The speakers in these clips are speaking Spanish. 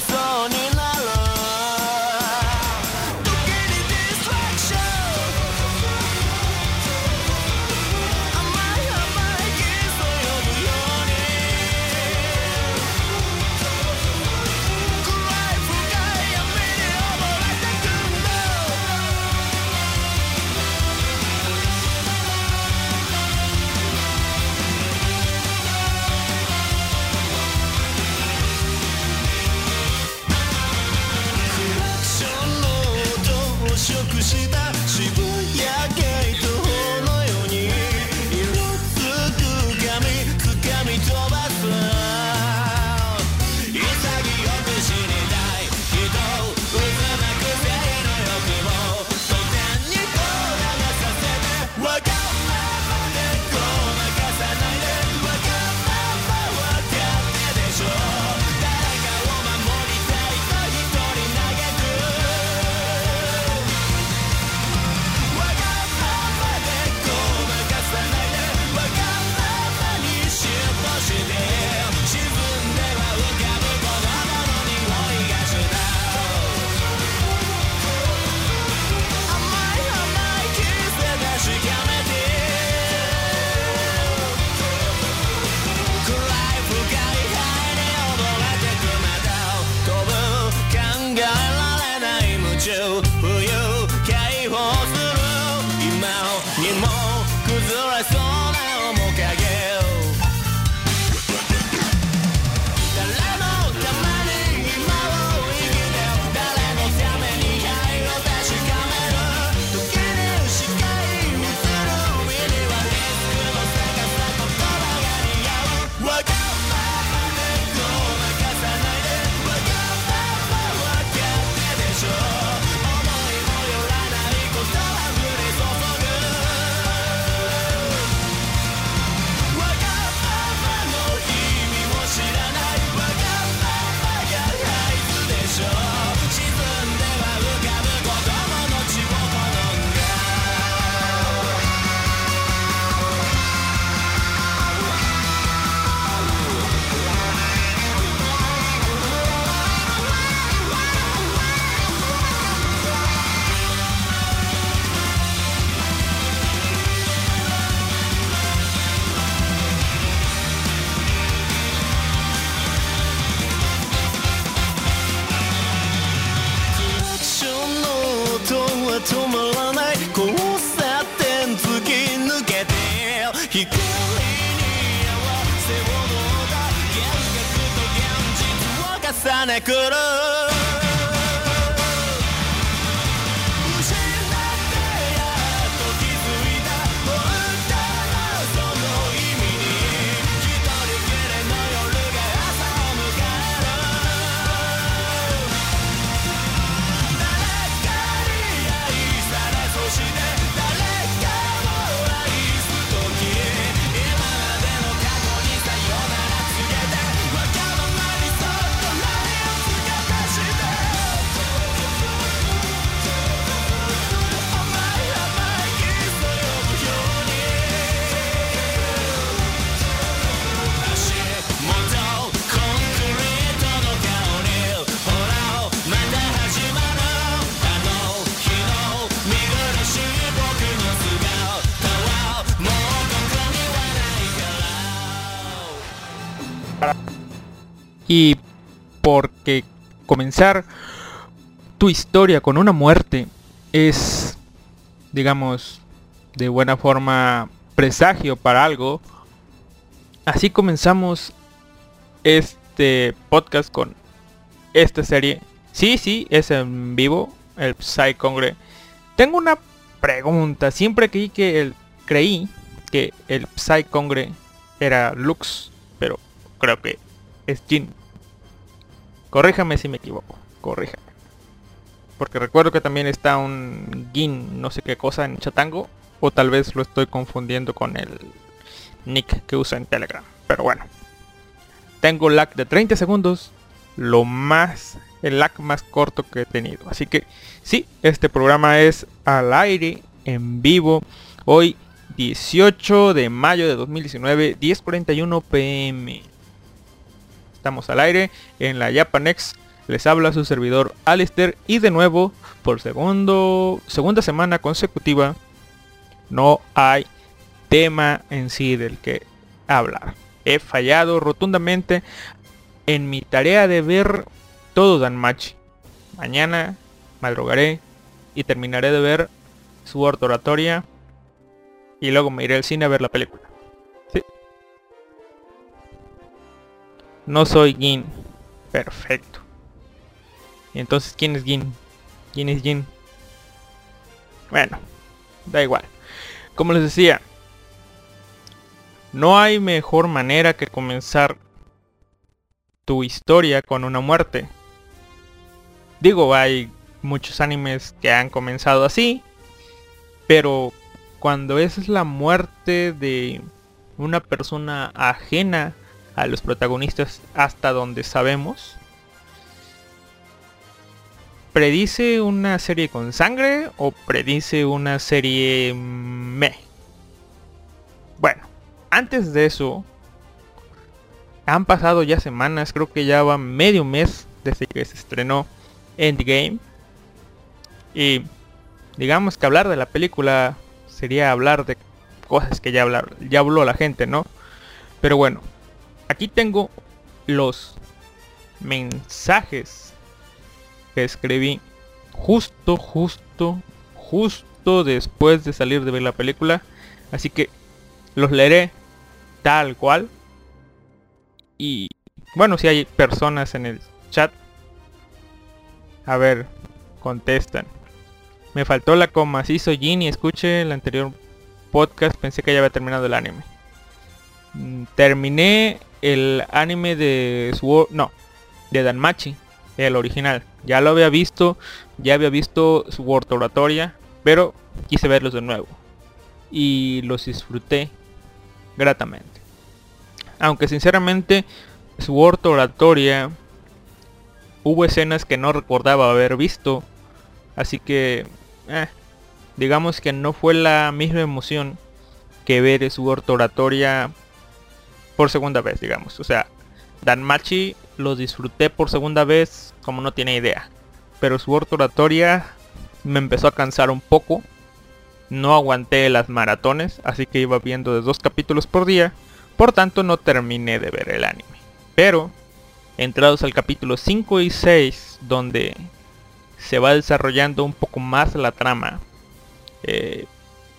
corazón. comenzar tu historia con una muerte es, digamos, de buena forma presagio para algo, así comenzamos este podcast con esta serie. Sí, sí, es en vivo, el Psy Congre. Tengo una pregunta. Siempre que creí que el Psy Congre era Lux, pero creo que es Jin. Corríjame si me equivoco, corríjame. Porque recuerdo que también está un Gin, no sé qué cosa en Chatango, o tal vez lo estoy confundiendo con el nick que usa en Telegram. Pero bueno. Tengo lag de 30 segundos, lo más el lag más corto que he tenido. Así que sí, este programa es al aire en vivo hoy 18 de mayo de 2019, 10:41 pm. Estamos al aire en la Japanex. Les habla su servidor Alistair y de nuevo, por segunda semana consecutiva, no hay tema en sí del que hablar. He fallado rotundamente en mi tarea de ver todo Danmachi. Mañana madrugaré y terminaré de ver su oratoria y luego me iré al cine a ver la película. No soy Gin. Perfecto. ¿Y entonces quién es Gin? ¿Quién es Jin? Bueno, da igual. Como les decía, no hay mejor manera que comenzar tu historia con una muerte. Digo, hay muchos animes que han comenzado así, pero cuando es la muerte de una persona ajena a los protagonistas hasta donde sabemos, ¿predice una serie con sangre o predice una serie me? Bueno, antes de eso, han pasado ya semanas, creo que ya va medio mes desde que se estrenó Endgame. Y digamos que hablar de la película sería hablar de cosas que ya, hablar, ya habló la gente, ¿no? Pero bueno, aquí tengo los mensajes que escribí justo, justo, justo después de salir de ver la película. Así que los leeré tal cual. Y bueno, si hay personas en el chat. A ver, contestan. Me faltó la coma. Si soy Jin y escuche el anterior podcast. Pensé que ya había terminado el anime. Mm, Terminé el anime de Sword... No, de Danmachi. El original. Ya lo había visto. Ya había visto Sword Oratoria. Pero quise verlos de nuevo. Y los disfruté gratamente. Aunque sinceramente Sword Oratoria hubo escenas que no recordaba haber visto. Así que eh, digamos que no fue la misma emoción que ver Sword Oratoria por segunda vez, digamos. O sea, Danmachi lo disfruté por segunda vez como no tiene idea. Pero Sword Oratoria me empezó a cansar un poco. No aguanté las maratones, así que iba viendo de dos capítulos por día. Por tanto no terminé de ver el anime. Pero, entrados al capítulo 5 y 6, donde se va desarrollando un poco más la trama, eh,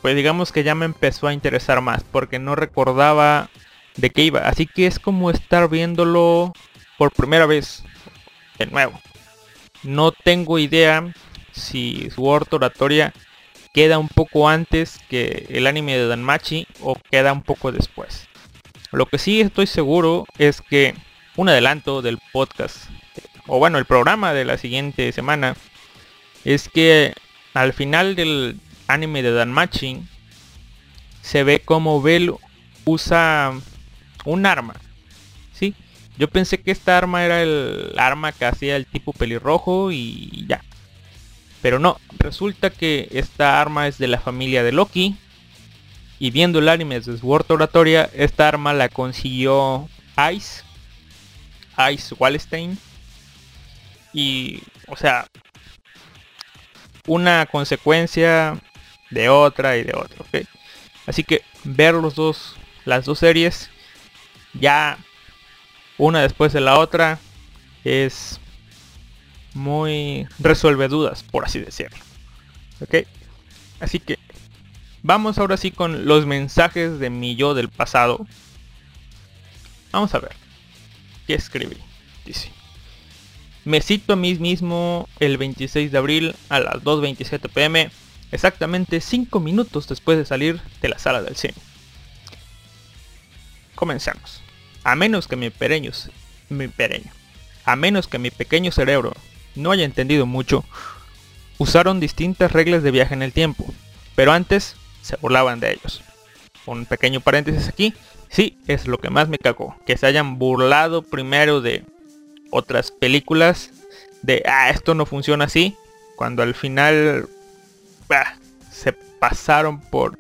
pues digamos que ya me empezó a interesar más, porque no recordaba de qué iba. Así que es como estar viéndolo por primera vez, de nuevo. No tengo idea si su oratoria queda un poco antes que el anime de Danmachi o queda un poco después. Lo que sí estoy seguro es que un adelanto del podcast, o bueno, el programa de la siguiente semana, es que al final del anime de Danmachi se ve como Bell usa un arma. ¿Sí? Yo pensé que esta arma era el arma que hacía el tipo pelirrojo y ya. Pero no, resulta que esta arma es de la familia de Loki. Y viendo el anime de Sword Oratoria, esta arma la consiguió Ice. Ice Wallenstein. Y, o sea, una consecuencia de otra y de otra. Así que ver los dos, las dos series, ya una después de la otra, es muy resuelve dudas, por así decirlo. ¿Ok? Así que vamos ahora sí con los mensajes de mi yo del pasado. Vamos a ver. ¿Qué escribí? Dice. Me cito a mí mismo el 26 de abril a las 2.27 pm, exactamente 5 minutos después de salir de la sala del cine. Comencemos. A menos que mi pequeño, mi pequeño, a menos que mi pequeño cerebro no haya entendido mucho, usaron distintas reglas de viaje en el tiempo, pero antes se burlaban de ellos. Un pequeño paréntesis aquí, sí, es lo que más me cagó, que se hayan burlado primero de otras películas, de, ah, esto no funciona así, cuando al final se pasaron por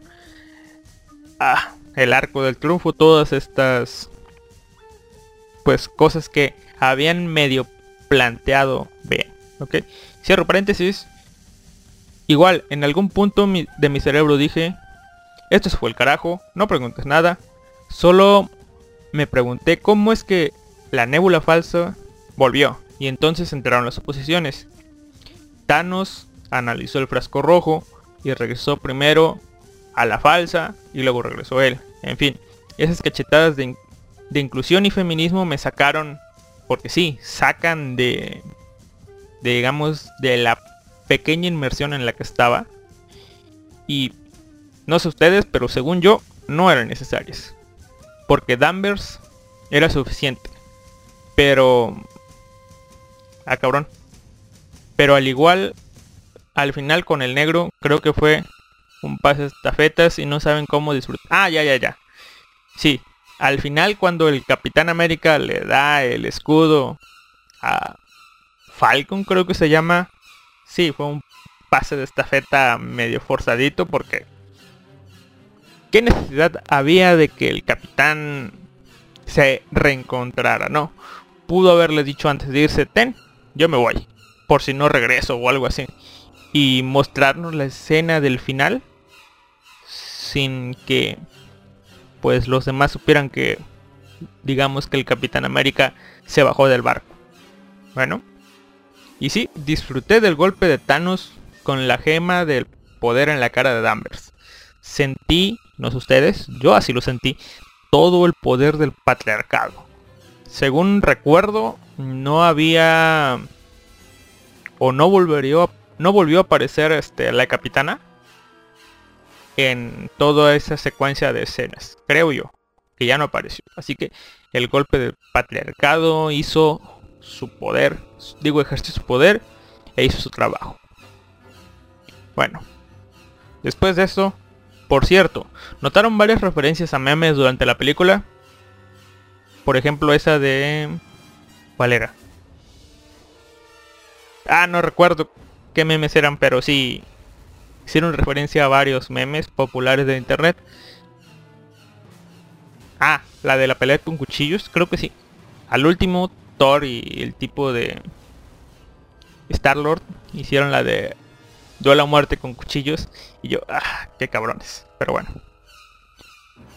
ah, el arco del triunfo todas estas pues cosas que habían medio planteado bien. ¿Ok? Cierro paréntesis. Igual, en algún punto de mi cerebro dije, esto se fue el carajo, no preguntes nada. Solo me pregunté cómo es que la nébula falsa volvió. Y entonces entraron las oposiciones. Thanos analizó el frasco rojo y regresó primero a la falsa y luego regresó él. En fin, esas cachetadas de, de inclusión y feminismo me sacaron, porque sí, sacan de, de, digamos, de la pequeña inmersión en la que estaba. Y no sé ustedes, pero según yo, no eran necesarias. Porque Danvers era suficiente. Pero... Ah, cabrón. Pero al igual, al final con el negro, creo que fue un pase de estafetas y no saben cómo disfrutar. Ah, ya, ya, ya. Sí, al final cuando el Capitán América le da el escudo a Falcon, creo que se llama. Sí, fue un pase de estafeta medio forzadito porque... ¿Qué necesidad había de que el capitán se reencontrara? No. Pudo haberle dicho antes de irse, ten, yo me voy. Por si no regreso o algo así. Y mostrarnos la escena del final. Sin que pues los demás supieran que digamos que el Capitán América se bajó del barco. Bueno. Y sí, disfruté del golpe de Thanos con la gema del poder en la cara de Danvers. Sentí, no sé ustedes, yo así lo sentí, todo el poder del patriarcado. Según recuerdo, no había o no volvería no volvió a aparecer este la capitana en toda esa secuencia de escenas, creo yo, que ya no apareció. Así que el golpe del patriarcado hizo su poder, digo ejerció su poder e hizo su trabajo. Bueno, después de eso, por cierto, ¿notaron varias referencias a memes durante la película? Por ejemplo, esa de... ¿Cuál era? Ah, no recuerdo qué memes eran, pero sí hicieron referencia a varios memes populares de internet. Ah, la de la pelea con cuchillos, creo que sí. Al último, Thor y el tipo de Star-Lord hicieron la de duelo a muerte con cuchillos. Y yo, ah, qué cabrones. Pero bueno.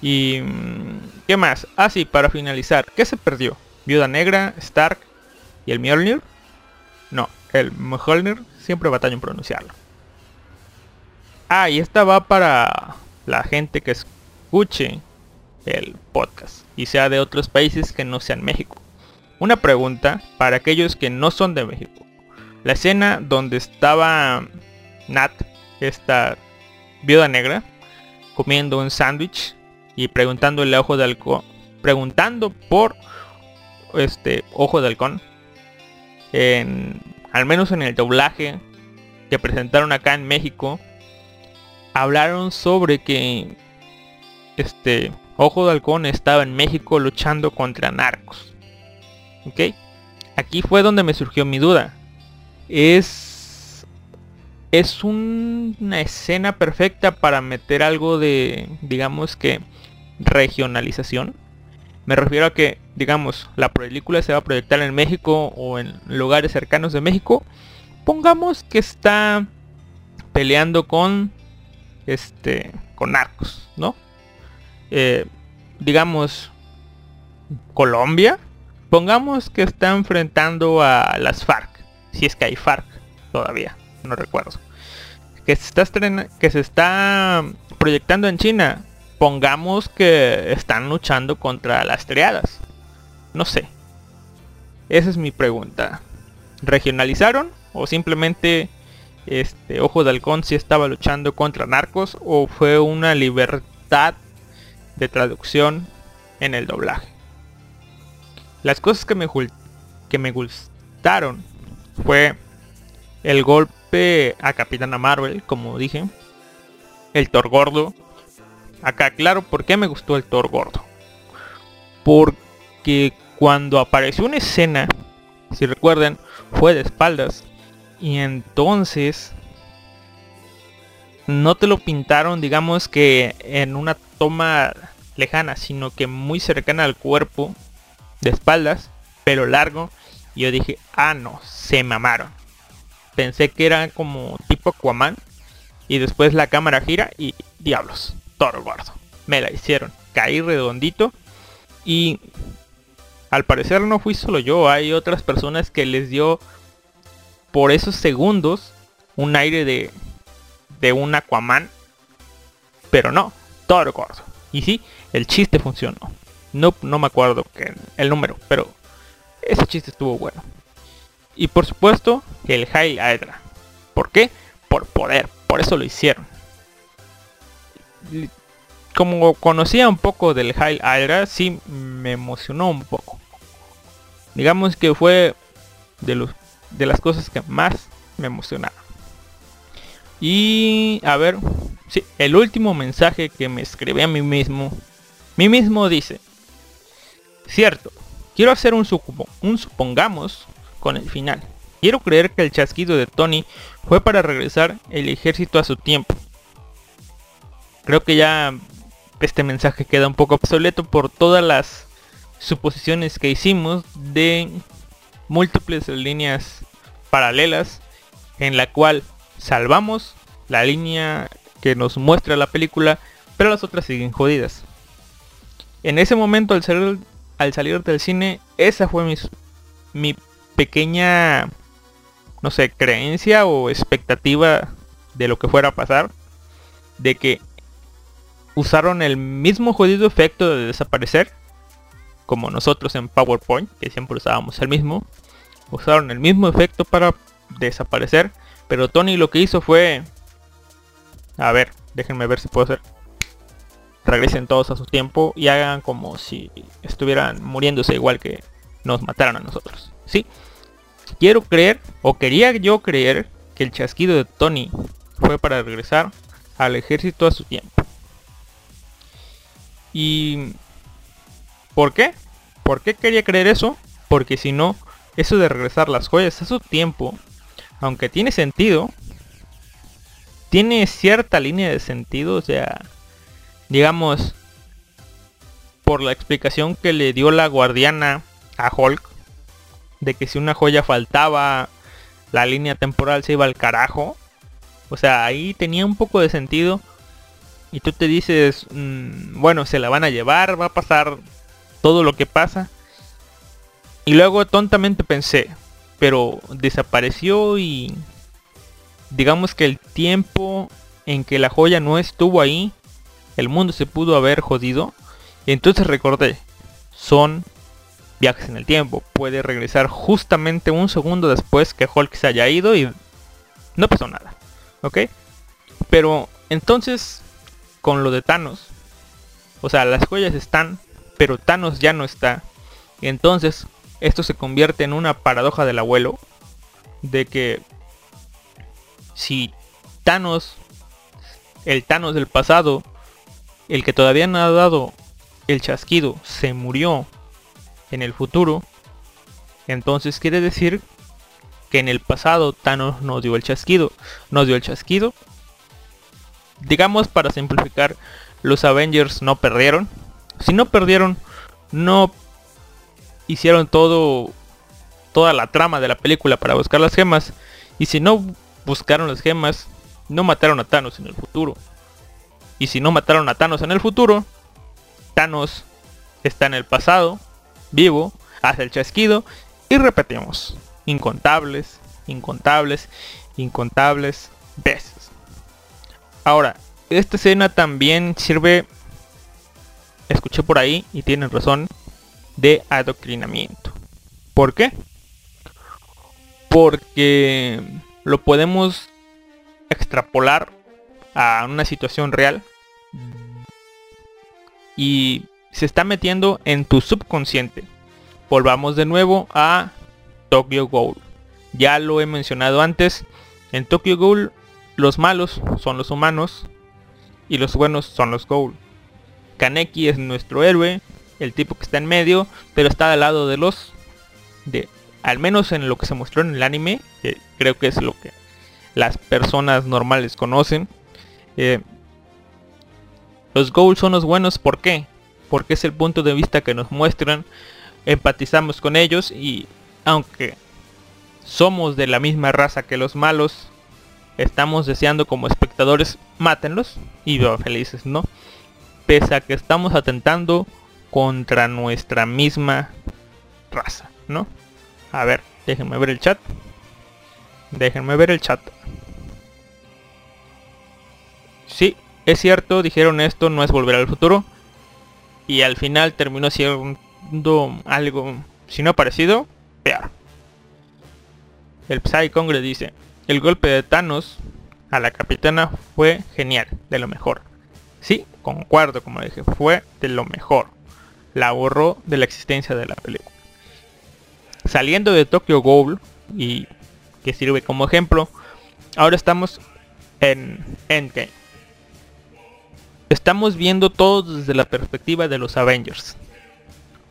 Y... mm, ¿Qué más? Ah, sí, para finalizar. ¿Qué se perdió? Viuda Negra, Stark y el Mjolnir. No, el Mjolnir. Siempre batallo en pronunciarlo. Ah, y esta va para la gente que escuche el podcast y sea de otros países que no sean México. Una pregunta para aquellos que no son de México. La escena donde estaba Nat, esta viuda negra, comiendo un sándwich y preguntándole a Ojo de Halcón, preguntando por este Ojo de Halcón, en, al menos en el doblaje que presentaron acá en México, hablaron sobre que este Ojo de Halcón estaba en México luchando contra narcos. ¿Ok? Aquí fue donde me surgió mi duda. Es... Es un- una escena perfecta para meter algo de, digamos que, regionalización. Me refiero a que, digamos, la película se va a proyectar en México o en lugares cercanos de México. Pongamos que está peleando con, este, con narcos, ¿no? Eh, digamos, Colombia. Pongamos que está enfrentando a las FARC. Si es que hay FARC todavía. No recuerdo. Que se está, que se está proyectando en China. Pongamos que están luchando contra las triadas. No sé. Esa es mi pregunta. ¿Regionalizaron? ¿O simplemente este Ojo de Halcón sí estaba luchando contra narcos? ¿O fue una libertad de traducción en el doblaje? Las cosas que me, que me gustaron fue el golpe a Capitana Marvel, como dije. El Thor gordo. Acá claro por qué me gustó el Thor gordo. Porque cuando apareció una escena, si recuerdan, fue de espaldas. Y entonces no te lo pintaron, digamos que en una toma lejana, sino que muy cercana al cuerpo. de espaldas, pelo largo. Y yo dije, ah no, se mamaron. Pensé que era como tipo Aquaman. Y después la cámara gira y diablos, toro gordo. Me la hicieron. Caí redondito. Y al parecer no fui solo yo. Hay otras personas que les dio por esos segundos un aire de, de un Aquaman. Pero no, toro gordo. Y sí, el chiste funcionó. No, no me acuerdo el número, pero ese chiste estuvo bueno. Y por supuesto, el Hail Hydra. ¿Por qué? Por poder, por eso lo hicieron. Como conocía un poco del Hail Hydra, sí me emocionó un poco. Digamos que fue de, los, de las cosas que más me emocionaron. Y a ver, sí, el último mensaje que me escribí a mí mismo. Mí mismo dice, cierto, quiero hacer un, un supongamos con el final. Quiero creer que el chasquido de Tony fue para regresar el ejército a su tiempo. Creo que ya este mensaje queda un poco obsoleto por todas las suposiciones que hicimos de múltiples líneas paralelas en la cual salvamos la línea que nos muestra la película, pero las otras siguen jodidas. En ese momento al salir, al salir del cine, esa fue mi, mi pequeña, no sé, creencia o expectativa de lo que fuera a pasar. De que usaron el mismo jodido efecto de desaparecer. Como nosotros en PowerPoint, que siempre usábamos el mismo. Usaron el mismo efecto para desaparecer. Pero Tony lo que hizo fue... A ver, déjenme ver si puedo hacer. Regresen todos a su tiempo y hagan como si estuvieran muriéndose igual que nos mataron a nosotros. ¿Sí? Quiero creer, o quería yo creer, que el chasquido de Tony fue para regresar al ejército a su tiempo. ¿Y por qué? ¿Por qué quería creer eso? Porque si no, eso de regresar las joyas a su tiempo, aunque tiene sentido, tiene cierta línea de sentido, o sea, digamos, por la explicación que le dio la guardiana a Hulk, de que si una joya faltaba, la línea temporal se iba al carajo. O sea, ahí tenía un poco de sentido. Y tú te dices, mm, bueno, se la van a llevar, va a pasar todo lo que pasa. Y luego tontamente pensé, pero desapareció y digamos que el tiempo en que la joya no estuvo ahí, el mundo se pudo haber jodido. Y entonces recordé, son viajes en el tiempo. Puede regresar justamente un segundo después que Hulk se haya ido y no pasó nada. ¿Ok? Pero entonces, con lo de Thanos, o sea, las joyas están, pero Thanos ya no está. Y entonces, esto se convierte en una paradoja del abuelo. De que si Thanos, el Thanos del pasado, el que todavía no ha dado el chasquido, se murió en el futuro, entonces quiere decir que en el pasado Thanos nos dio el chasquido. Nos dio el chasquido. Digamos para simplificar, los Avengers no perdieron. Si no perdieron, no hicieron todo toda la trama de la película para buscar las gemas. Y si no buscaron las gemas, no mataron a Thanos en el futuro. Y si no mataron a Thanos en el futuro, Thanos está en el pasado vivo, hace el chasquido y repetimos. Incontables, incontables, incontables veces. Ahora, esta escena también sirve, escuché por ahí y tienen razón, de adoctrinamiento. ¿Por qué? Porque lo podemos extrapolar a una situación real y se está metiendo en tu subconsciente. Volvamos de nuevo a Tokyo Ghoul. Ya lo he mencionado antes. En Tokyo Ghoul los malos son los humanos y los buenos son los Ghoul. Kaneki es nuestro héroe, el tipo que está en medio, pero está al lado de los de al menos en lo que se mostró en el anime, que creo que es lo que las personas normales conocen. Eh, los Ghoul son los buenos, ¿por qué? porque es el punto de vista que nos muestran empatizamos con ellos y aunque somos de la misma raza que los malos, estamos deseando como espectadores mátenlos y veo felices, ¿no? Pese a que estamos atentando contra nuestra misma raza, ¿no? A ver, déjenme ver el chat. Déjenme ver el chat. Sí, es cierto, dijeron esto no es volver al futuro. Y al final terminó siendo algo, si no parecido, peor. El Psy Congress dice, el golpe de Thanos a la capitana fue genial, de lo mejor. Sí, concuerdo, como dije, fue de lo mejor. La borró de la existencia de la película. Saliendo de Tokyo Ghoul, y que sirve como ejemplo, ahora estamos en Endgame. Estamos viendo todo desde la perspectiva de los Avengers.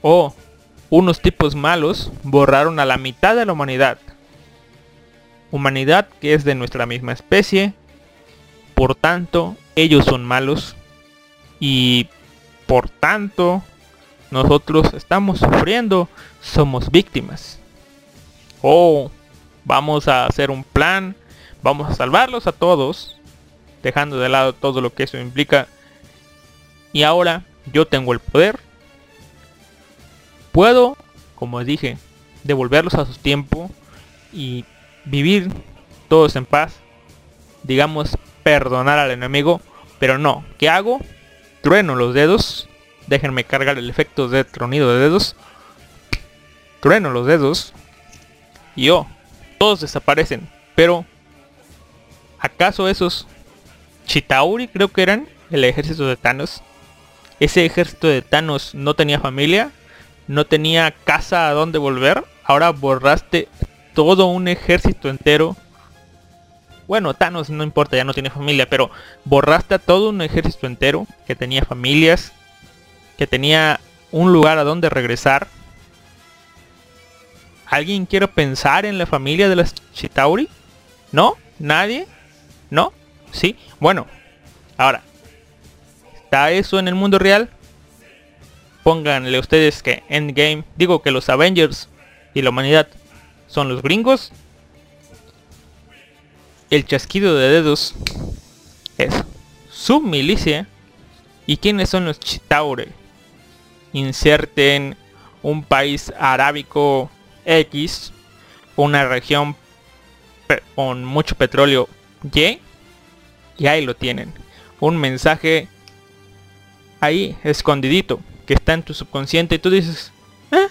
Oh, unos tipos malos borraron a la mitad de la humanidad. Humanidad que es de nuestra misma especie. Por tanto, ellos son malos. Y por tanto, nosotros estamos sufriendo. Somos víctimas. Oh, vamos a hacer un plan. Vamos a salvarlos a todos. Dejando de lado todo lo que eso implica y ahora yo tengo el poder. Puedo, como dije, devolverlos a su tiempo y vivir todos en paz. Digamos, perdonar al enemigo. Pero no, ¿qué hago? Trueno los dedos. Déjenme cargar el efecto de tronido de dedos. Trueno los dedos. Y oh, todos desaparecen. Pero, ¿acaso esos Chitauri creo que eran el ejército de Thanos? ese ejército de Thanos no tenía familia, no tenía casa a donde volver, ahora borraste todo un ejército entero. Bueno, Thanos no importa, ya no tiene familia, pero borraste a todo un ejército entero que tenía familias, que tenía un lugar a donde regresar. ¿Alguien quiere pensar en la familia de los Chitauri? ¿No? ¿Nadie? ¿No? ¿Sí? Bueno, ahora, ¿Está eso en el mundo real? Pónganle ustedes que Endgame, digo que los Avengers y la humanidad son los gringos. El chasquido de dedos es su milicia. ¿Y quiénes son los Chitaure? Inserten un país arábico X, una región con mucho petróleo Y, y ahí lo tienen. Un mensaje ahí escondidito, que está en tu subconsciente y tú dices, eh,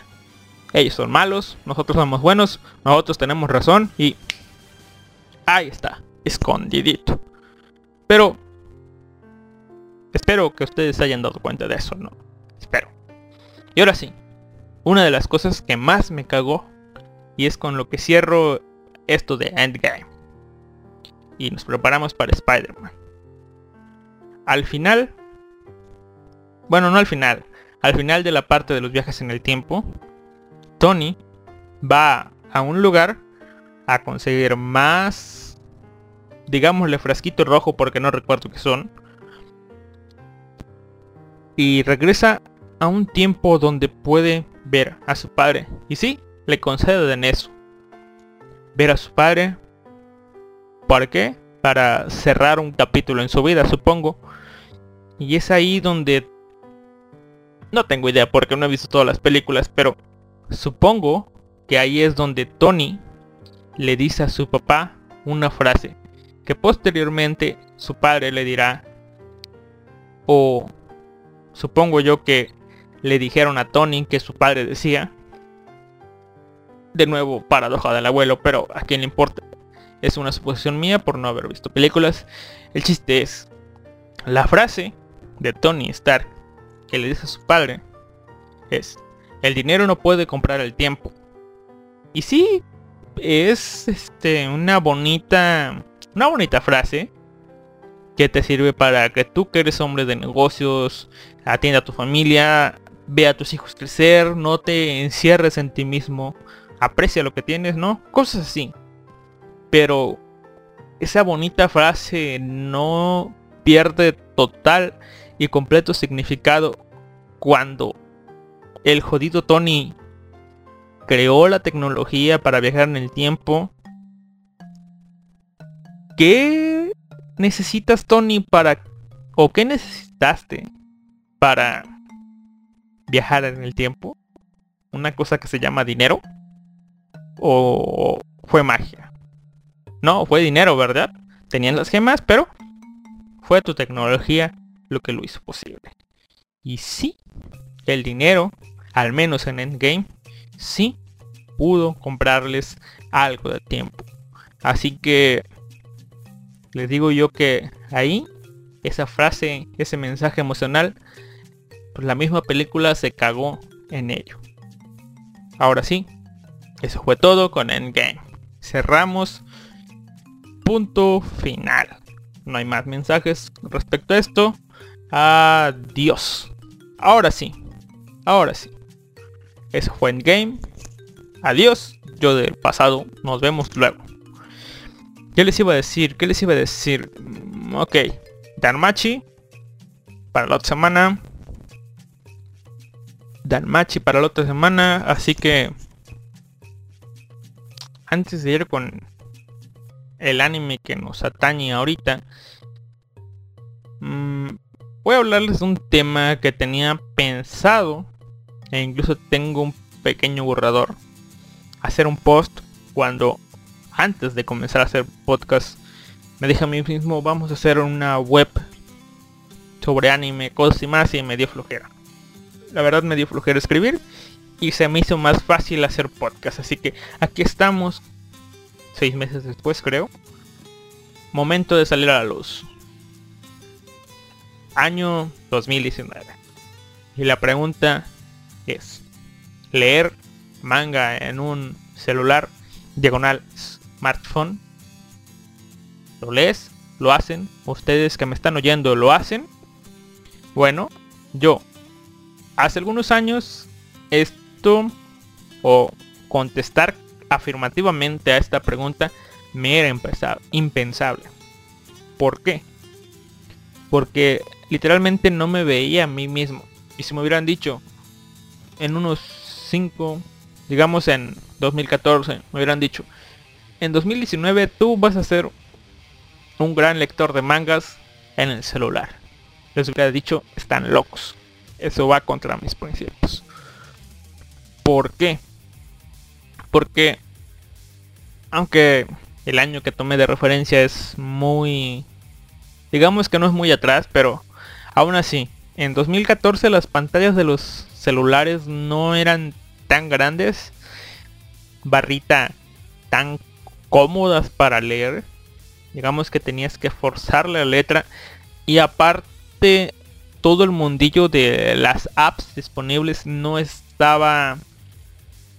ellos son malos, nosotros somos buenos, nosotros tenemos razón y ahí está, escondidito. Pero espero que ustedes hayan dado cuenta de eso, ¿no? Y ahora sí, una de las cosas que más me cagó y es con lo que cierro esto de Endgame. Y nos preparamos para Spider-Man. Al final bueno, no al final. Al final de la parte de los viajes en el tiempo, Tony va a un lugar a conseguir más, digámosle frasquito rojo porque no recuerdo qué son. Y regresa a un tiempo donde puede ver a su padre. Y sí, le conceden eso. Ver a su padre. ¿Para qué? Para cerrar un capítulo en su vida, supongo. Y es ahí donde no tengo idea porque no he visto todas las películas, pero supongo que ahí es donde Tony le dice a su papá una frase que posteriormente su padre le dirá o supongo yo que le dijeron a Tony que su padre decía de nuevo paradoja del abuelo pero a quién le importa es una suposición mía por no haber visto películas el chiste es la frase de Tony Stark que le dice a su padre es, el dinero no puede comprar el tiempo. Y sí, es este, una bonita, una bonita frase que te sirve para que tú que eres hombre de negocios, atienda a tu familia, ve a tus hijos crecer, no te encierres en ti mismo, aprecia lo que tienes, ¿no? Cosas así. Pero esa bonita frase no pierde total y completo significado cuando el jodido Tony creó la tecnología para viajar en el tiempo. ¿Qué necesitas, Tony, para... o qué necesitaste para viajar en el tiempo? ¿Una cosa que se llama dinero? ¿O fue magia? No, fue dinero, ¿verdad? Tenían las gemas, pero fue tu tecnología lo que lo hizo posible. Y sí, el dinero, al menos en Endgame, sí pudo comprarles algo de tiempo. Así que les digo yo que ahí, esa frase, ese mensaje emocional, la misma película se cagó en ello. Ahora sí, eso fue todo con Endgame. Cerramos. Punto final. No hay más mensajes respecto a esto. Adiós. Ahora sí. Ahora sí. Eso fue Endgame. Adiós. Yo del pasado. Nos vemos luego. ¿Qué les iba a decir? ¿Qué les iba a decir? Mm, Ok. Danmachi. Para la otra semana. Danmachi para la otra semana. Así que... Antes de ir con el anime que nos atañe ahorita. mm, voy a hablarles de un tema que tenía pensado. E incluso tengo un pequeño borrador. Hacer un post cuando antes de comenzar a hacer podcast me dije a mí mismo vamos a hacer una web sobre anime, cosas y más y me dio flojera. La verdad me dio flojera escribir y se me hizo más fácil hacer podcast. Así que aquí estamos, seis meses después creo. Momento de salir a la luz. Año 2019. Y la pregunta es, ¿leer manga en un celular diagonal smartphone? ¿Lo lees? ¿Lo hacen? ¿Ustedes que me están oyendo lo hacen? Bueno, yo hace algunos años esto o contestar afirmativamente a esta pregunta me era impensable. ¿Por qué? Porque literalmente no me veía a mí mismo. Y si me hubieran dicho en unos 5, digamos en 2014, me hubieran dicho, en 2019 tú vas a ser un gran lector de mangas en el celular. Les hubiera dicho, están locos. Eso va contra mis principios. ¿Por qué? Porque aunque el año que tomé de referencia es muy digamos que no es muy atrás, pero aún así, en 2014 las pantallas de los celulares no eran tan grandes, barrita tan cómodas para leer. Digamos que tenías que forzar la letra y aparte todo el mundillo de las apps disponibles no estaba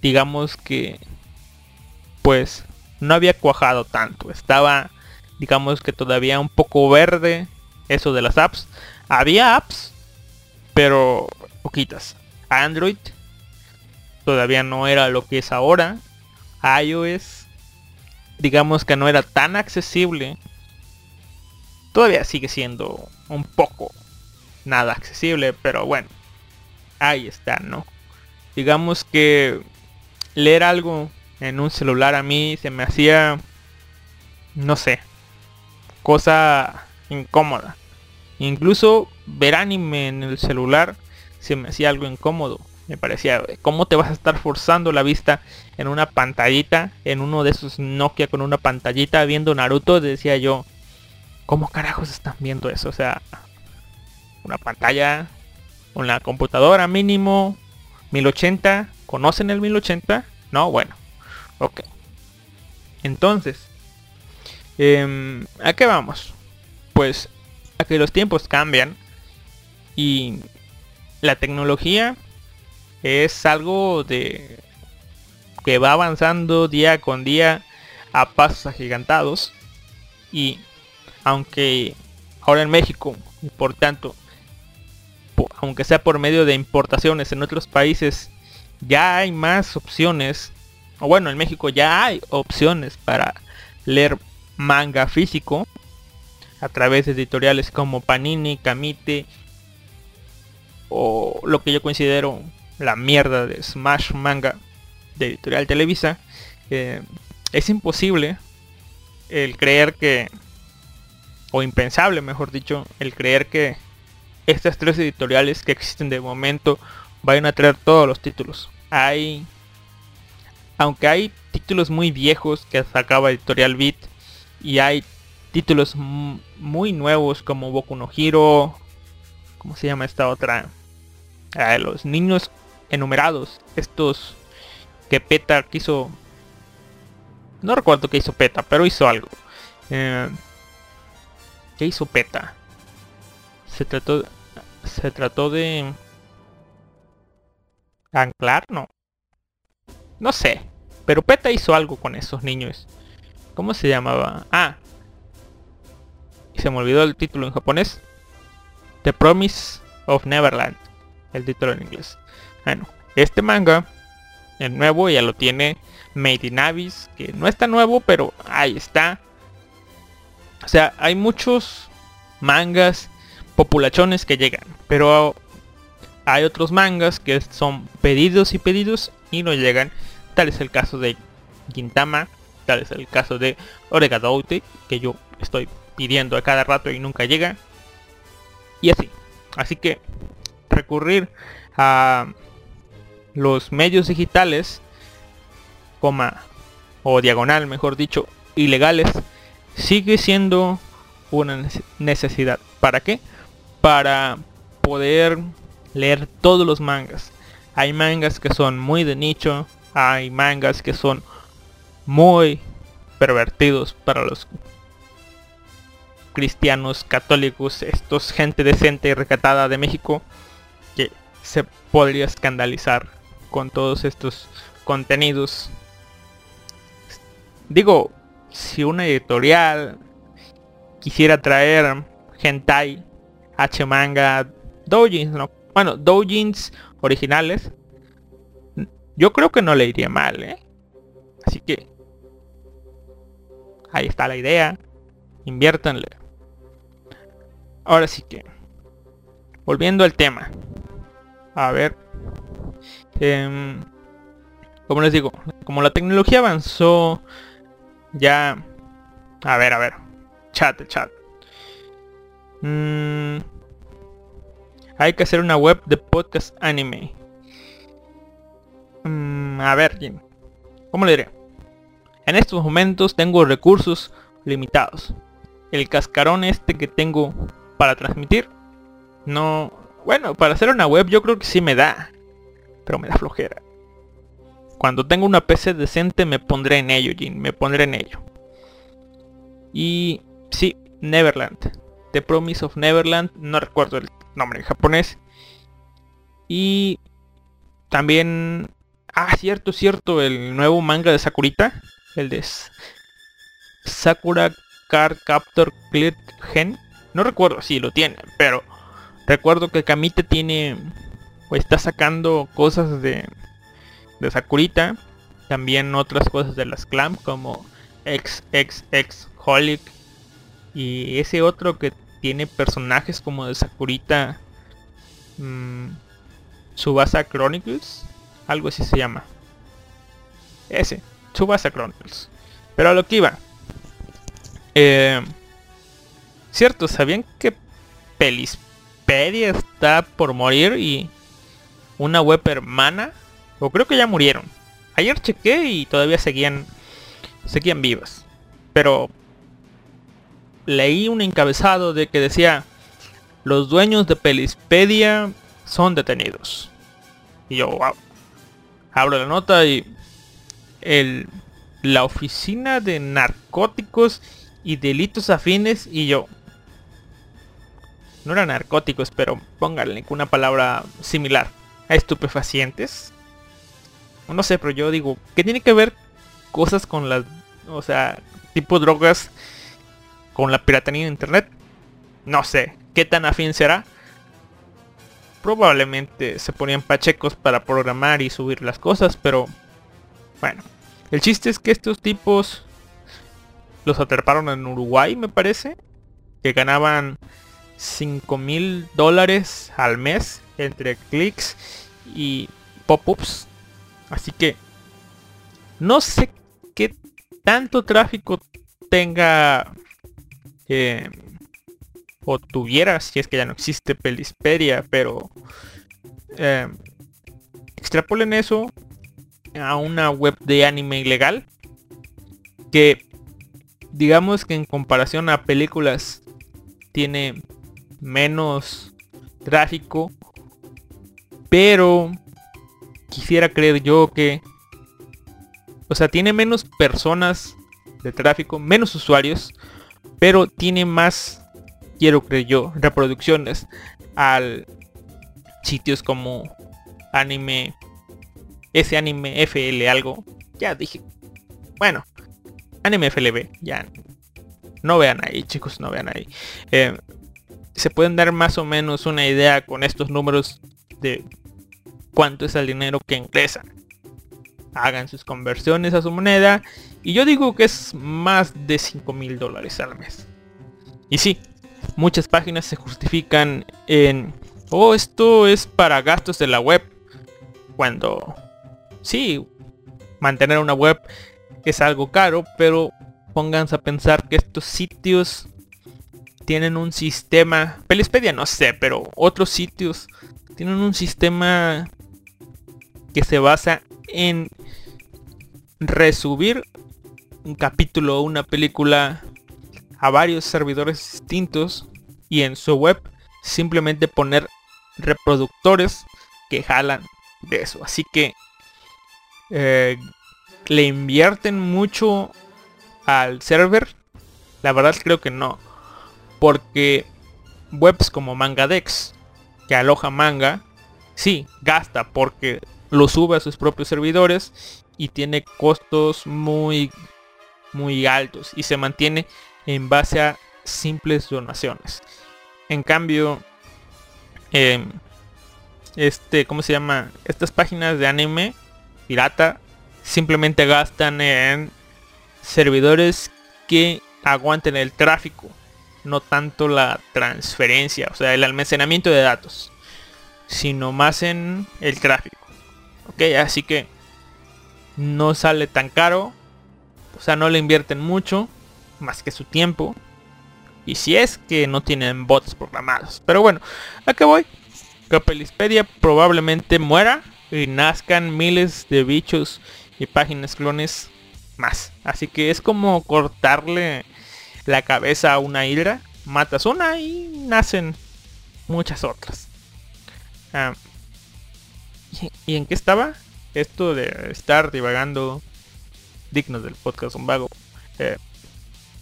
digamos que pues no había cuajado tanto. Estaba digamos que todavía un poco verde eso de las apps. Había apps pero poquitas. Android todavía no era lo que es ahora. iOS digamos que no era tan accesible. Todavía sigue siendo un poco nada accesible, pero bueno, ahí está, ¿no? Digamos que leer algo en un celular a mí se me hacía, no sé, cosa incómoda. Incluso ver anime en el celular se me hacía algo incómodo. Me parecía, ¿cómo te vas a estar forzando la vista en una pantallita, en uno de esos Nokia con una pantallita viendo Naruto? Decía yo, ¿cómo carajos están viendo eso? O sea, una pantalla, una computadora mínimo, 1080. ¿Conocen el 1080? No, bueno. Ok. Entonces, em, ¿a qué vamos? Pues a que los tiempos cambian y la tecnología es algo de que va avanzando día con día a pasos agigantados y aunque ahora en México por tanto aunque sea por medio de importaciones en otros países ya hay más opciones o bueno en México ya hay opciones para leer manga físico a través de editoriales como Panini, Kamite o lo que yo considero la mierda de Smash Manga de Editorial Televisa, es imposible el creer que, o impensable mejor dicho, el creer que estas tres editoriales que existen de momento vayan a traer todos los títulos. Hay, aunque hay títulos muy viejos que sacaba Editorial Beat y hay títulos muy nuevos como Boku no Hero, ¿cómo se llama esta otra? Los niños enumerados, estos que PETA quiso... No recuerdo qué hizo PETA, pero hizo algo. Eh, ¿Qué hizo PETA? Se trató, se trató de... Anclar, no. No sé. Pero PETA hizo algo con esos niños. ¿Cómo se llamaba? Ah. Y se me olvidó el título en japonés. The Promise of Neverland. El título en inglés. Bueno, este manga, el nuevo, ya lo tiene Made in Abyss, que no está nuevo, pero ahí está. O sea, hay muchos mangas populachones que llegan, pero hay otros mangas que son pedidos y pedidos y no llegan. Tal es el caso de Gintama, tal es el caso de Oregadoute, que yo estoy pidiendo a cada rato y nunca llega. Y así. Así que recurrir a los medios digitales, coma, o diagonal, mejor dicho, ilegales, sigue siendo una necesidad. ¿Para qué? Para poder leer todos los mangas. Hay mangas que son muy de nicho, hay mangas que son muy pervertidos para los cristianos católicos, estos gente decente y recatada de México que se podría escandalizar con todos estos contenidos. Digo, si una editorial quisiera traer hentai, H manga, doujins, ¿no? Bueno, doujins originales, yo creo que no le iría mal, ¿eh? Así que ahí está la idea. Inviértanle. Ahora sí que volviendo al tema. A ver. Em, como les digo, como la tecnología avanzó, ya... A ver, a ver. Chat, chat. Mm, hay que hacer una web de podcast anime. Mm, a ver, Jim. ¿Cómo le diré? En estos momentos tengo recursos limitados. El cascarón este que tengo para transmitir. No... Bueno, para hacer una web yo creo que sí me da. Pero me da flojera. Cuando tengo una PC decente me pondré en ello, Jin. Me pondré en ello. Y... Sí, Neverland. The Promise of Neverland. No recuerdo el nombre en japonés. Y... También... Ah, cierto, cierto. El nuevo manga de Sakurita. El de Sakura Card Captor Clear Gen. No recuerdo si lo tiene, pero recuerdo que Kamite tiene o está sacando cosas de, de Sakurita. También otras cosas de las Clamp como XXX Holic. Y ese otro que tiene personajes como de Sakurita. Mmm, Subasa Chronicles. Algo así se llama. Ese. Subasa Chronicles. Pero a lo que iba. Eh, cierto, ¿sabían que Pelispedia está por morir y una web hermana? O creo que ya murieron. Ayer chequé y todavía seguían seguían vivas. Pero leí un encabezado de que decía los dueños de Pelispedia son detenidos. Y yo, wow. Abro la nota y el, la oficina de narcóticos y delitos afines y yo. No eran narcóticos, pero pónganle una palabra similar. A estupefacientes. No sé, pero yo digo, ¿qué tiene que ver cosas con las... O sea, tipo drogas con la piratería en internet? No sé, ¿qué tan afín será? Probablemente se ponían pachecos para programar y subir las cosas, pero... Bueno, el chiste es que estos tipos los atraparon en Uruguay, me parece. Que ganaban 5 mil dólares al mes entre clics y pop-ups. Así que No sé qué tanto tráfico tenga eh, o tuviera, si es que ya no existe Pelispedia, pero eh, extrapolen eso a una web de anime ilegal que digamos que en comparación a películas tiene menos tráfico pero quisiera creer yo que o sea tiene menos personas de tráfico menos usuarios pero tiene más quiero creer yo reproducciones al sitios como anime ese anime FL algo. Ya dije bueno anime FLB ya no vean ahí chicos no vean ahí. Eh, se pueden dar más o menos una idea con estos números de cuánto es el dinero que ingresan hagan sus conversiones a su moneda. Y yo digo que es más de 5 mil dólares al mes. Y sí muchas páginas se justifican en oh esto es para gastos de la web. Cuando sí mantener una web es algo caro pero pónganse a pensar que estos sitios tienen un sistema Pelispedia no sé pero otros sitios tienen un sistema que se basa en resubir un capítulo o una película a varios servidores distintos y en su web simplemente poner reproductores que jalan de eso. Así que eh, le invierten mucho al server. La verdad creo que no. Porque webs como Mangadex, que aloja manga, sí, gasta porque lo sube a sus propios servidores y tiene costos muy muy altos y se mantiene en base a simples donaciones. En cambio, eh, este, ¿cómo se llama? Estas páginas de anime pirata simplemente gastan en servidores que aguanten el tráfico, no tanto la transferencia, o sea, el almacenamiento de datos, sino más en el tráfico. Ok, así que no sale tan caro, o sea, no le invierten mucho, más que su tiempo. Y si es que no tienen bots programados. Pero bueno, ¿a qué voy? Que Pelispedia probablemente muera y nazcan miles de bichos y páginas clones más. Así que es como cortarle la cabeza a una hidra. Matas una y nacen muchas otras. Ah, ¿y, ¿Y en qué estaba? Esto de estar divagando dignos del podcast un vago. Eh,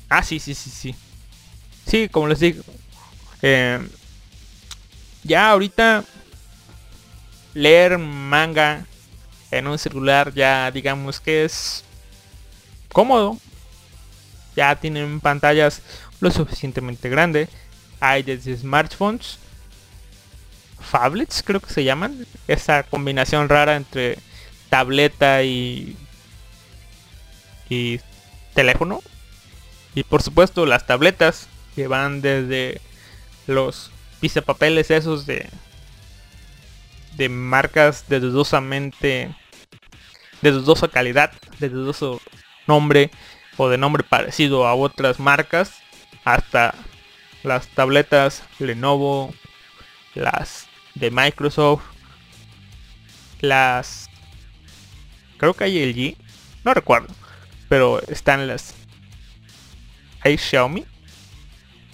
ah, sí, sí, sí, sí. Sí, como les digo. eh, ya ahorita leer manga en un celular ya digamos que es cómodo. Ya tienen pantallas lo suficientemente grande. Hay desde smartphones. Phablets creo que se llaman. Esa combinación rara entre tableta y y teléfono. Y por supuesto las tabletas que van desde los pisapapeles esos de de marcas de dudosamente de dudosa calidad, de dudoso nombre o de nombre parecido a otras marcas hasta las tabletas Lenovo, las de Microsoft, las creo que hay LG, no recuerdo, pero están las hay Xiaomi,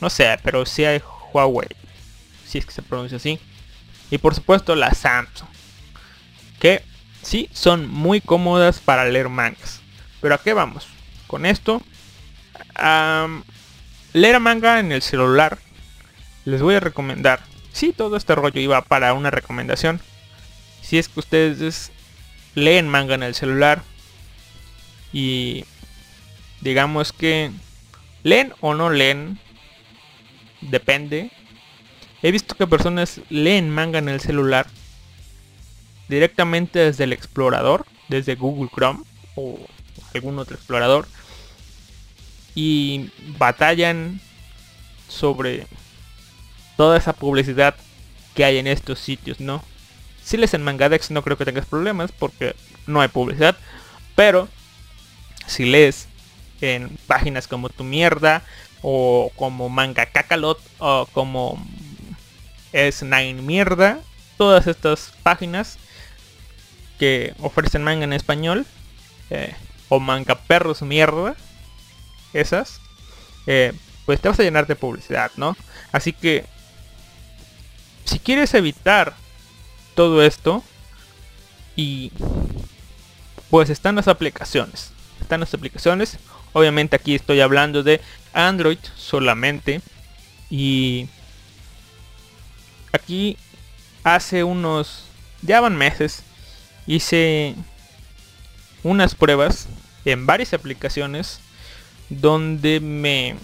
no sé, pero sí hay Huawei, si es que se pronuncia así, y por supuesto la Samsung, que sí son muy cómodas para leer mangas. Pero a qué vamos? Con esto, am, leer manga en el celular, les voy a recomendar. Sí, todo este rollo iba para una recomendación. Si es que ustedes leen manga en el celular y digamos que leen o no leen, depende. He visto que personas leen manga en el celular directamente desde el explorador, desde Google Chrome o algún otro explorador y batallan sobre toda esa publicidad que hay en estos sitios, ¿no? Si les en Mangadex no creo que tengas problemas porque no hay publicidad, pero si lees en páginas como Tu Mierda o como Manga Kakalot o como es Nine Mierda, todas estas páginas que ofrecen manga en español eh, o Manga Perros Mierda, esas, eh, pues te vas a llenar de publicidad, ¿no? Así que si quieres evitar todo esto y pues están las aplicaciones. Están las aplicaciones. Obviamente aquí estoy hablando de android solamente. Y aquí hace unos ya van meses hice unas pruebas en varias aplicaciones donde me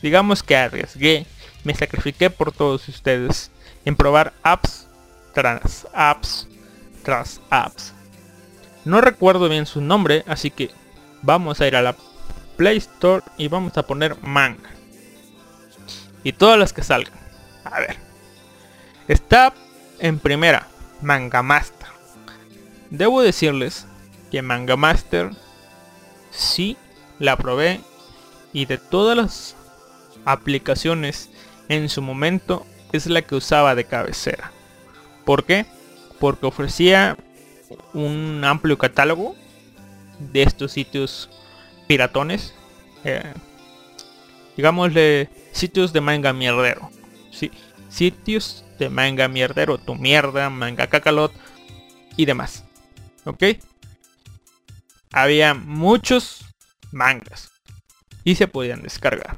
digamos que arriesgué me sacrifiqué por todos ustedes en probar apps tras apps tras apps. No recuerdo bien su nombre, así que vamos a ir a la Play Store y vamos a poner manga. Y todas las que salgan. A ver. Está en primera, Manga Master. Debo decirles que Manga Master sí la probé y de todas las aplicaciones en su momento es la que usaba de cabecera. ¿Por qué? Porque ofrecía un amplio catálogo de estos sitios piratones. Eh, digámosle sitios de manga mierdero. Sí, sitios de manga mierdero, tu mierda, manga cacalot y demás. ¿Ok? Había muchos mangas y se podían descargar.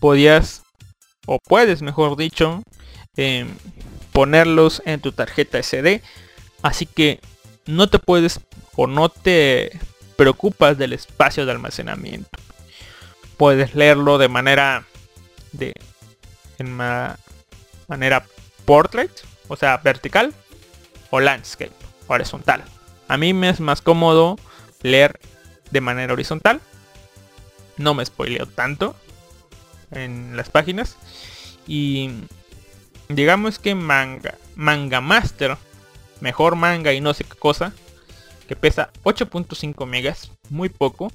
Podías, o puedes mejor dicho, em, ponerlos en tu tarjeta SD. Así que no te puedes o no te preocupas del espacio de almacenamiento. Puedes leerlo de manera de en manera portrait, o sea, vertical o landscape, horizontal. A mí me es más cómodo leer de manera horizontal. No me spoileo tanto en las páginas y digamos que manga, manga master, mejor manga y no sé qué cosa, que pesa 8.5 megas, muy poco.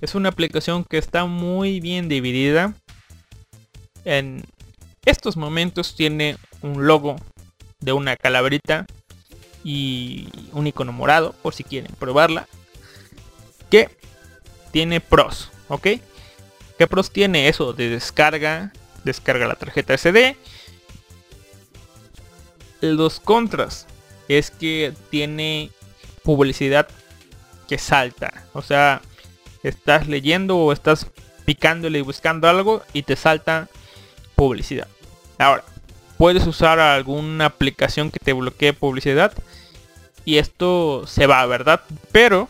Es una aplicación que está muy bien dividida. En estos momentos tiene un logo de una calaverita y un icono morado, por si quieren probarla. Que tiene pros, ¿ok? ¿Qué pros tiene eso de descarga? Descarga la tarjeta SD los contras es que tiene publicidad que salta. O sea, estás leyendo o estás picándole y buscando algo y te salta publicidad. Ahora, puedes usar alguna aplicación que te bloquee publicidad y esto se va, ¿verdad? Pero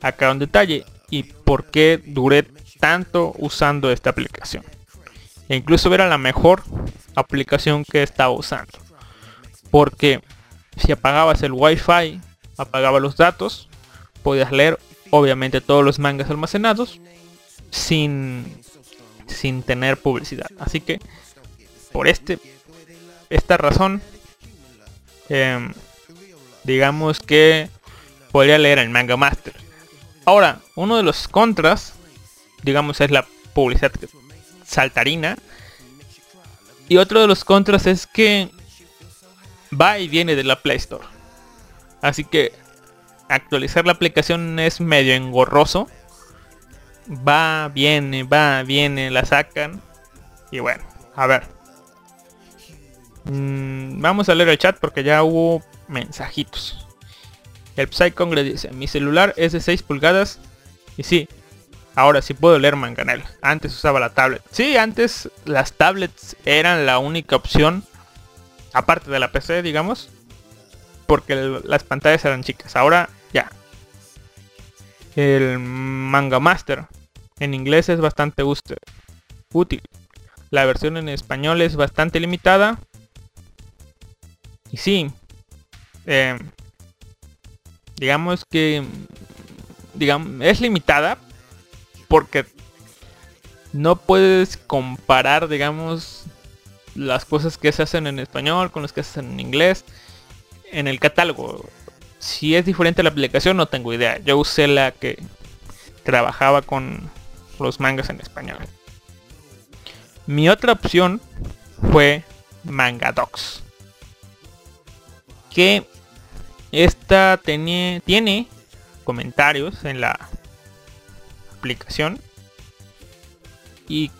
acá un detalle y por qué duré tanto usando esta aplicación. E incluso era la mejor aplicación que estaba usando. Porque si apagabas el wifi, apagaba los datos, podías leer obviamente todos los mangas almacenados sin, sin tener publicidad. Así que por este esta razón em, digamos que podría leer el manga master. Ahora, uno de los contras, digamos, es la publicidad saltarina y otro de los contras es que va y viene de la Play Store. Así que actualizar la aplicación es medio engorroso. Va, viene, va, viene, la sacan. Y bueno, a ver. Mm, vamos a leer el chat porque ya hubo mensajitos. El Psycon le dice, mi celular es de 6 pulgadas. Y sí, Ahora sí puedo leer Manganel. Antes usaba la tablet. Sí, antes las tablets eran la única opción. Aparte de la PC, digamos. Porque las pantallas eran chicas. Ahora ya. El Manga Master. En inglés es bastante útil. La versión en español es bastante limitada. Y sí. Eh, digamos que digamos, es limitada, porque no puedes comparar, digamos, las cosas que se hacen en español con las que se hacen en inglés en el catálogo. Si es diferente la aplicación no tengo idea. Yo usé la que trabajaba con los mangas en español. Mi otra opción fue Mangadox. Que esta tiene, tiene comentarios en la aplicación. Y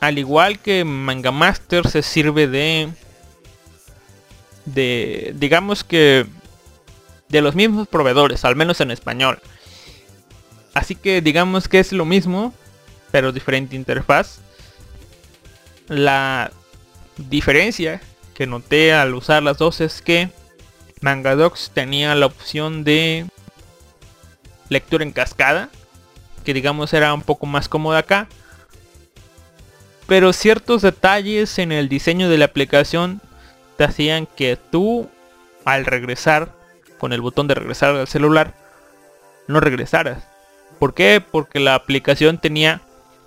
al igual que Manga Master se sirve de de digamos que de los mismos proveedores, al menos en español. Así que digamos que es lo mismo, pero diferente interfaz. La diferencia que noté al usar las dos es que Mangadox tenía la opción de lectura en cascada, que digamos era un poco más cómoda acá. Pero ciertos detalles en el diseño de la aplicación te hacían que tú al regresar con el botón de regresar al celular no regresaras. ¿Por qué? Porque la aplicación tenía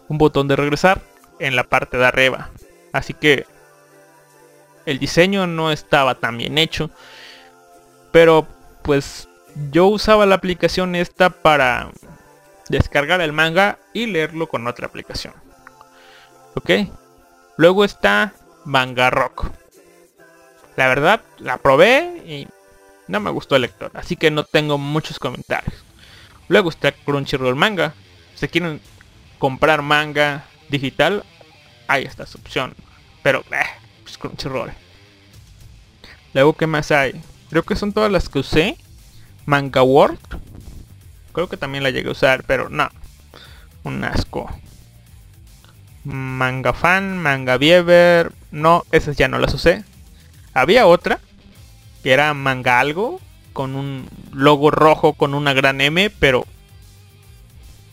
un botón de regresar en la parte de arriba. Así que el diseño no estaba tan bien hecho. Pero pues yo usaba la aplicación esta para descargar el manga y leerlo con otra aplicación. Ok. Luego está Manga Rock. La verdad, la probé y no me gustó el lector. Así que no tengo muchos comentarios. Luego está Crunchyroll Manga. Si quieren comprar manga digital, hay esta opción. Pero, eh, pues Crunchyroll. Luego, ¿qué más hay? Creo que son todas las que usé. Manga World. Creo que también la llegué a usar, pero no. Un asco. Manga Fan, Manga Bieber. No, esas ya no las usé. Había otra. Que era Manga Algo. Con un logo rojo con una gran M. Pero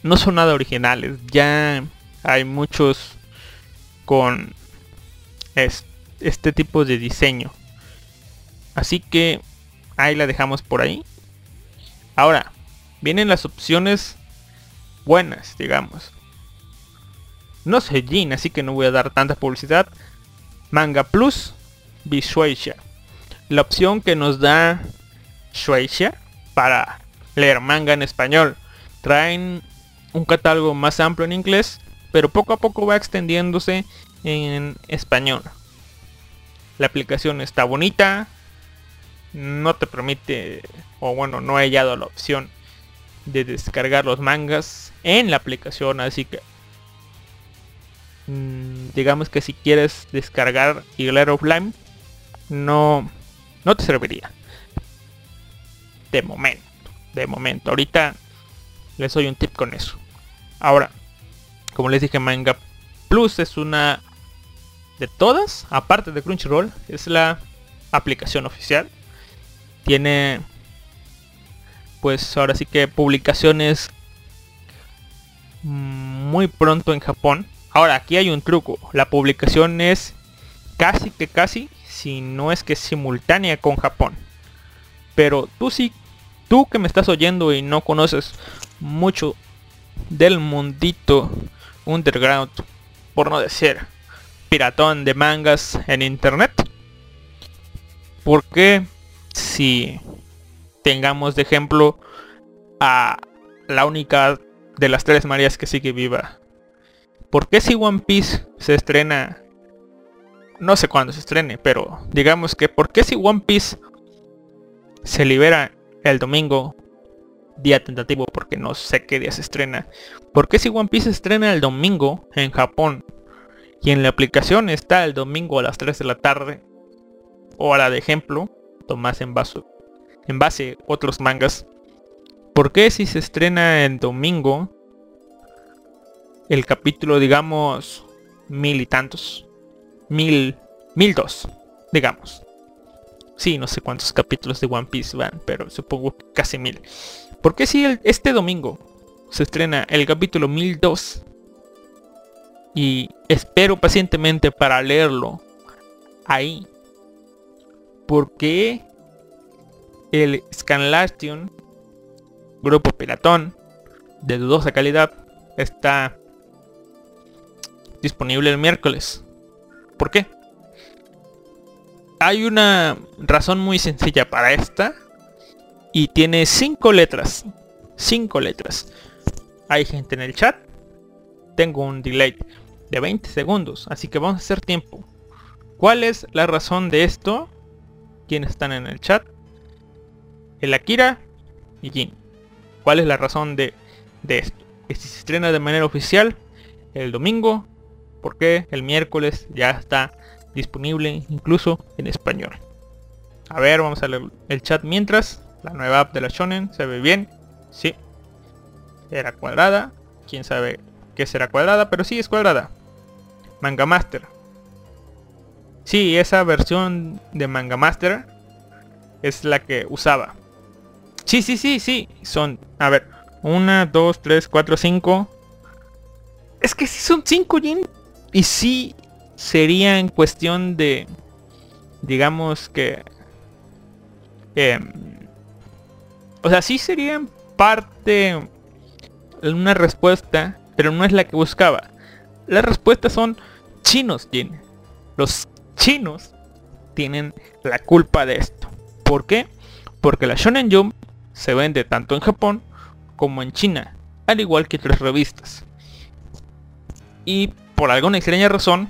no son nada originales. Ya hay muchos con este tipo de diseño. Así que ahí la dejamos por ahí. Ahora, vienen las opciones buenas, digamos. No soy Jin, así que no voy a dar tanta publicidad. Manga Plus, Bishueisha. La opción que nos da Shueisha para leer manga en español. Traen un catálogo más amplio en inglés, pero poco a poco va extendiéndose en español. La aplicación está bonita, no te permite, o bueno, no he hallado la opción de descargar los mangas en la aplicación, así que mm, digamos que si quieres descargar leer offline, no, no te serviría. De momento, de momento. Ahorita les doy un tip con eso. Ahora, como les dije, Manga Plus es una de todas, aparte de Crunchyroll, es la aplicación oficial tiene pues ahora sí que publicaciones muy pronto en Japón. Ahora aquí hay un truco. La publicación es casi que casi, si no es que simultánea con Japón. Pero tú sí, tú que me estás oyendo y no conoces mucho del mundito underground, por no decir piratón de mangas en internet. ¿Por qué si tengamos de ejemplo a la única de las tres Marías que sigue viva. ¿Por qué si One Piece se estrena? No sé cuándo se estrene, pero digamos que ¿por qué si One Piece se libera el domingo? Día tentativo porque no sé qué día se estrena. ¿Por qué si One Piece se estrena el domingo en Japón? Y en la aplicación está el domingo a las 3 de la tarde. O la de ejemplo, más en, vaso, en base otros mangas. ¿Por qué si se estrena en domingo el capítulo, digamos, mil y tantos? Mil, mil dos, digamos. Sí, no sé cuántos capítulos de One Piece van, pero supongo que casi mil. ¿Por qué si el, este domingo se estrena el capítulo dos y espero pacientemente para leerlo ahí por qué el Scanlation, grupo piratón de dudosa calidad, está disponible el miércoles. ¿Por qué? Hay una razón muy sencilla para esta. y tiene cinco letras. Cinco letras. Hay gente en el chat. Tengo un delay de 20 segundos, así que vamos a hacer tiempo. ¿Cuál es la razón de esto? ¿Quiénes están en el chat? El Akira y Jin. ¿Cuál es la razón de, esto? Que si se estrena de manera oficial el domingo, porque el miércoles ya está disponible incluso en español. A ver, vamos a leer el chat mientras. La nueva app de la Shonen se ve bien. Sí. Era cuadrada. Quién sabe qué será cuadrada, pero sí es cuadrada. Manga Master. Sí, esa versión de Manga Master es la que usaba. Sí, sí, sí, sí. Son, a ver, una, dos, tres, cuatro, cinco. Es que sí son cinco, Jin. Y sí sería en cuestión de, digamos que, o sea, sí sería en parte una respuesta, pero no es la que buscaba. Las respuestas son chinos, Jin. Los chinos tienen la culpa de esto. ¿Por qué? Porque la Shonen Jump se vende tanto en Japón como en China, al igual que otras revistas. Y por alguna extraña razón,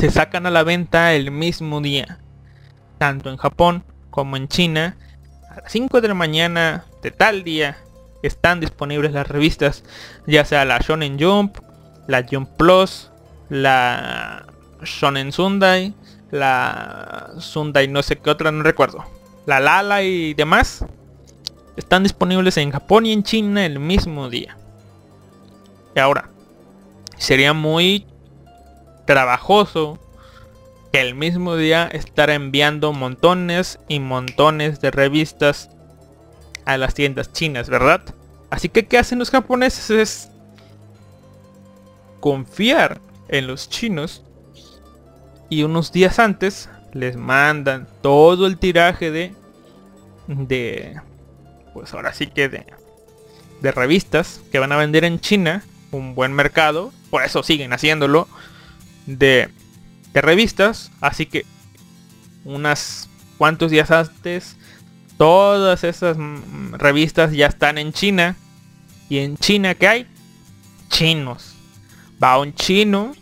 se sacan a la venta el mismo día, tanto en Japón como en China, a las 5 de la mañana de tal día están disponibles las revistas, ya sea la Shonen Jump, la Jump Plus, la Shonen Sunday, la Sunday no sé qué otra, no recuerdo. La Lala y demás están disponibles en Japón y en China el mismo día. Y ahora, sería muy trabajoso que el mismo día estar enviando montones y montones de revistas a las tiendas chinas, ¿verdad? Así que ¿qué hacen los japoneses? Es confiar en los chinos y unos días antes les mandan todo el tiraje de de pues ahora sí que de revistas que van a vender en China un buen mercado por eso siguen haciéndolo de, revistas. Así que unas cuantos días antes todas esas revistas ya están en China. Y en China que hay chinos. Va un chino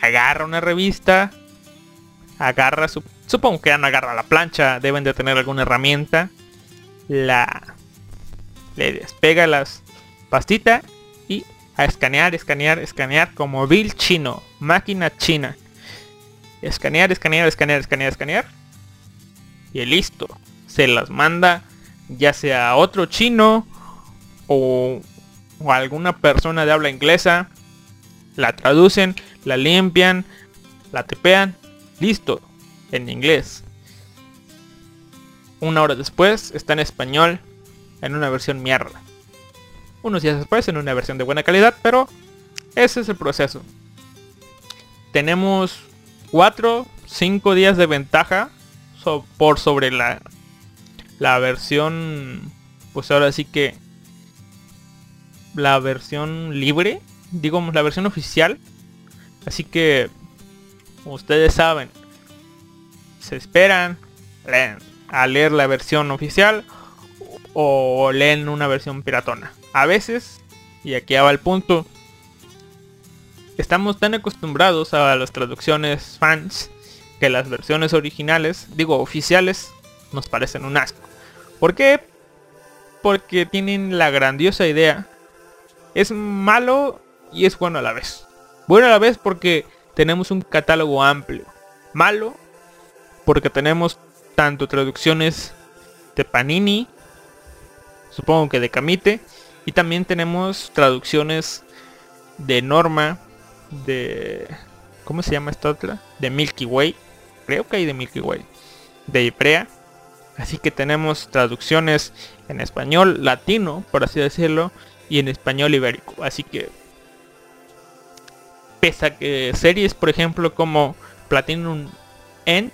agarra una revista, agarra su... Supongo que no agarra la plancha, deben de tener alguna herramienta. La... Le despega las pastita y a escanear, escanear, escanear como Bill chino, máquina china. Escanear, escanear, escanear, escanear, escanear. Y listo. Se las manda ya sea otro chino o, o alguna persona de habla inglesa. La traducen, la limpian, la tepean, listo, en inglés. Una hora después está en español en una versión mierda. Unos días después en una versión de buena calidad, pero ese es el proceso. Tenemos 4, 5 días de ventaja por sobre la, la versión, pues ahora sí que la versión libre, digamos la versión oficial Así que, ustedes saben, se esperan a leer la versión oficial o leen una versión piratona. A veces, y aquí va el punto, estamos tan acostumbrados a las traducciones fans que las versiones originales, digo oficiales, nos parecen un asco. ¿Por qué? Porque tienen la grandiosa idea. Es malo y es bueno a la vez. Bueno a la vez porque tenemos un catálogo amplio. Malo porque tenemos tanto traducciones de Panini, supongo que de Camite, y también tenemos traducciones de Norma, de... ¿Cómo se llama esta otra? De Milky Way. Creo que hay de Milky Way. De Iprea. Así que tenemos traducciones en español latino, por así decirlo, y en español ibérico. Así que pese a que series, por ejemplo, como Platinum End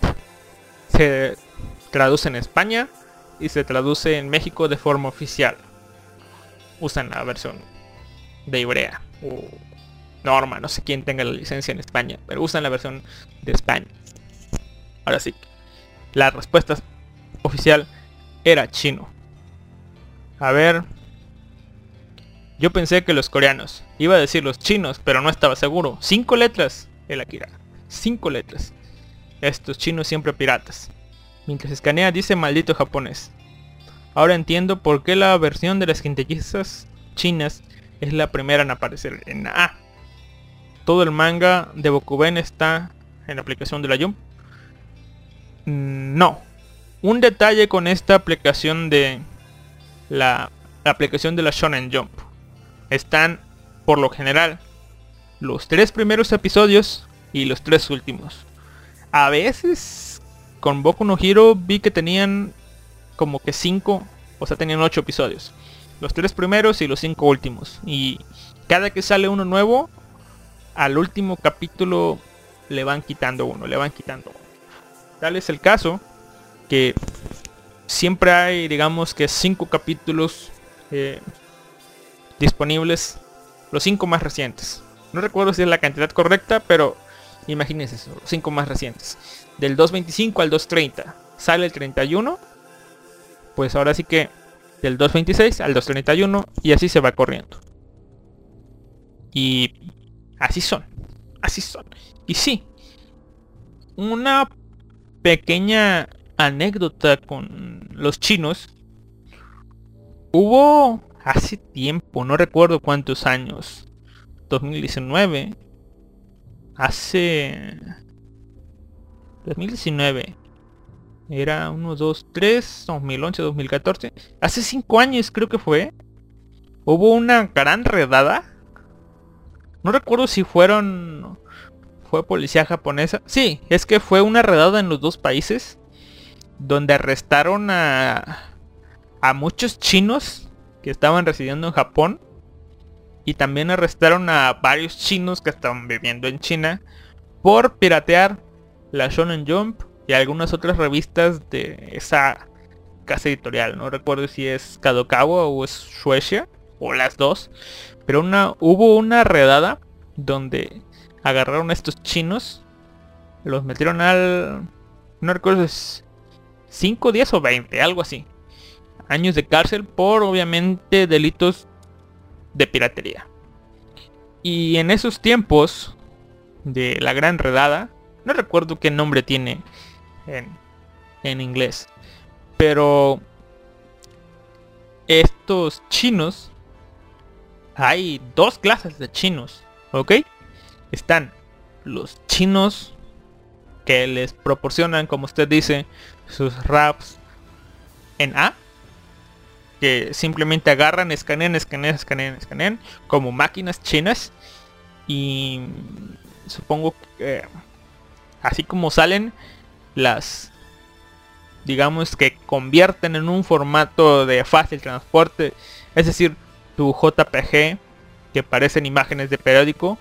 se traduce en España y se traduce en México de forma oficial. Usan la versión de Ibrea o Norma, no sé quién tenga la licencia en España, pero usan la versión de España. Ahora sí, la respuesta oficial era chino. A ver. Yo pensé que los coreanos. Iba a decir los chinos, pero no estaba seguro. Cinco letras, el Akira. Cinco letras. Estos chinos siempre piratas. Mientras escanea dice maldito japonés. Ahora entiendo por qué la versión de las quintillizas chinas es la primera en aparecer en A. Todo el manga de Bokuben está en la aplicación de la Jump. Mm, No. Un detalle con esta aplicación de la aplicación de la Shonen Jump. Están, por lo general, los tres primeros episodios y los tres últimos. A veces con Boku no Hero vi que tenían como que cinco, o sea, tenían ocho episodios. Los tres primeros y los cinco últimos. Y cada que sale uno nuevo, al último capítulo le van quitando uno, le van quitando uno. Tal es el caso que siempre hay, digamos que cinco capítulos eh, disponibles, los cinco más recientes. No recuerdo si es la cantidad correcta, pero imagínense eso, los cinco más recientes. Del 2.25 al 2.30 sale el 31, pues ahora sí que del 2.26 al 2.31 y así se va corriendo. Y así son, así son. Y sí, una pequeña anécdota con los chinos. Hubo hace tiempo, no recuerdo cuántos años, 2019, hace 2019, era 1, 2, 3, 2011, 2014, hace 5 años creo que fue, hubo una gran redada. No recuerdo si fueron fue policía japonesa. Sí, es que fue una redada en los dos países donde arrestaron a a muchos chinos que estaban residiendo en Japón y también arrestaron a varios chinos que estaban viviendo en China por piratear la Shonen Jump y algunas otras revistas de esa casa editorial. No recuerdo si es Kadokawa o es Shueisha o las dos, pero una hubo una redada donde agarraron a estos chinos, los metieron al... no recuerdo es 5 días o 20, algo así. Años de cárcel por obviamente delitos de piratería. Y en esos tiempos de la gran redada, no recuerdo qué nombre tiene en, en inglés, pero estos chinos, hay dos clases de chinos, ¿ok? Están los chinos que les proporcionan, como usted dice, sus raps en A. Que simplemente agarran, escanean, escanean, escanean, escanean. Como máquinas chinas. Y supongo que así como salen las digamos que convierten en un formato de fácil transporte es decir tu JPG que parecen imágenes de periódico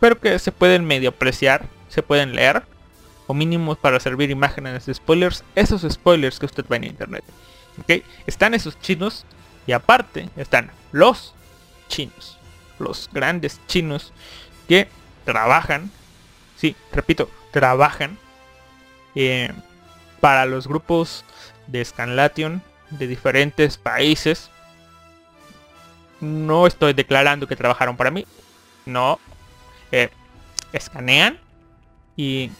pero que se pueden medio apreciar se pueden leer o mínimos para servir imágenes de spoilers esos spoilers que usted ve en internet están esos chinos y aparte están los chinos los grandes chinos que trabajan sí repito trabajan eh, para los grupos de Scanlation de diferentes países. No estoy declarando que trabajaron para mí. No. Eh, escanean. Y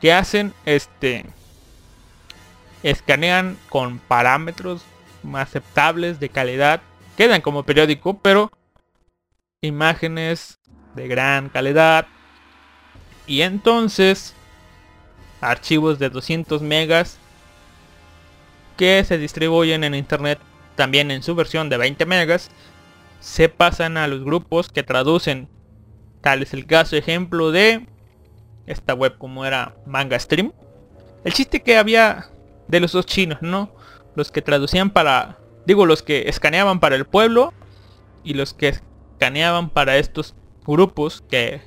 ¿qué hacen? Este. Escanean con parámetros aceptables de calidad. Quedan como periódico, pero imágenes de gran calidad. Y entonces archivos de 200 megas que se distribuyen en internet también en su versión de 20 megas se pasan a los grupos que traducen tal es el caso ejemplo de esta web como era manga stream el chiste que había de los dos chinos no los que traducían para digo los que escaneaban para el pueblo y los que escaneaban para estos grupos que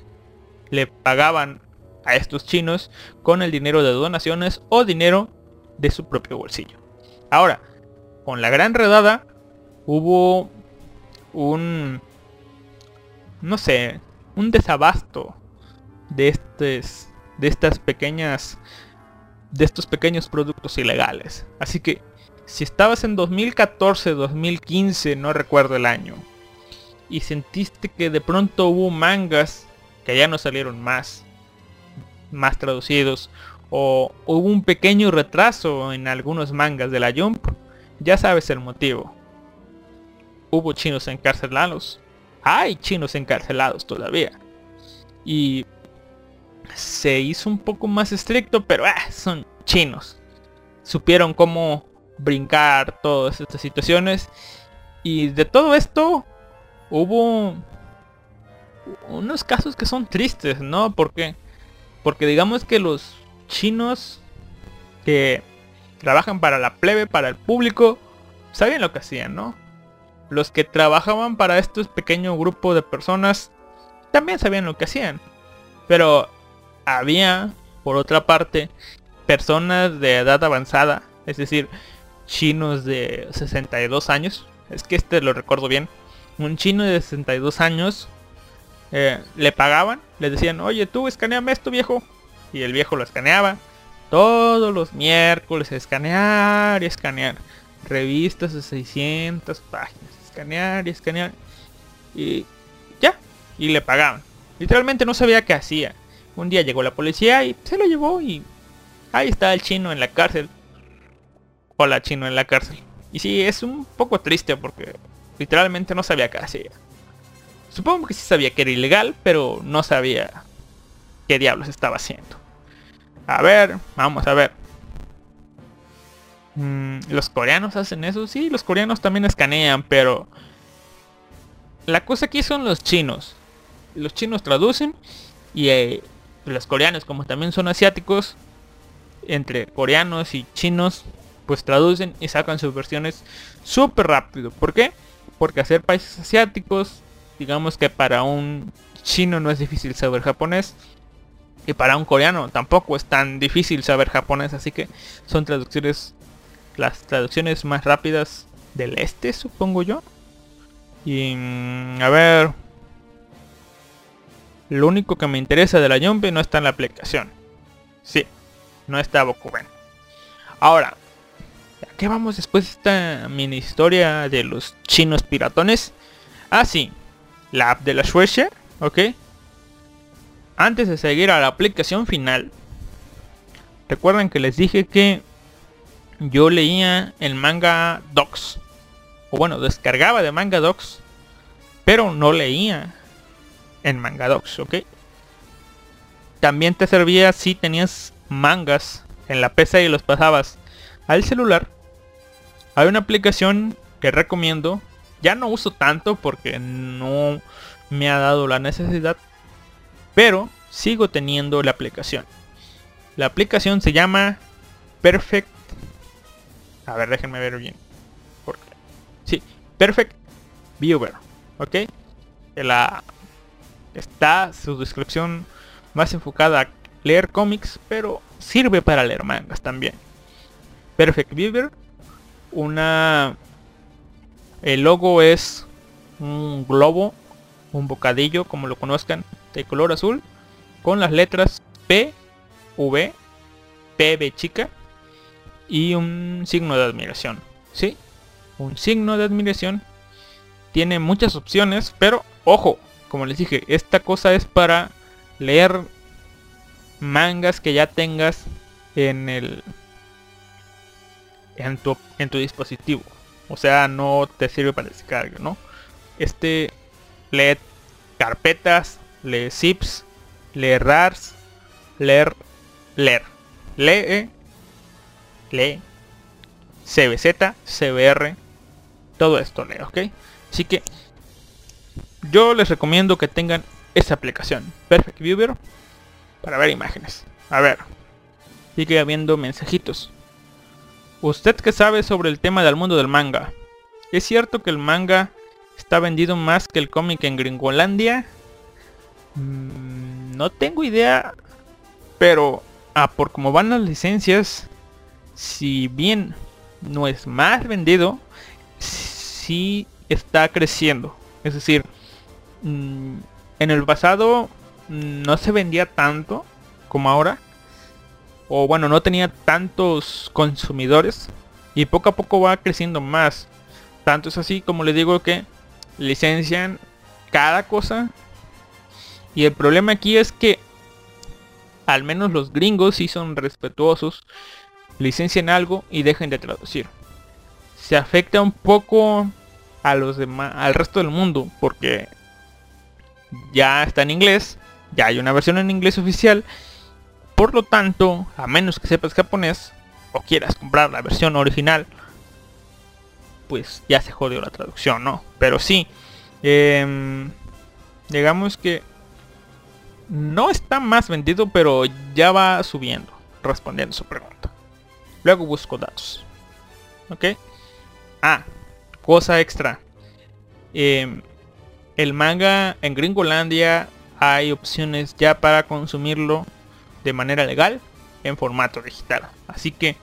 le pagaban a estos chinos con el dinero de donaciones o dinero de su propio bolsillo. Ahora, con la gran redada hubo un, no sé, un desabasto de estos, de estas pequeñas, de estos pequeños productos ilegales. Así que Si estabas en 2014, 2015, no recuerdo el año, y sentiste que de pronto hubo mangas que ya no salieron más, más traducidos, o hubo un pequeño retraso en algunos mangas de la Jump, ya sabes el motivo. Hubo chinos encarcelados. Hay chinos encarcelados todavía. Y se hizo un poco más estricto, pero ah, son chinos. Supieron cómo brincar todas estas situaciones. Y de todo esto hubo unos casos que son tristes, ¿no? Porque porque digamos que los chinos que trabajan para la plebe, para el público, sabían lo que hacían, ¿no? Los que trabajaban para estos pequeños grupos de personas también sabían lo que hacían. Pero había, por otra parte, personas de edad avanzada, es decir, chinos de 62 años. Es que este lo recuerdo bien. Un chino de 62 años eh, le pagaban, le decían, oye tú escaneame esto viejo. Y el viejo lo escaneaba. Todos los miércoles escanear y escanear. Revistas de 600 páginas. Escanear y escanear. Y ya. Y le pagaban. Literalmente no sabía qué hacía. Un día llegó la policía y se lo llevó y ahí está el chino en la cárcel. Hola chino en la cárcel. Y sí, es un poco triste porque literalmente no sabía qué hacía. Supongo que sí sabía que era ilegal, pero no sabía qué diablos estaba haciendo. A ver, vamos a ver. Mm, ¿Los coreanos hacen eso? Sí, los coreanos también escanean, pero... La cosa aquí son los chinos. Los chinos traducen y eh, los coreanos, como también son asiáticos, entre coreanos y chinos, pues traducen y sacan sus versiones súper rápido. ¿Por qué? Porque hacer países asiáticos, digamos que para un chino no es difícil saber japonés. Y para un coreano tampoco es tan difícil saber japonés. Así que son traducciones, las traducciones más rápidas del este, supongo yo. Y mm, a ver, lo único que me interesa de la Yombe no está en la aplicación. Sí, no está Bokuben. Ahora, ¿a qué vamos después de esta mini historia de los chinos piratones? Ah, sí, la app de la Shueisha, ¿ok? Antes de seguir a la aplicación final, recuerden que les dije que yo leía el manga Docs. O bueno, descargaba de manga Docs, pero no leía en Mangadox, ¿ok? También te servía si tenías mangas en la PC y los pasabas al celular. Hay una aplicación que recomiendo. Ya no uso tanto porque no me ha dado la necesidad. Pero sigo teniendo la aplicación. La aplicación se llama Perfect. A ver, déjenme ver bien. Porque... Sí, Perfect Viewer. ¿Ok? La está su descripción más enfocada a leer cómics, pero sirve para leer mangas también. Perfect Viewer, una... El logo es un globo, un bocadillo, como lo conozcan, de color azul, con las letras P, V, PB chica y un signo de admiración. ¿Sí? Un signo de admiración. Tiene muchas opciones, pero ojo, como les dije, esta cosa es para leer mangas que ya tengas en el en tu, en tu dispositivo. O sea, no te sirve para descargar, ¿no? Este lee carpetas, lee zips, lee rars, leer, leer, lee, lee, CBZ, CBR, todo esto lee, ¿ok? Así que yo les recomiendo que tengan esta aplicación, Perfect Viewer, para ver imágenes. A ver, sigue habiendo mensajitos. ¿Usted qué sabe sobre el tema del mundo del manga? ¿Es cierto que el manga está vendido más que el cómic en Gringolandia? Mm, no tengo idea, pero ah, por cómo van las licencias, si bien no es más vendido, sí está creciendo. Es decir, Mm, en el pasado mm, no se vendía tanto como ahora. O bueno, no tenía tantos consumidores. Y poco a poco va creciendo más. Tanto es así como les digo que licencian cada cosa. Y el problema aquí es que al menos los gringos sí son respetuosos. Licencian algo y dejen de traducir. Se afecta un poco a los demás, al resto del mundo, porque ya está en inglés, ya hay una versión en inglés oficial. Por lo tanto, a menos que sepas japonés o quieras comprar la versión original, pues ya se jodió la traducción, ¿no? Pero sí, em, digamos que no está más vendido, pero ya va subiendo, respondiendo su pregunta. Luego busco datos. ¿Ok? Ah, cosa extra. Em, el manga en Gringolandia hay opciones ya para consumirlo de manera legal en formato digital. Así que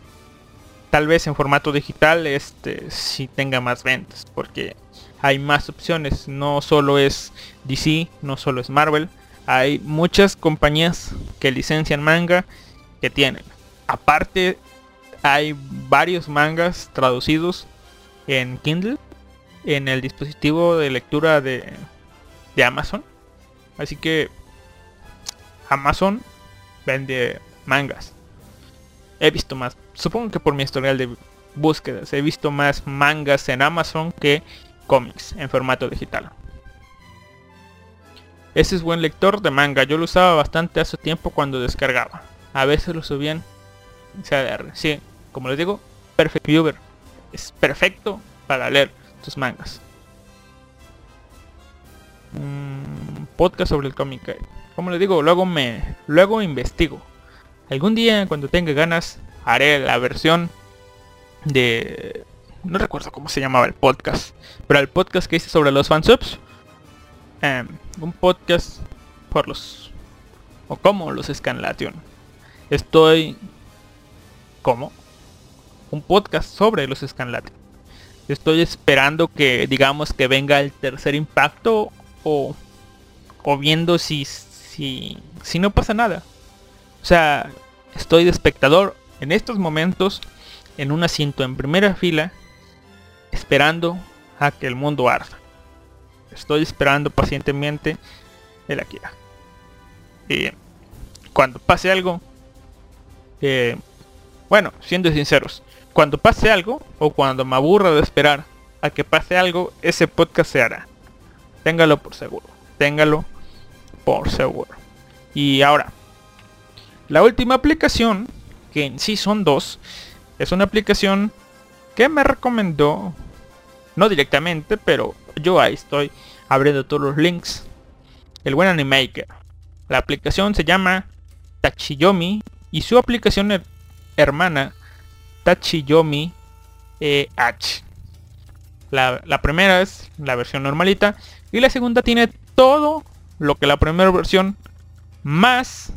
tal vez en formato digital este si tenga más ventas porque hay más opciones. No solo es DC, no solo es Marvel. Hay muchas compañías que licencian manga que tienen. Aparte hay varios mangas traducidos en Kindle en el dispositivo de lectura de, de Amazon. Así que Amazon vende mangas. He visto más, supongo que por mi historial de búsquedas, he visto más mangas en Amazon que cómics en formato digital. Ese es buen lector de manga, yo lo usaba bastante hace tiempo cuando descargaba. A veces lo subían en CDR. Sí, como les digo, Perfect Viewer. Es perfecto para leer tus mangas. Mm, podcast sobre el cómic. Como les digo, luego me luego investigo. Algún día cuando tenga ganas haré la versión de no recuerdo cómo se llamaba el podcast, pero el podcast que hice sobre los fansubs. Em, un podcast por los o como los Scanlation. Estoy como un podcast sobre los Scanlation. Estoy esperando que digamos que venga el tercer impacto o, o viendo si, si, si no pasa nada. O sea, estoy de espectador en estos momentos en un asiento en primera fila esperando a que el mundo arda. Estoy esperando pacientemente el Akira. Y cuando pase algo, eh, bueno, siendo sinceros, cuando pase algo o cuando me aburra de esperar a que pase algo, ese podcast se hará. Téngalo por seguro. Téngalo por seguro. Y ahora, la última aplicación, que en sí son dos, es una aplicación que me recomendó, no directamente, pero yo ahí estoy abriendo todos los links. El buen Animaker. La aplicación se llama Tachiyomi y su aplicación hermana Tachiyomi EH. La, la, primera es la versión normalita y la segunda tiene todo lo que la primera versión más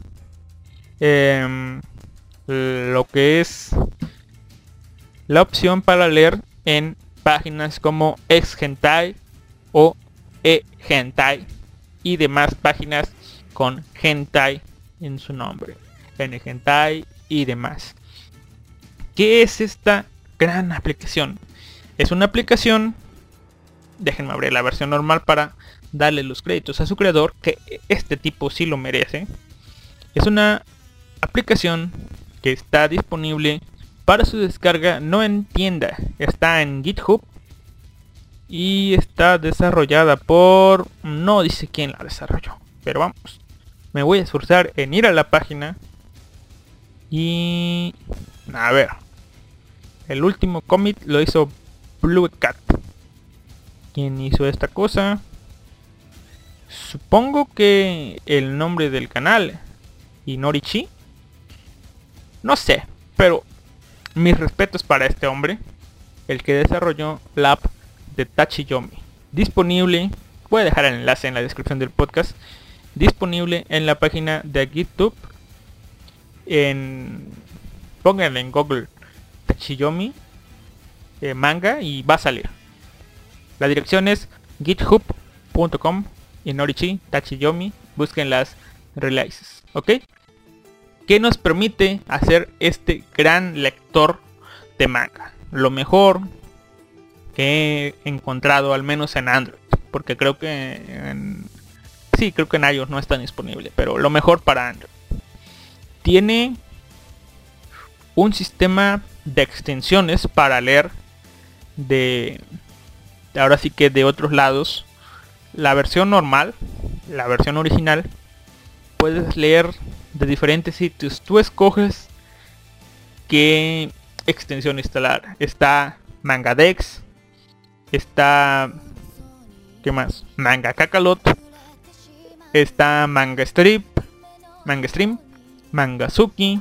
eh, lo que es la opción para leer en páginas como Exgentai o E-Gentai y demás páginas con Gentai en su nombre. N-Gentai y demás. ¿Qué es esta gran aplicación? Es una aplicación, déjenme abrir la versión normal para darle los créditos a su creador, que este tipo sí lo merece. Es una aplicación que está disponible para su descarga no en tienda, está en GitHub y está desarrollada por... no dice quién la desarrolló, pero vamos. Me voy a esforzar en ir a la página y... a ver, el último commit lo hizo Blue Cat. ¿Quién hizo esta cosa? Supongo que el nombre del canal. Inorichi. No sé, pero mis respetos para este hombre. El que desarrolló la app de Tachiyomi. Disponible, voy a dejar el enlace en la descripción del podcast. Disponible en la página de GitHub. En, pónganle en Google Tachiyomi eh, manga y va a salir. La dirección es github.com Inorichi Tachiyomi. Busquen las releases. ¿Ok? Que nos permite hacer este gran lector de manga. lo mejor que he encontrado al menos en Android. Porque creo que. Sí, creo que en iOS no está disponible. Pero lo mejor para Android. Tiene un sistema de extensiones para leer de... Ahora sí que de otros lados. La versión normal, la versión original, puedes leer de diferentes sitios. Tú escoges qué extensión instalar. Está Mangadex, está ¿qué más? Manga Kakalot, está Manga Strip, Manga Stream, Mangazuki.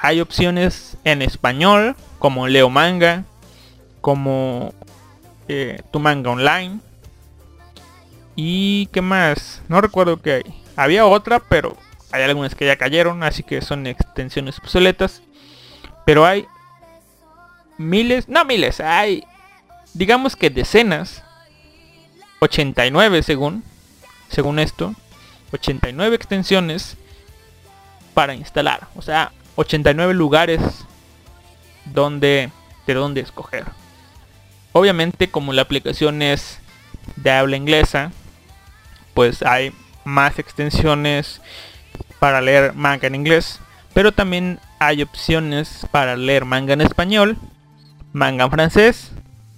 Hay opciones en español como Leo Manga, como eh, Tu Manga Online. ¿Y qué más? No recuerdo qué hay. Había otra, pero hay algunas que ya cayeron, así que son extensiones obsoletas. Pero hay miles, no miles, hay digamos que decenas, 89 según, según esto, 89 extensiones para instalar. O sea, 89 lugares donde, de donde escoger. Obviamente como la aplicación es de habla inglesa, pues hay más extensiones para leer manga en inglés, pero también hay opciones para leer manga en español, manga en francés,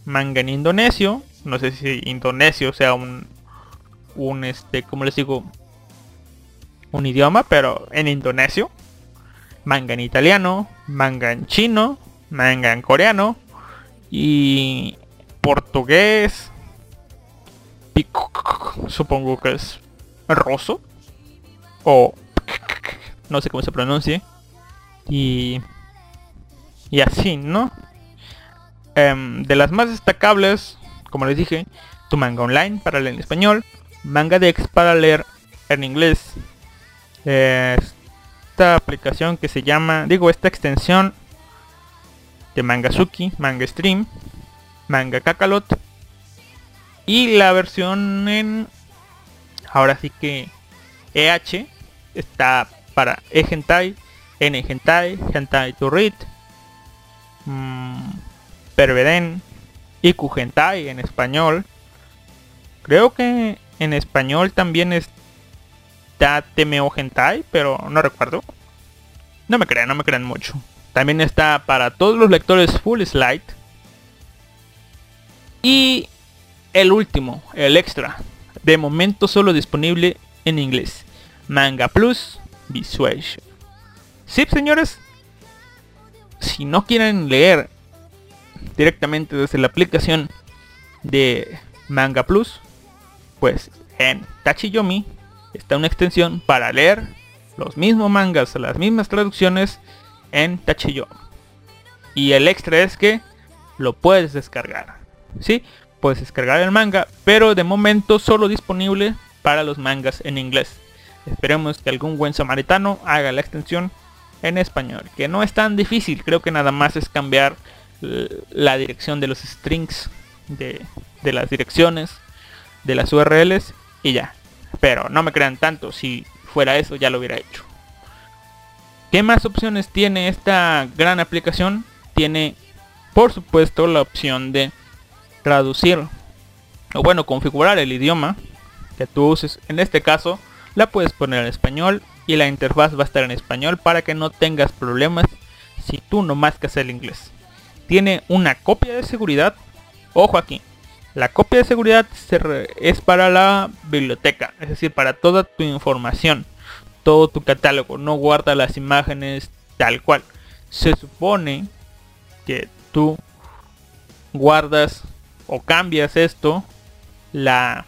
manga en indonesio, no sé si indonesio sea un un este, como les digo, un idioma, pero en indonesio, manga en italiano, manga en chino, manga en coreano y portugués, supongo que es roso o no sé cómo se pronuncie. Y y así no Em, de las más destacables como les dije tu manga online para leer en español manga dex para leer en inglés esta aplicación que se llama digo esta extensión de Mangazuki, Manga Stream, Manga Kakalot y la versión en ahora sí que EH está para E-Hentai, N-Hentai, Hentai to Read, mmm, Perveden y Hentai en español. Creo que en español también está Temeo Hentai, pero no recuerdo. No me crean, no me crean mucho. También está para todos los lectores Full Slide. Y el último, el extra. De momento solo disponible en inglés. Manga Plus Visuation. Sí, señores. Si no quieren leer directamente desde la aplicación de Manga Plus, pues en Tachiyomi está una extensión para leer los mismos mangas, las mismas traducciones en Tachiyomi. Y el extra es que lo puedes descargar. ¿Sí? Puedes descargar el manga, pero de momento solo disponible para los mangas en inglés. Esperemos que algún buen samaritano haga la extensión en español, que no es tan difícil, creo que nada más es cambiar la dirección de los strings de, de las direcciones de las URLs y ya. Pero no me crean tanto, si fuera eso ya lo hubiera hecho. ¿Qué más opciones tiene esta gran aplicación? Tiene, por supuesto, la opción de traducir o bueno, configurar el idioma que tú uses. En este caso, la puedes poner en español y la interfaz va a estar en español para que no tengas problemas si tú no mascas el inglés. Tiene una copia de seguridad. Ojo aquí. La copia de seguridad es para la biblioteca, es decir, para toda tu información, todo tu catálogo. No guarda las imágenes tal cual. Se supone que tú guardas o cambias esto, la,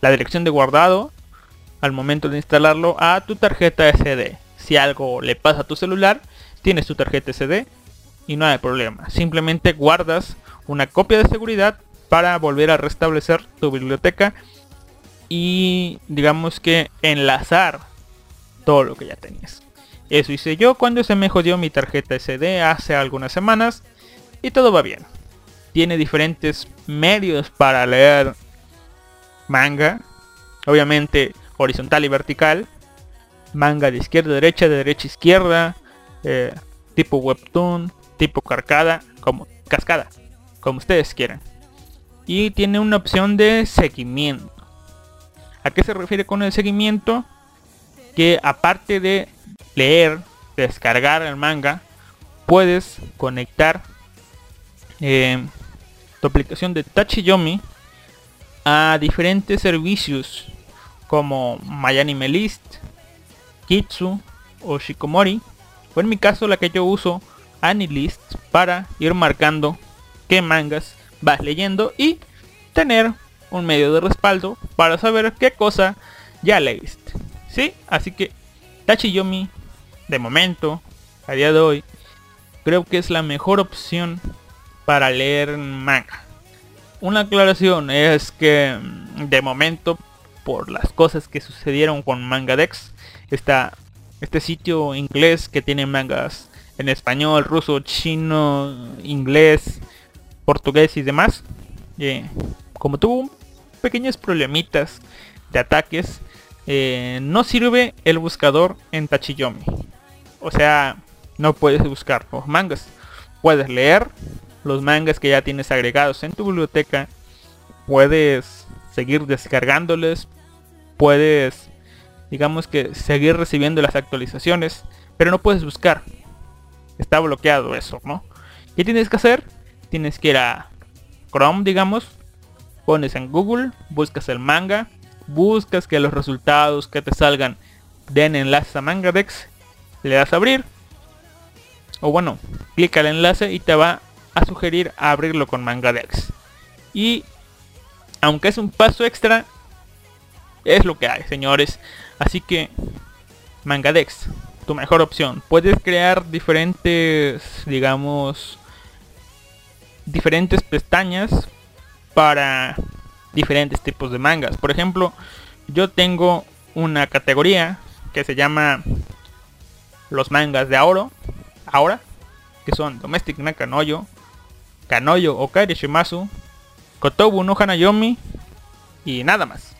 la dirección de guardado al momento de instalarlo a tu tarjeta SD. Si algo le pasa a tu celular, tienes tu tarjeta SD y no hay problema. Simplemente guardas una copia de seguridad para volver a restablecer tu biblioteca y digamos que enlazar todo lo que ya tenías. Eso hice yo cuando se me jodió mi tarjeta SD hace algunas semanas y todo va bien. Tiene diferentes medios para leer manga, obviamente horizontal y vertical, manga de izquierda a derecha, de derecha a izquierda, eh, tipo webtoon, tipo carcada, como cascada, como ustedes quieran. Y tiene una opción de seguimiento. ¿A qué se refiere con el seguimiento? Que aparte de leer, descargar el manga, puedes conectar eh, tu aplicación de Tachiyomi a diferentes servicios como MyAnimeList, Kitsu o Shikomori. O en mi caso la que yo uso Anilist para ir marcando qué mangas vas leyendo y tener un medio de respaldo para saber qué cosa ya leíste. ¿Sí? Así que Tachiyomi de momento, a día de hoy, creo que es la mejor opción para leer manga. Una aclaración es que mm, de momento por las cosas que sucedieron con Mangadex, está este sitio inglés que tiene mangas en español, ruso, chino, inglés, portugués y demás. Eh, como tuvo pequeños problemitas de ataques, eh, no sirve el buscador en Tachiyomi. O sea, no puedes buscar los mangas. Puedes leer los mangas que ya tienes agregados en tu biblioteca. Puedes seguir descargándoles. Puedes, digamos que, seguir recibiendo las actualizaciones. Pero no puedes buscar. Está bloqueado eso, ¿no? ¿Qué tienes que hacer? Tienes que ir a Chrome, digamos. Pones en Google, buscas el manga. Buscas que los resultados que te salgan den enlaces a Mangadex. Le das a abrir. O bueno, clica el enlace y te va a sugerir abrirlo con Mangadex. Y aunque es un paso extra, es lo que hay, señores. Así que Mangadex, tu mejor opción. Puedes crear diferentes, digamos, diferentes pestañas para diferentes tipos de mangas. Por ejemplo, yo tengo una categoría que se llama los mangas de oro, ahora, que son Domestic Nakanoyo, Kanoyo Okairi Shimasu, Kotobu no Hanayomi y nada más.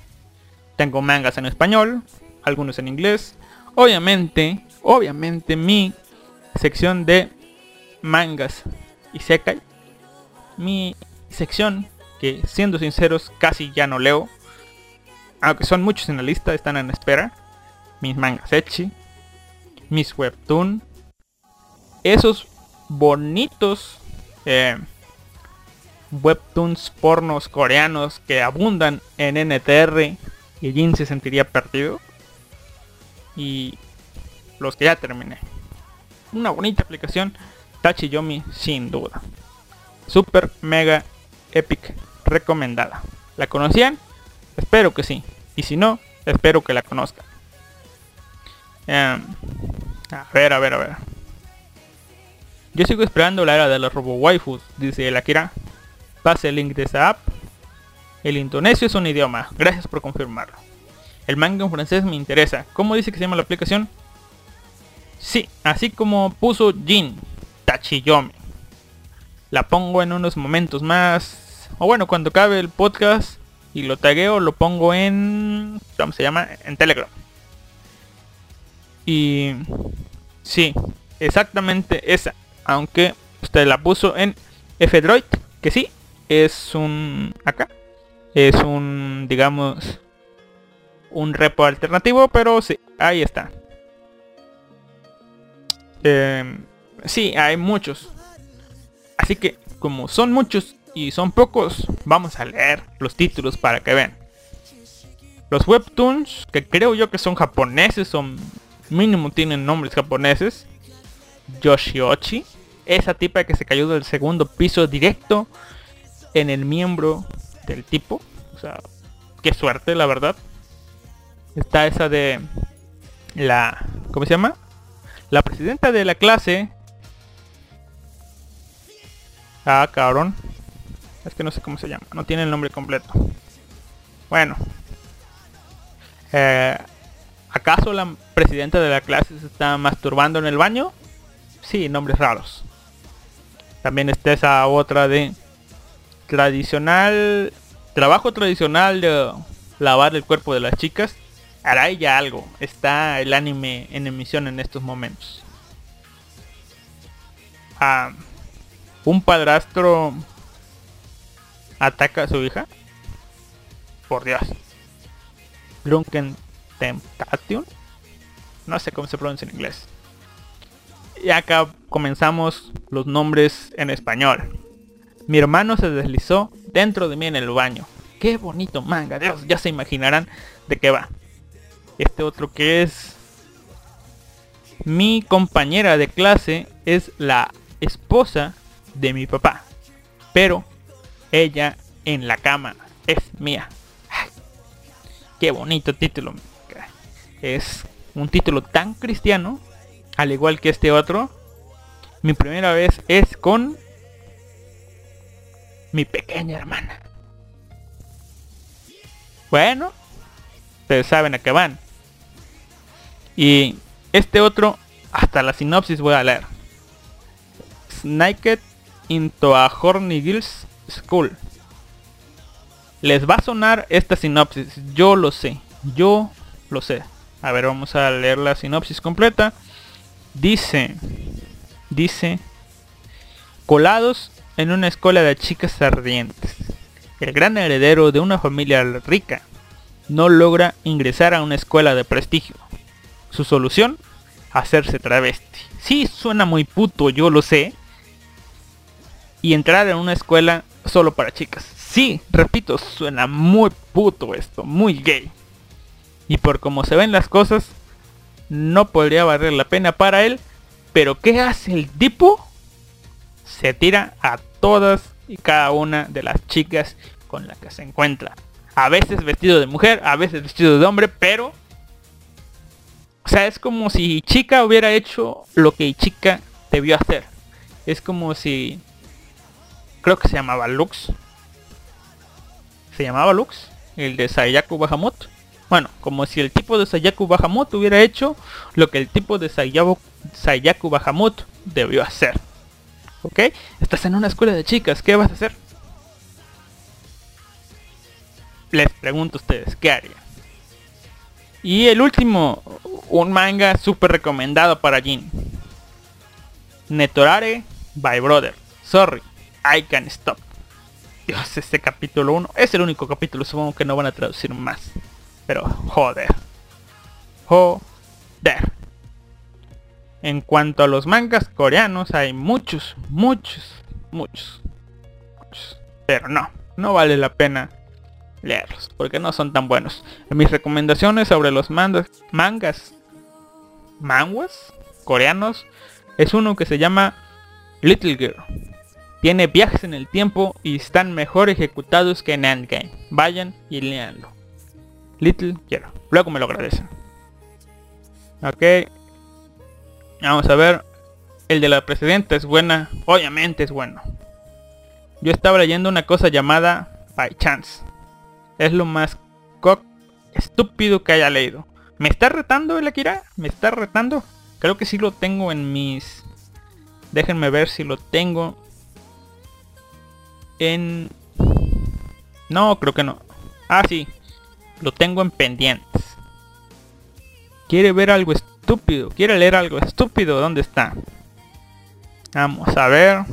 Tengo mangas en español, algunos en inglés. Obviamente, obviamente mi sección de mangas y sekai. Mi sección que siendo sinceros casi ya no leo. Aunque son muchos en la lista, están en espera. Mis mangas echi. Mis webtoon. Esos bonitos eh, webtoons pornos coreanos que abundan en NTR y Jin se sentiría perdido. Y los que ya terminé. Una bonita aplicación. Tachiyomi sin duda. Super mega epic recomendada. ¿La conocían? Espero que sí. Y si no, espero que la conozcan. Em, a ver, a ver, a ver. Yo sigo esperando la era de los robo waifus, dice el Akira. Pase el link de esa app. El indonesio es un idioma. Gracias por confirmarlo. El manga en francés me interesa. ¿Cómo dice que se llama la aplicación? Sí, así como puso Jin Tachiyomi. La pongo en unos momentos más. O bueno, cuando acabe el podcast y lo tagueo, lo pongo en... ¿Cómo se llama? En Telegram. Y... Sí, exactamente esa. Aunque usted la puso en F-Droid, que sí, es un acá es un digamos un repo alternativo pero sí ahí está eh, sí hay muchos así que como son muchos y son pocos vamos a leer los títulos para que vean los webtoons que creo yo que son japoneses son mínimo tienen nombres japoneses Yoshiochi esa tipa que se cayó del segundo piso directo en el miembro del tipo. O sea, qué suerte, la verdad. Está esa de la... ¿Cómo se llama? La presidenta de la clase. Ah, cabrón. Es que no sé cómo se llama. No tiene el nombre completo. Bueno. Eh, ¿Acaso la presidenta de la clase se está masturbando en el baño? Sí, nombres raros. También está esa otra de tradicional, trabajo tradicional de lavar el cuerpo de las chicas, hará ya algo. Está el anime en emisión en estos momentos. a un padrastro ataca a su hija. Por Dios. Drunken Temptation. No sé cómo se pronuncia en inglés. Y acá comenzamos los nombres en español. Mi hermano se deslizó dentro de mí en el baño. Qué bonito manga. Dios, ya se imaginarán de qué va. Este otro que es... Mi compañera de clase es la esposa de mi papá. Pero ella en la cama es mía. Qué bonito título. Es un título tan cristiano, al igual que este otro. Mi primera vez es con mi pequeña hermana. Bueno, ustedes saben a qué van. Y este otro, hasta la sinopsis voy a leer. Naked into a Horny Girls School. Les va a sonar esta sinopsis, yo lo sé, yo lo sé. A ver, vamos a leer la sinopsis completa. Dice, dice, colados en una escuela de chicas ardientes. El gran heredero de una familia rica no logra ingresar a una escuela de prestigio. Su solución, hacerse travesti. Sí, suena muy puto, yo lo sé. Y entrar en una escuela solo para chicas. Sí, repito, suena muy puto esto, muy gay. Y por como se ven las cosas, no podría valer la pena para él. Pero ¿qué hace el tipo? Se tira a todas y cada una de las chicas con las que se encuentra. A veces vestido de mujer, a veces vestido de hombre, pero... O sea, es como si chica hubiera hecho lo que chica debió hacer. Es como si... Creo que se llamaba Lux se llamaba Lux, el de Sayaku Bahamut. Bueno, como si el tipo de Sayaku Bahamut hubiera hecho lo que el tipo de Sayaku, Bahamut debió hacer. ¿Ok? Estás en una escuela de chicas, ¿qué vas a hacer? Les pregunto a ustedes, ¿qué harían? Y el último, un manga súper recomendado para Jin. Netorare by Brother. Sorry, I can stop. Dios, este capítulo 1 es el único capítulo, supongo que no van a traducir más. Pero joder. Joder. En cuanto a los mangas coreanos, hay muchos, muchos, muchos, muchos. Pero no, no vale la pena leerlos, porque no son tan buenos. mis recomendaciones sobre los mangas, mangas, manguas coreanos, es uno que se llama Little Girl. Tiene viajes en el tiempo y están mejor ejecutados que en Endgame. Vayan y leanlo. Little quiero. Luego me lo agradecen. Ok. Vamos a ver. El de la presidenta es buena. Obviamente es bueno. Yo estaba leyendo una cosa llamada By Chance. Es lo más cock estúpido que haya leído. ¿Me está retando el Akira? ¿Me está retando? Creo que sí lo tengo en mis... Déjenme ver si lo tengo en... No, creo que no. Ah, sí. Lo tengo en pendientes. Quiere ver algo estúpido. Quiere leer algo estúpido. ¿Dónde está? Vamos a ver.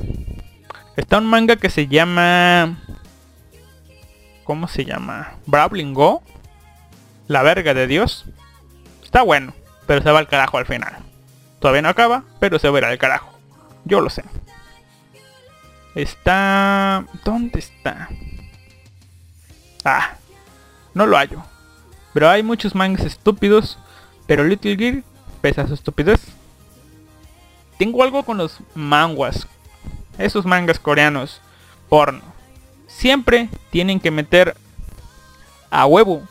Está un manga que se llama... ¿Cómo se llama? Brawling. La verga de Dios. Está bueno. Pero se va al carajo al final. Todavía no acaba, pero se verá al carajo. Yo lo sé. Está... ¿Dónde está? Ah, no lo hallo. Pero hay muchos mangas estúpidos. Pero Little Gear, pese a su estupidez. Tengo algo con los manguas. Esos mangas coreanos. Porno. Siempre tienen que meter a huevo.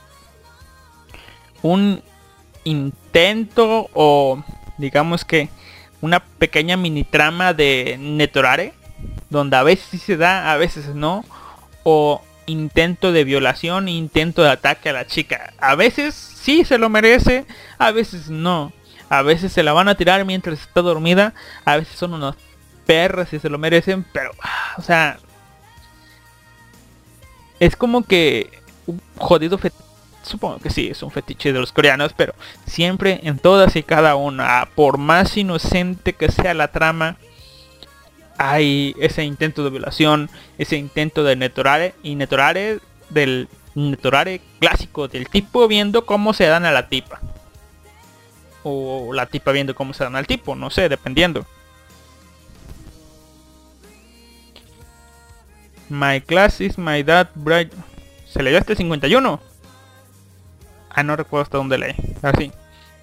Un intento o digamos que una pequeña mini trama de Netorare donde a veces sí se da, a veces no, o intento de violación, intento de ataque a la chica. A veces sí se lo merece, a veces no. A veces se la van a tirar mientras está dormida, a veces son unos perras y se lo merecen, pero, ah, o sea, es como que un jodido fetiche. Supongo que sí, es un fetiche de los coreanos, pero siempre en todas y cada una, por más inocente que sea la trama, hay ese intento de violación, ese intento de netorare y netorare del netorare clásico del tipo viendo cómo se dan a la tipa. O la tipa viendo cómo se dan al tipo, no sé, dependiendo. My class is my dad bright. ¿Se leyó este 51? Ah, no recuerdo hasta dónde leí. Así.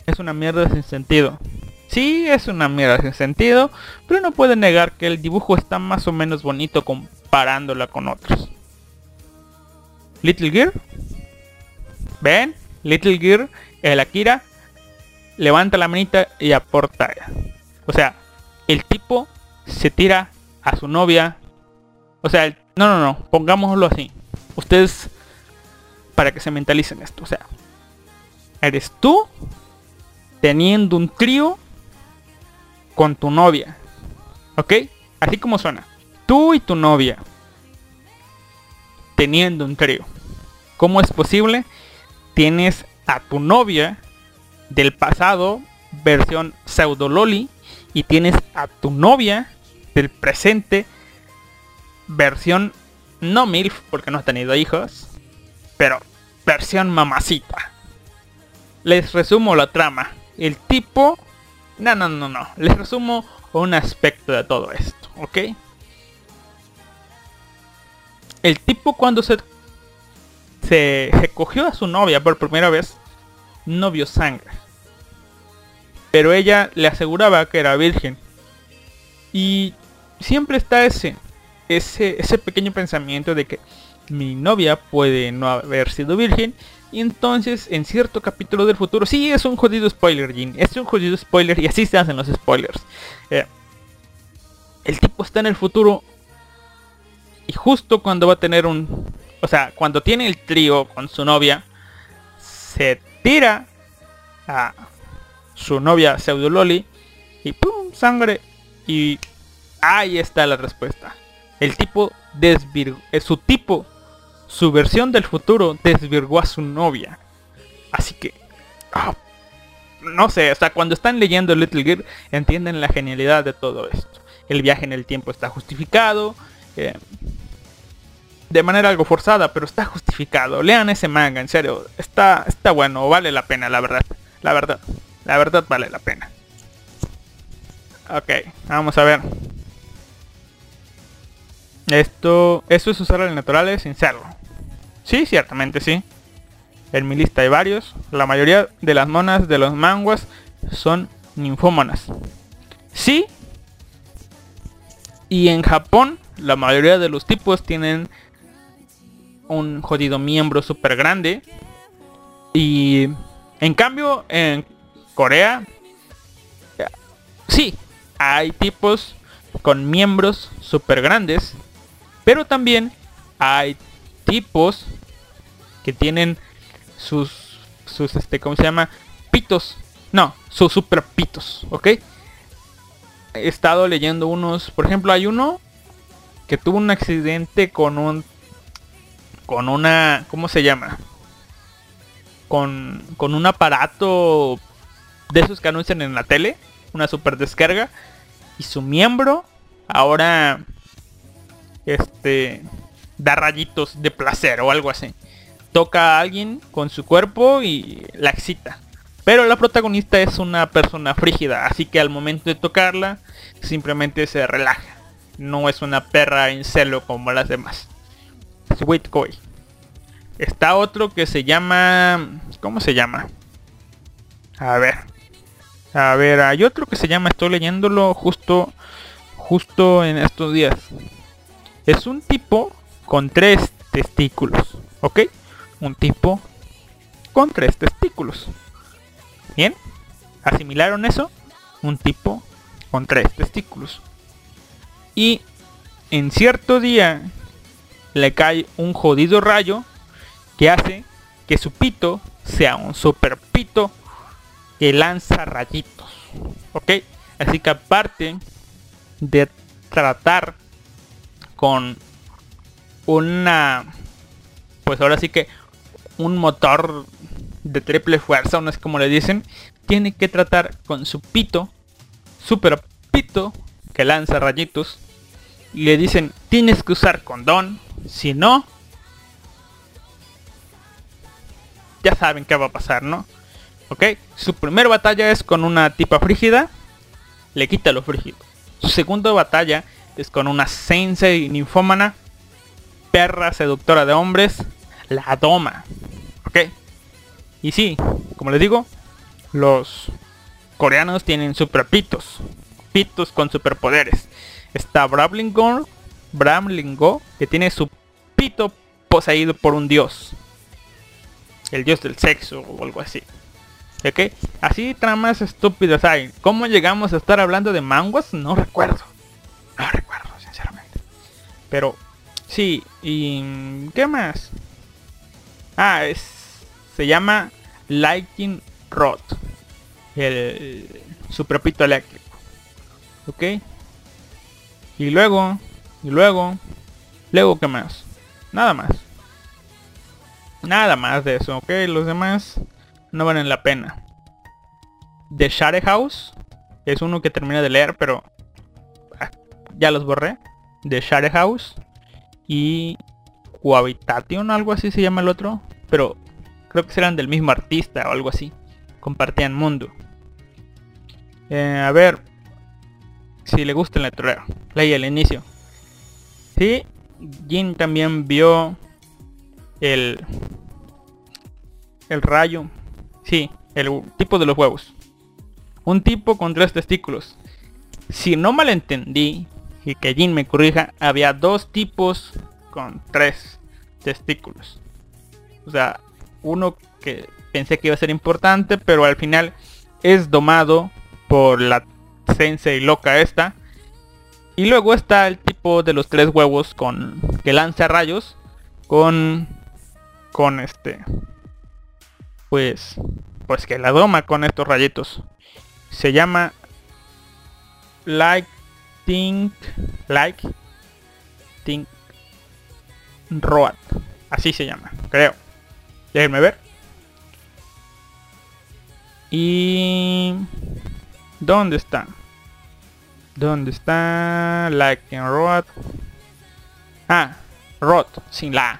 Es una mierda sin sentido. Sí, es una mierda sin sentido, pero no puede negar que el dibujo está más o menos bonito comparándola con otros. Little Gear. ¿Ven? Little Gear, el Akira, levanta la manita y aporta. O sea, el tipo se tira a su novia. O sea, no, no, no, pongámoslo así. Ustedes, para que se mentalicen esto, o sea, eres tú teniendo un trío con tu novia. ¿Ok? Así como suena. Tú y tu novia teniendo un trío. ¿Cómo es posible? Tienes a tu novia del pasado, versión pseudo loli, y tienes a tu novia del presente, versión no MILF, porque no ha tenido hijos, pero versión mamacita. Les resumo la trama. El tipo... No, no, no, no. Les resumo un aspecto de todo esto, ¿ok? El tipo cuando se, se, cogió a su novia por primera vez, no vio sangre. Pero ella le aseguraba que era virgen. Y siempre está ese, ese, ese pequeño pensamiento de que mi novia puede no haber sido virgen. Y entonces en cierto capítulo del futuro, sí es un jodido spoiler, Jin, es un jodido spoiler y así se hacen los spoilers. Eh, el tipo está en el futuro y justo cuando va a tener un... O sea, cuando tiene el trío con su novia, se tira a su novia pseudo loli y pum, sangre y ahí está la respuesta. El tipo desvirgó, eh, su tipo, su versión del futuro desvirgó a su novia. Así que, ah, no sé, hasta cuando están leyendo Little Gear entienden la genialidad de todo esto. El viaje en el tiempo está justificado. eh, de manera algo forzada, pero está justificado. Lean ese manga, en serio. Está, está bueno, vale la pena, la verdad. La verdad. La verdad vale la pena. Ok, vamos a ver. Esto, esto es usar el naturales sin serlo. Sí, ciertamente sí. En mi lista hay varios. La mayoría de las monas de los manguas son ninfómanas. Sí. Y en Japón, la mayoría de los tipos tienen un jodido miembro súper grande. Y en cambio, en Corea, sí, hay tipos con miembros súper grandes. Pero también hay tipos que tienen sus, sus, este, ¿cómo se llama? Pitos. No, sus super pitos, ¿ok? He estado leyendo unos, por ejemplo, hay uno que tuvo un accidente con un, con una, ¿cómo se llama? Con, con un aparato de esos que anuncian en la tele, una super descarga, y su miembro ahora este da rayitos de placer o algo así. Toca a alguien con su cuerpo y la excita. Pero la protagonista es una persona frígida, así que al momento de tocarla simplemente se relaja. No es una perra en celo como las demás. Sweet Koi. Está otro que se llama... ¿Cómo se llama? A ver. A ver, hay otro que se llama... Estoy leyéndolo justo... Justo en estos días es un tipo con tres testículos, ¿ok? Un tipo con tres testículos. ¿Bien? ¿Asimilaron eso? Un tipo con tres testículos. Y en cierto día le cae un jodido rayo que hace que su pito sea un super pito que lanza rayitos. ¿Ok? Así que aparte de tratar con una pues ahora sí que un motor de triple fuerza, no es como le dicen, tiene que tratar con su pito, super pito que lanza rayitos y le dicen tienes que usar condón, si no, ya saben qué va a pasar, ¿no? Ok, su primera batalla es con una tipa frígida, le quita lo frígido. Su segunda batalla es con una sensei ninfómana, perra seductora de hombres, la doma. Ok, y sí, como les digo, los coreanos tienen super pitos, pitos con superpoderes. Está Bramlingo, Bramlingo, que tiene su pito poseído por un dios. El dios del sexo o algo así. ¿Ok? Así tramas estúpidas hay. ¿Cómo llegamos a estar hablando de manguas? No recuerdo. No recuerdo, sinceramente. Pero, sí. ¿Y qué más? Ah, es... Se llama Lightning Rod. El superpito eléctrico. ¿Ok? Y luego, y luego, luego qué más. Nada más. Nada más de eso, ¿ok? Los demás no valen la pena. The Share House es uno que terminé de leer, pero ah, ya los borré. The Share House y Cohabitation, algo así se llama el otro, pero creo que serán del mismo artista o algo así. Compartían mundo. Eh, a ver si le gusta el letrero. Leí el inicio. Sí, Jin también vio el el rayo. Sí, el tipo de los huevos. Un tipo con tres testículos. Si no malentendí, y que Jin me corrija, había dos tipos con tres testículos. O sea, uno que pensé que iba a ser importante, pero al final es domado por la sensei loca esta. Y luego está el tipo de los tres huevos con que lanza rayos con con este pues pues que la doma con estos rayitos. Se llama Like Think Like Think Road. Así se llama, creo. Déjenme ver. Y ¿dónde está? ¿Dónde está Like in Road? Ah, Road, sin la,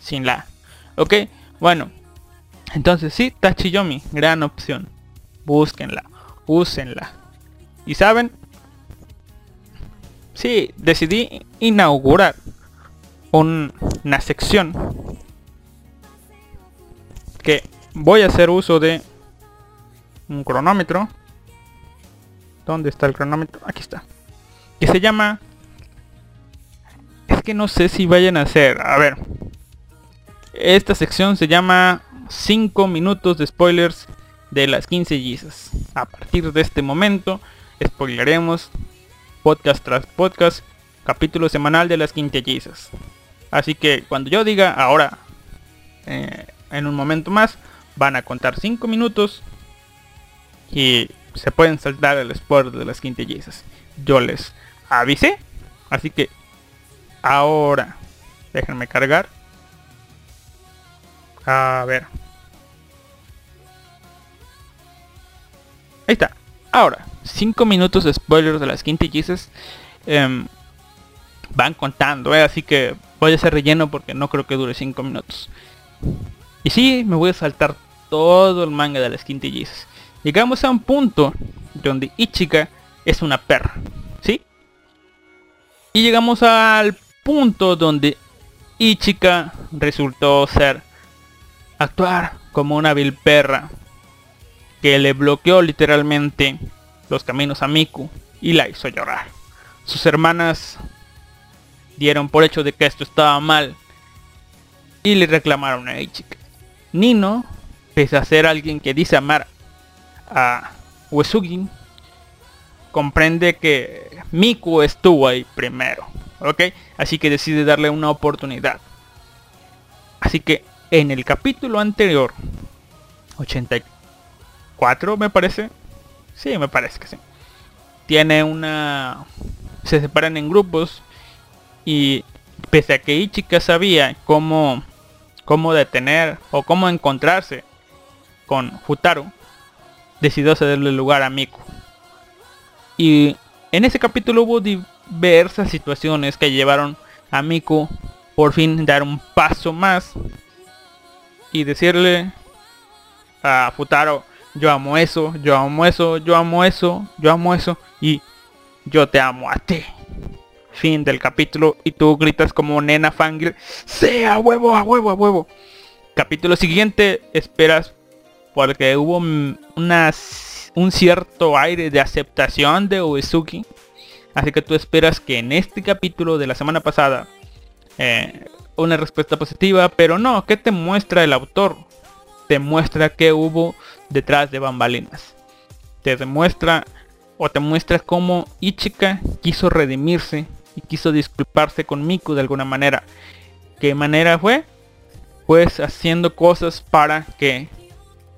sin la. Ok, bueno, entonces sí, Tachiyomi, gran opción. Búsquenla, úsenla. Y saben, sí, decidí inaugurar una sección que voy a hacer uso de un cronómetro. ¿Dónde está el cronómetro? Aquí está. Que se llama... Es que no sé si vayan a hacer... A ver. Esta sección se llama 5 minutos de spoilers de las 15 Jesus. A partir de este momento, spoileremos podcast tras podcast, capítulo semanal de las 15 Jesus. Así que cuando yo diga ahora, eh, en un momento más, van a contar 5 minutos y se pueden saltar el spoiler de las 15 Jesus. Yo les avisé, así que ahora déjenme cargar. A ver. Ahí está. Ahora, 5 minutos de spoilers de las quintillizas. Em, van contando, ¿eh? así que voy a hacer relleno porque no creo que dure 5 minutos. Y sí, me voy a saltar todo el manga de las quintillizas. Llegamos a un punto donde Ichika es una perra, ¿sí? Y llegamos al punto donde Ichika resultó ser actuar como una vil perra que le bloqueó literalmente los caminos a Miku y la hizo llorar. Sus hermanas dieron por hecho de que esto estaba mal y le reclamaron a Ichika. Nino, pese a ser alguien que dice amar a Uesugin, comprende que Miku estuvo ahí primero, ¿ok? Así que decide darle una oportunidad. Así que en el capítulo anterior, 84 me parece, sí, me parece que sí, tiene una... se separan en grupos y pese a que Ichika sabía cómo, cómo detener o cómo encontrarse con Futaro, decidió cederle lugar a Miku. Y en ese capítulo hubo ver esas situaciones que llevaron a Miku por fin dar un paso más y decirle a Futaro, yo amo eso, yo amo eso, yo amo eso, yo amo eso y yo te amo a ti. Fin del capítulo y tú gritas como nena fangirl, sea huevo, a huevo, a huevo. Capítulo siguiente esperas porque hubo una, un cierto aire de aceptación de Uesuki. Así que tú esperas que en este capítulo de la semana pasada eh, una respuesta positiva, pero no, ¿qué te muestra el autor? Te muestra que hubo detrás de bambalinas. Te demuestra o te muestra cómo Ichika quiso redimirse y quiso disculparse con Miku de alguna manera. ¿Qué manera fue? Pues haciendo cosas para que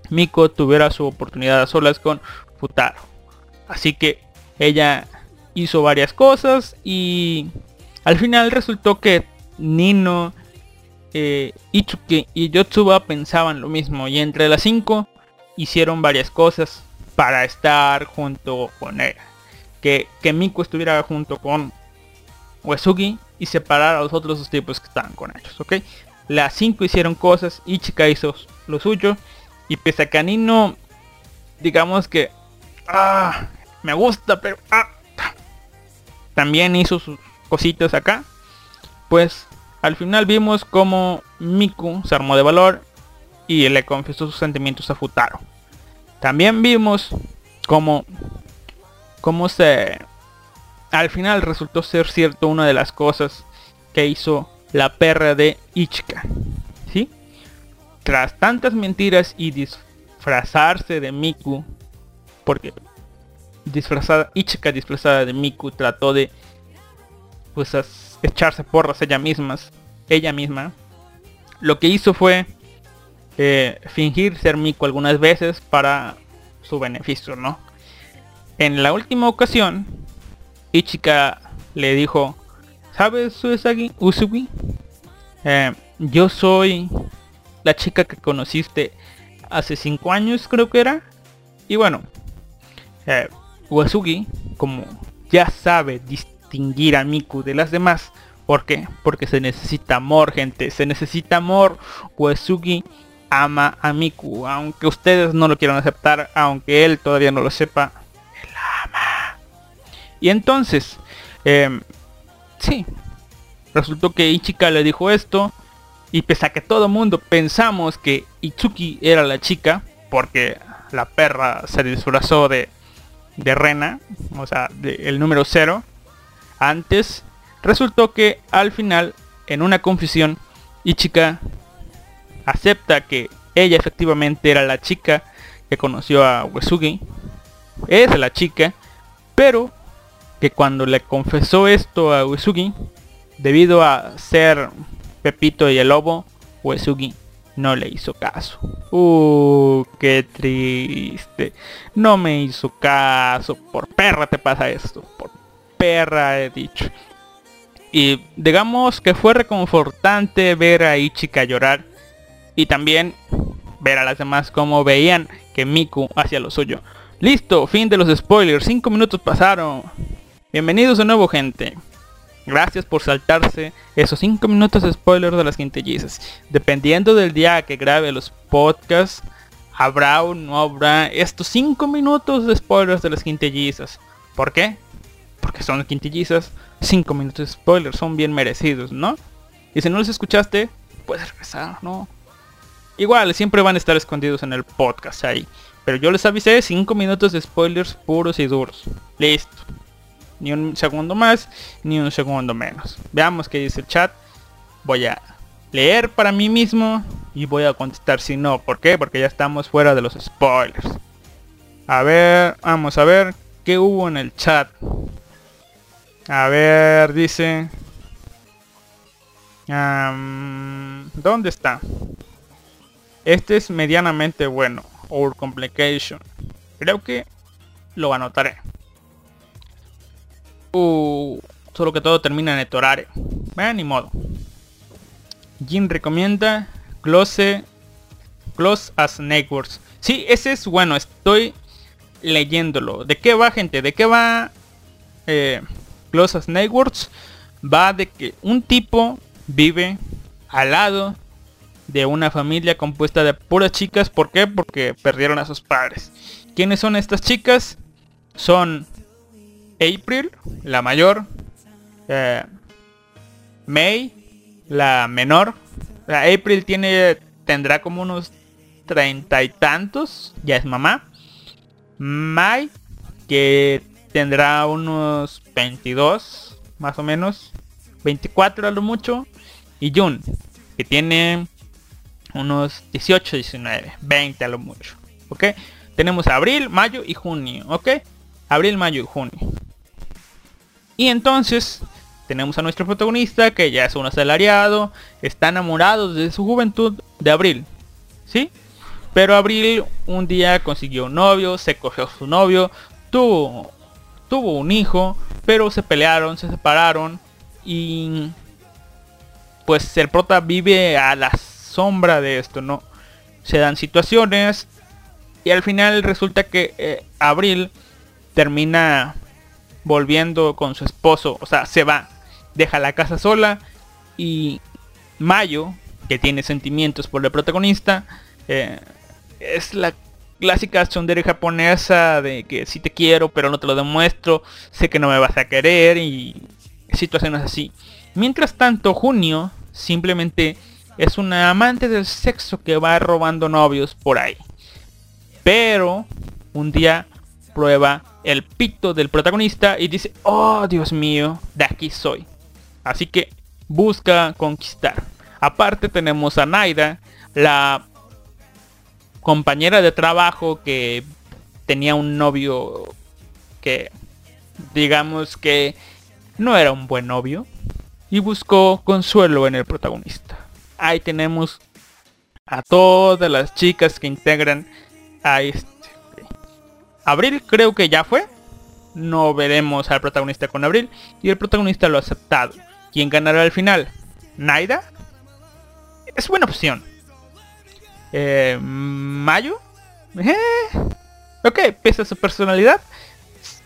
Miko tuviera su oportunidad a solas con Futaro. Así que ella hizo varias cosas y al final resultó que Nino, eh, Itsuki y Yotsuba pensaban lo mismo y entre las cinco hicieron varias cosas para estar junto con ella. Que, que Miko estuviera junto con Uesugi y separar a los otros dos tipos que estaban con ellos, ¿ok? Las cinco hicieron cosas, Ichika hizo lo suyo y pese a que a Nino, digamos que, ah, me gusta, pero ah, también hizo sus cositas acá, pues al final vimos como Miku se armó de valor y le confesó sus sentimientos a Futaro. También vimos como, como se... Al final resultó ser cierto una de las cosas que hizo la perra de Ichika. ¿Sí? Tras tantas mentiras y disfrazarse de Miku, porque disfrazada, Ichika disfrazada de Miku trató de pues echarse porras ella mismas, ella misma. Lo que hizo fue eh, fingir ser Miku algunas veces para su beneficio, ¿no? En la última ocasión, Ichika le dijo, ¿sabes Usagi? Usugi? Eh, yo soy la chica que conociste hace cinco años, creo que era. Y bueno, eh, como ya sabe distinguir a Miku de las demás, ¿por qué? Porque se necesita amor, gente, se necesita amor. Uesugi ama a Miku, aunque ustedes no lo quieran aceptar, aunque él todavía no lo sepa. Y entonces, eh, sí, resultó que Ichika le dijo esto, y pese a que todo mundo pensamos que Itsuki era la chica, porque la perra se disfrazó de, de Rena, o sea, el número cero, antes resultó que al final, en una confusión, Ichika acepta que ella efectivamente era la chica que conoció a Uesugi. Es la chica, pero que cuando le confesó esto a Uesugi, debido a ser Pepito y el lobo, Uesugi no le hizo caso. Uh, qué triste. No me hizo caso. Por perra te pasa esto. Por perra he dicho. Y digamos que fue reconfortante ver a Ichika llorar y también ver a las demás como veían que Miku hacía lo suyo. Listo, fin de los spoilers, 5 minutos pasaron. Bienvenidos de nuevo gente. Gracias por saltarse esos 5 minutos de spoilers de las quintillizas. Dependiendo del día que grabe los podcasts, habrá o no habrá estos 5 minutos de spoilers de las quintillizas. ¿Por qué? Porque son quintillizas, 5 minutos de spoilers son bien merecidos, ¿no? Y si no los escuchaste, puedes regresar, ¿no? Igual, siempre van a estar escondidos en el podcast ahí. Pero yo les avisé 5 minutos de spoilers puros y duros. Listo. Ni un segundo más, ni un segundo menos. Veamos qué dice el chat. Voy a leer para mí mismo y voy a contestar si no. ¿Por qué? Porque ya estamos fuera de los spoilers. A ver, vamos a ver qué hubo en el chat. A ver, dice... ¿Dónde está? Este es medianamente bueno. Or Complication. Creo que lo anotaré. Solo que todo termina en Etorare. Bueno, ni modo. Jin recomienda Close, Close as Networks. Sí, ese es bueno. Estoy leyéndolo. ¿De qué va, gente? ¿De qué va? Eh, Close as Neighbors va de que un tipo vive al lado de una familia compuesta de puras chicas. ¿Por qué? Porque perdieron a sus padres. ¿Quiénes son estas chicas? Son April, la mayor. eh, May, la menor. La April tiene tendrá como unos treinta y tantos. Ya es mamá. May, que tendrá unos 22, más o menos. 24 a lo mucho. Y Jun, que tiene unos 18, 19, 20 a lo mucho. ¿Ok? Tenemos abril, mayo y junio. ¿Ok? Abril, mayo y junio. Y entonces tenemos a nuestro protagonista que ya es un asalariado. Está enamorado desde su juventud de abril. ¿Sí? Pero Abril un día consiguió un novio, se cogió a su novio, tuvo, tuvo un hijo, pero se pelearon, se separaron y pues el prota vive a la sombra de esto, ¿no? Se dan situaciones y al final resulta que eh, Abril termina volviendo con su esposo, o sea, se va, deja la casa sola y Mayo, que tiene sentimientos por el protagonista, eh, es la clásica tsundere japonesa de que sí te quiero pero no te lo demuestro, sé que no me vas a querer y situaciones así. Mientras tanto, Junio simplemente es una amante del sexo que va robando novios por ahí. Pero un día prueba el pito del protagonista y dice, oh Dios mío, de aquí soy. Así que busca conquistar. Aparte tenemos a Naida, la compañera de trabajo que tenía un novio que digamos que no era un buen novio y buscó consuelo en el protagonista. Ahí tenemos a todas las chicas que integran a este. Abril creo que ya fue. No veremos al protagonista con Abril y el protagonista lo ha aceptado. ¿Quién ganará al final? ¿Naida? Es buena opción. Eh, Mayo. Eh, ok, pese a su personalidad.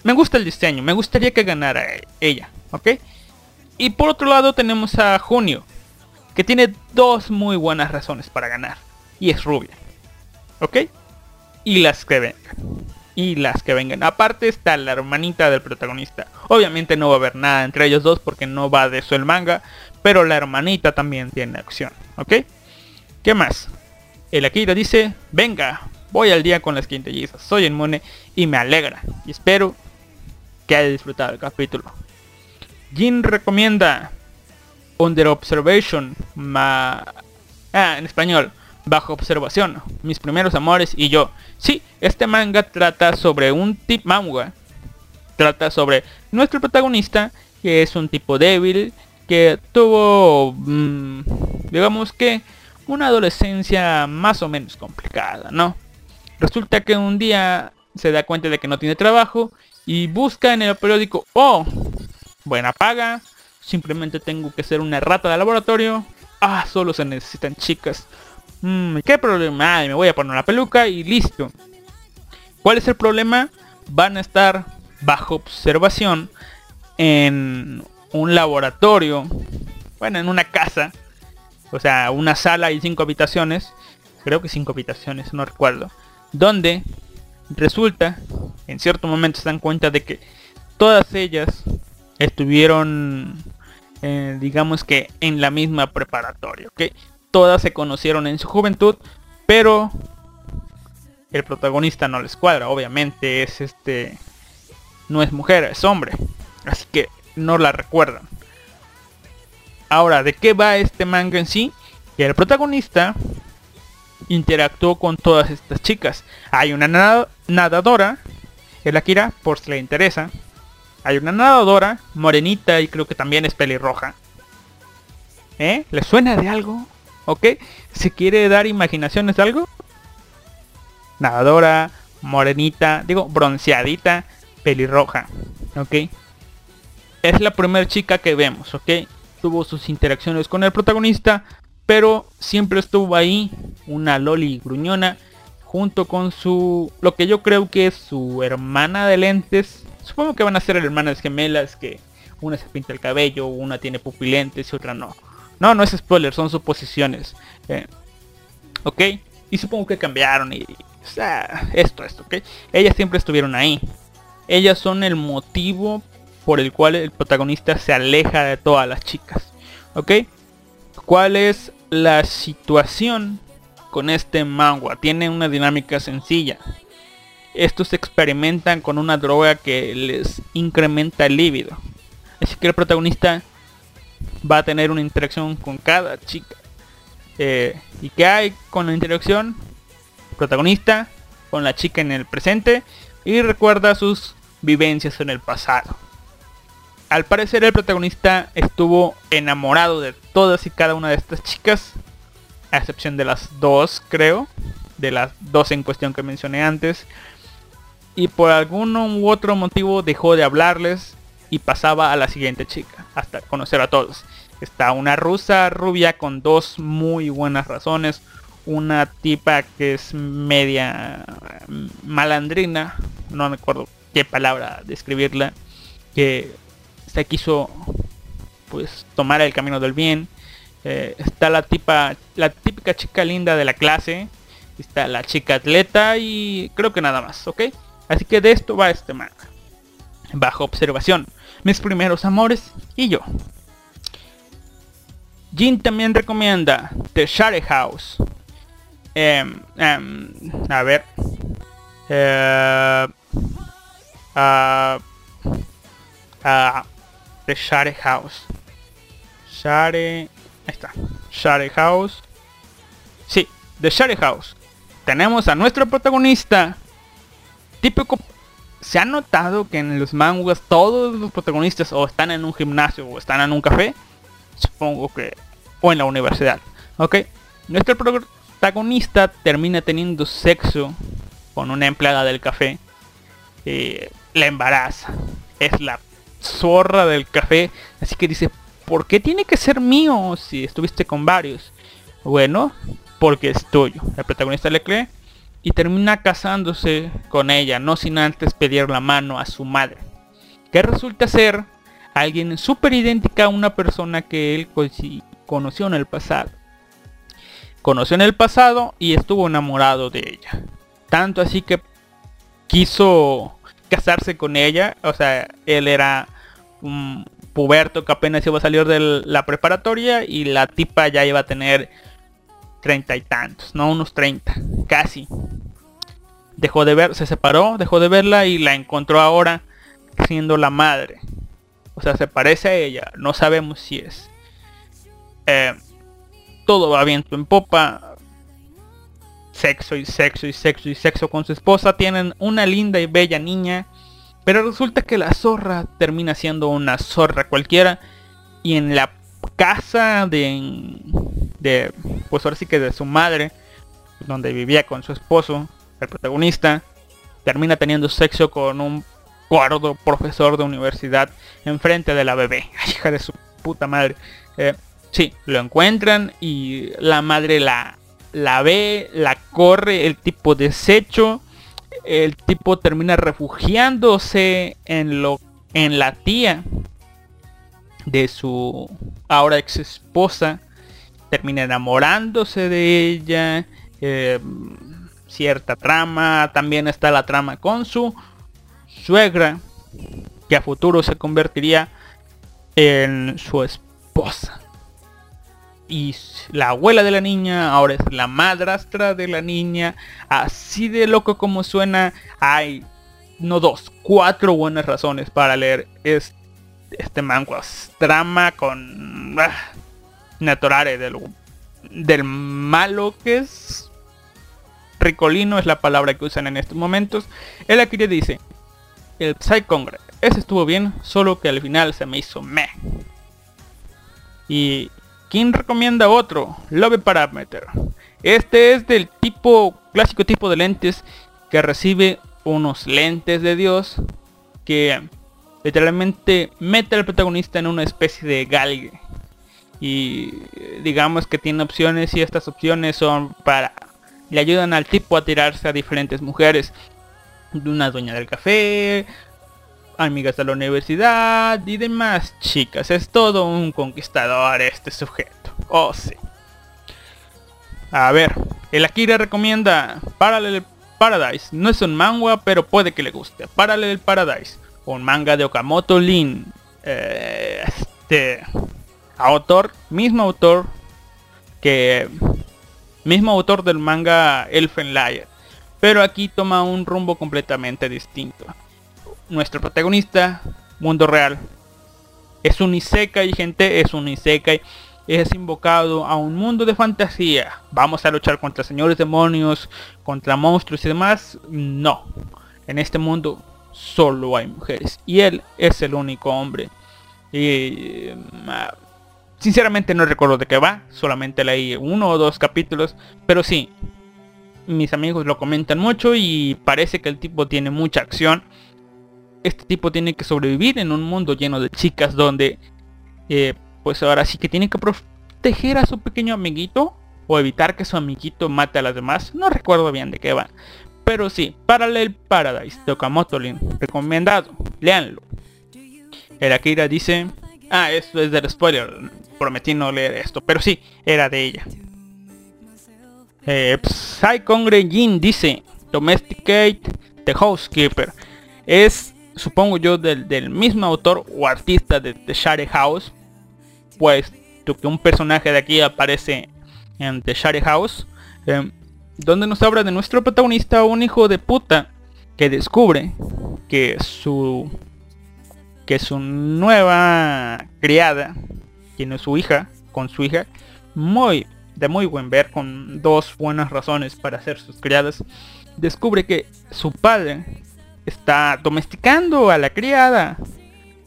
Me gusta el diseño. Me gustaría que ganara ella. Ok. Y por otro lado tenemos a Junio. Que tiene dos muy buenas razones para ganar. Y es rubia. ¿Ok? Y las que vengan. Y las que vengan. Aparte está la hermanita del protagonista. Obviamente no va a haber nada entre ellos dos porque no va de eso el manga. Pero la hermanita también tiene acción. ¿Ok? ¿Qué más? El Akira dice, venga, voy al día con las quintellizas. Soy inmune y me alegra. Y espero que haya disfrutado el capítulo. Jin recomienda Under Observation, ma... Ah, en español, bajo observación, mis primeros amores y yo. Sí, este manga trata sobre un tip manga. Trata sobre nuestro protagonista, que es un tipo débil, que tuvo, mmm, digamos que, una adolescencia más o menos complicada, ¿no? Resulta que un día se da cuenta de que no tiene trabajo y busca en el periódico, oh, buena paga, simplemente tengo que ser una rata de laboratorio, ah, solo se necesitan chicas. Mm, ¿Qué problema? Ay, me voy a poner una peluca y listo. ¿Cuál es el problema? Van a estar bajo observación en un laboratorio, bueno, en una casa, o sea, una sala y cinco habitaciones, creo que cinco habitaciones, no recuerdo, donde resulta, en cierto momento se dan cuenta de que todas ellas estuvieron, eh, digamos que en la misma preparatoria, ¿ok? Todas se conocieron en su juventud, pero el protagonista no les cuadra, obviamente es este, no es mujer, es hombre, así que no la recuerdan. Ahora, ¿de qué va este manga en sí? Que el protagonista interactuó con todas estas chicas. Hay una nada nadadora, el Akira, por si le interesa. Hay una nadadora, morenita y creo que también es pelirroja. ¿Eh? ¿Le suena de algo? ¿Ok? ¿Se quiere dar imaginaciones de algo? Nadadora, morenita, digo, bronceadita, pelirroja. ¿Ok? Es la primera chica que vemos, ¿ok? Tuvo sus interacciones con el protagonista, pero siempre estuvo ahí una loli gruñona junto con su lo que yo creo que es su hermana de lentes supongo que van a ser hermanas gemelas que una se pinta el cabello, una tiene pupilentes y otra no. No, no es spoiler, son suposiciones. Eh, ok, y supongo que cambiaron y... Esto, esto, ok. Ellas siempre estuvieron ahí. Ellas son el motivo por el cual el protagonista se aleja de todas las chicas. ¿Ok? ¿Cuál es la situación con este manga? Tiene una dinámica sencilla. Estos experimentan con una droga que les incrementa el líbido. Así que el protagonista va a tener una interacción con cada chica. Eh, ¿Y qué hay con la interacción? protagonista con la chica en el presente y recuerda sus vivencias en el pasado. Al parecer el protagonista estuvo enamorado de todas y cada una de estas chicas, a excepción de las dos creo, de las dos en cuestión que mencioné antes, y por algún u otro motivo dejó de hablarles y pasaba a la siguiente chica, hasta conocer a todos. Está una rusa rubia con dos muy buenas razones. Una tipa que es media malandrina. No me acuerdo qué palabra describirla. Que se quiso pues tomar el camino del bien. Eh, está la tipa, la típica chica linda de la clase. Está la chica atleta y creo que nada más, ¿ok? Así que de esto va este manga. Bajo observación. Mis primeros amores y yo. Jin también recomienda The Share House. Em, em, a ver. Eh, ah, ah, The Share House. Share. Ahí está. Share House. Sí, The Share House. Tenemos a nuestro protagonista. Típico. Se ha notado que en los manguas todos los protagonistas o están en un gimnasio o están en un café. Supongo que. O en la universidad. Ok. Nuestro protagonista termina teniendo sexo con una empleada del café. Eh, la embaraza. Es la zorra del café. Así que dice, ¿por qué tiene que ser mío si estuviste con varios? Bueno, porque es tuyo. El protagonista le cree y termina casándose con ella, no sin antes pedir la mano a su madre. Que resulta ser alguien súper idéntica a una persona que él conoció en el pasado. Conoció en el pasado y estuvo enamorado de ella. Tanto así que quiso casarse con ella. O sea, él era un puberto que apenas iba a salir de la preparatoria y la tipa ya iba a tener treinta y tantos, no unos treinta, casi. Dejó de ver, se separó, dejó de verla y la encontró ahora siendo la madre. O sea, se parece a ella, no sabemos si es. Eh, todo va viento en popa. Sexo y sexo y sexo y sexo con su esposa. Tienen una linda y bella niña pero resulta que la zorra termina siendo una zorra cualquiera. Y en la casa de, de pues ahora sí que de su madre, donde vivía con su esposo, el protagonista, termina teniendo sexo con un gordo profesor de universidad enfrente de la bebé. hija de su puta madre. Eh, sí, lo encuentran y la madre la, la ve, la corre, el tipo desecho el tipo termina refugiándose en lo en la tía de su ahora ex esposa termina enamorándose de ella eh, cierta trama también está la trama con su suegra que a futuro se convertiría en su esposa y la abuela de la niña ahora es la madrastra de la niña. Así de loco como suena, hay no dos, cuatro buenas razones para leer este, este manga. Trama con ah, Naturare del, del malo que es. Ricolino es la palabra que usan en estos momentos. El le dice, el Psychongre, ese estuvo bien, solo que al final se me hizo me. Y ¿Quién recomienda otro? Love Parameter. Este es del tipo, clásico tipo de lentes que recibe unos lentes de Dios que literalmente mete al protagonista en una especie de galgue. Y digamos que tiene opciones y estas opciones son para... Le ayudan al tipo a tirarse a diferentes mujeres. Una dueña del café, amigas de la universidad y demás chicas. Es todo un conquistador este sujeto. Oh sí. A ver, el Akira recomienda Parallel Paradise. No es un manga, pero puede que le guste. Parallel Paradise. Un manga de Okamoto Lin. Eh, este autor, mismo autor que mismo autor del manga Elfen pero aquí toma un rumbo completamente distinto. Nuestro protagonista, mundo real, es un Isekai, gente, es un Isekai, es invocado a un mundo de fantasía. Vamos a luchar contra señores demonios, contra monstruos y demás. No, en este mundo solo hay mujeres y él es el único hombre. Y Sinceramente no recuerdo de qué va, solamente leí uno o dos capítulos, pero sí, mis amigos lo comentan mucho y parece que el tipo tiene mucha acción. Este tipo tiene que sobrevivir en un mundo lleno de chicas donde, eh, pues ahora sí que tiene que proteger a su pequeño amiguito o evitar que su amiguito mate a las demás. No recuerdo bien de qué va. Pero sí, Parallel Paradise de Okamoto Lin. Recomendado. Leanlo. El Akira dice... Ah, esto es del spoiler prometí no leer esto, pero sí, era de ella. Eh, Psychongre Jin dice, Domesticate the Housekeeper. Es, supongo yo, del, mismo autor o artista de The Share House. Pues que un personaje de aquí aparece en The Share House. Eh, donde nos habla de nuestro protagonista, un hijo de puta, que descubre que su que su nueva criada tiene su hija, con su hija, muy de muy buen ver, con dos buenas razones para ser sus criadas, descubre que su padre está domesticando a la criada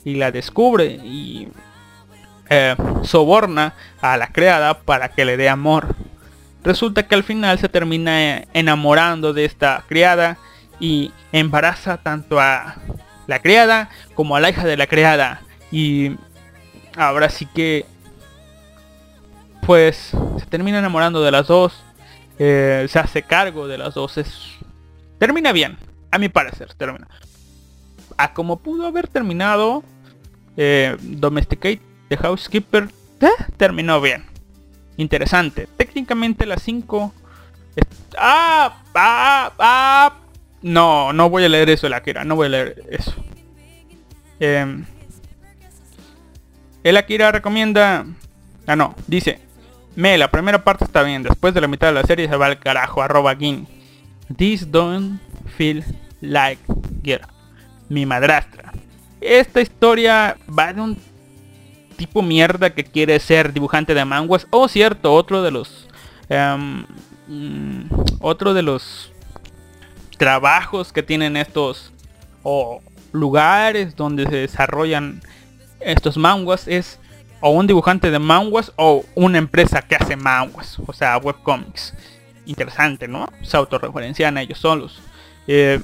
y la descubre y eh, soborna a la criada para que le dé amor. Resulta que al final se termina enamorando de esta criada y embaraza tanto a la criada como a la hija de la criada. Y ahora sí que pues se termina enamorando de las dos eh, se hace cargo de las dos termina bien a mi parecer termina a como pudo haber terminado eh, Domesticate the Housekeeper eh, terminó bien interesante técnicamente las 5 ah, ah, ah, no no voy a leer eso la era no voy a leer eso eh, el Akira recomienda... Ah, no, dice... Me, la primera parte está bien, después de la mitad de la serie se va al carajo, arroba gin. This don't feel like girl. Mi madrastra. Esta historia va de un tipo mierda que quiere ser dibujante de manguas. O oh, cierto, otro de los... Mm, otro de los trabajos que tienen estos o lugares donde se desarrollan estos manguas es o un dibujante de manguas o una empresa que hace manguas, o sea, webcomics. Interesante, ¿no? Se autorreferencian a ellos solos. Eh,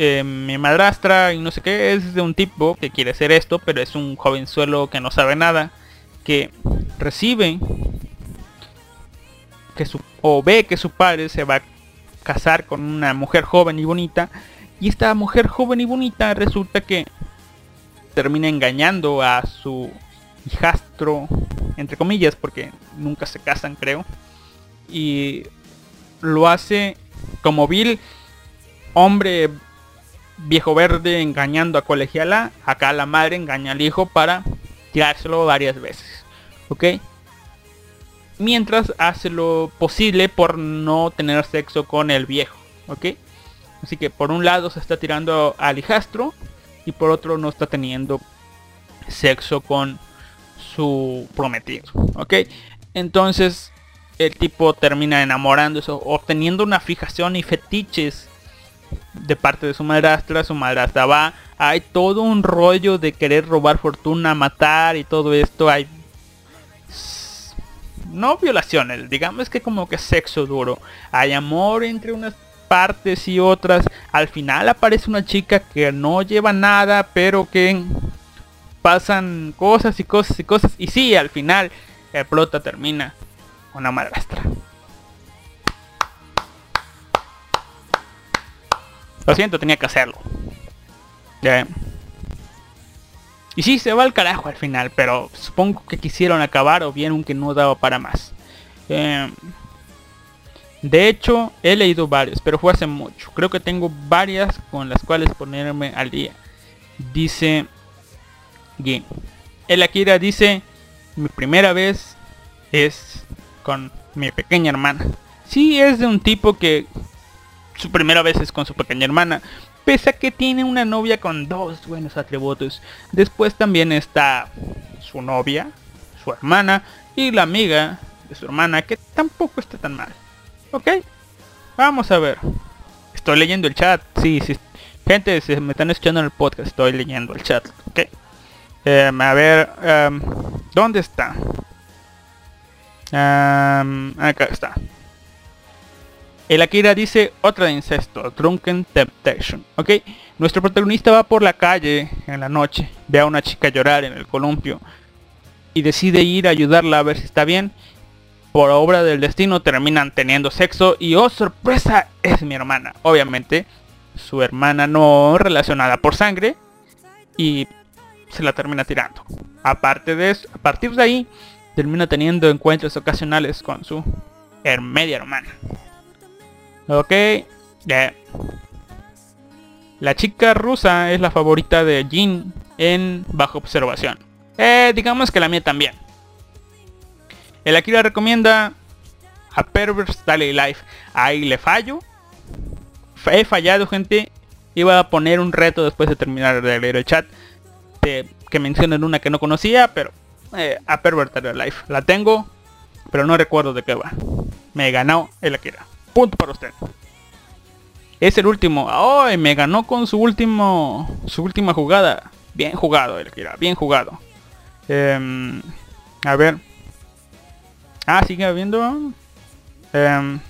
eh, mi madrastra y no sé qué es de un tipo que quiere hacer esto, pero es un jovenzuelo que no sabe nada, que recibe que su, o ve que su padre se va a casar con una mujer joven y bonita, y esta mujer joven y bonita resulta que termina engañando a su hijastro, entre comillas, porque nunca se casan, creo. Y lo hace como Bill, hombre viejo verde engañando a colegiala. Acá la madre engaña al hijo para tirárselo varias veces. ¿Ok? Mientras hace lo posible por no tener sexo con el viejo. ¿Ok? Así que por un lado se está tirando al hijastro y por otro no está teniendo sexo con su prometido. ¿Ok? Entonces el tipo termina enamorándose, obteniendo una fijación y fetiches de parte de su madrastra. Su madrastra va, hay todo un rollo de querer robar fortuna, matar y todo esto. Hay no violaciones, digamos que como que sexo duro. Hay amor entre unas partes y otras. Al final aparece una chica que no lleva nada, pero que pasan cosas y cosas y cosas. Y sí, al final el plota termina una madrastra. Lo siento, tenía que hacerlo. Ya. Y sí, se va al carajo al final, pero supongo que quisieron acabar o vieron que no daba para más. Eh, de hecho, he leído varios, pero fue hace mucho. Creo que tengo varias con las cuales ponerme al día. Dice Gin. El Akira dice, mi primera vez es con mi pequeña hermana. Sí, es de un tipo que su primera vez es con su pequeña hermana. Pese a que tiene una novia con dos buenos atributos. Después también está su novia, su hermana y la amiga de su hermana que tampoco está tan mal. Ok, vamos a ver. Estoy leyendo el chat. Sí, sí. Gente, si me están escuchando en el podcast, estoy leyendo el chat. Ok. Em, a ver, em, ¿dónde está? Em, acá está. El Akira dice otra de incesto, Drunken Temptation. Ok, nuestro protagonista va por la calle en la noche, ve a una chica llorar en el columpio y decide ir a ayudarla a ver si está bien. Por obra del destino terminan teniendo sexo y oh sorpresa es mi hermana. Obviamente su hermana no relacionada por sangre y se la termina tirando. Aparte de eso, a partir de ahí termina teniendo encuentros ocasionales con su media hermana. Ok, ya. La chica rusa es la favorita de Jin en Bajo Observación. Eh, digamos que la mía también. El Akira recomienda a Perverse Daily Life. Ahí le fallo. Fa- He fallado, gente. Iba a poner un reto después de terminar de leer el chat. que mencionen una que no conocía, pero eh, a Perverse Daily Life. La tengo, pero no recuerdo de qué va. Me ganó el Akira. Punto para usted. Es el último. ¡Ay! me ganó con su último. Su última jugada. Bien jugado, el. Bien jugado. Em, a ver. Ah, sigue habiendo. Em,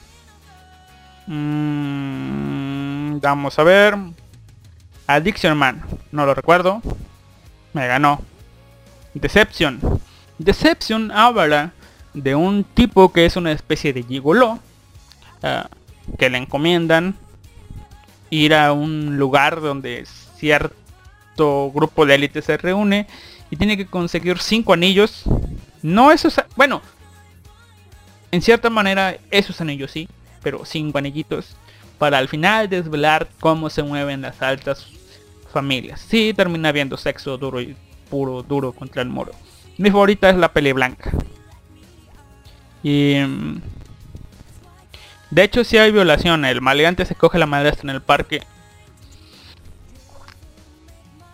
mm, vamos a ver. Addiction Man. No lo recuerdo. Me ganó. Deception. Deception habla de un tipo que es una especie de gigoló. Ah, que le encomiendan ir a un lugar donde cierto grupo de élite se reúne y tiene que conseguir cinco anillos. No esos, bueno, en cierta manera esos anillos sí, pero cinco anillitos para al final desvelar cómo se mueven las altas familias. Sí, termina viendo sexo duro y puro duro contra el muro. Mi favorita es la peli blanca. Y mm, de hecho si hay violación, el maleante se coge la madrastra en el parque.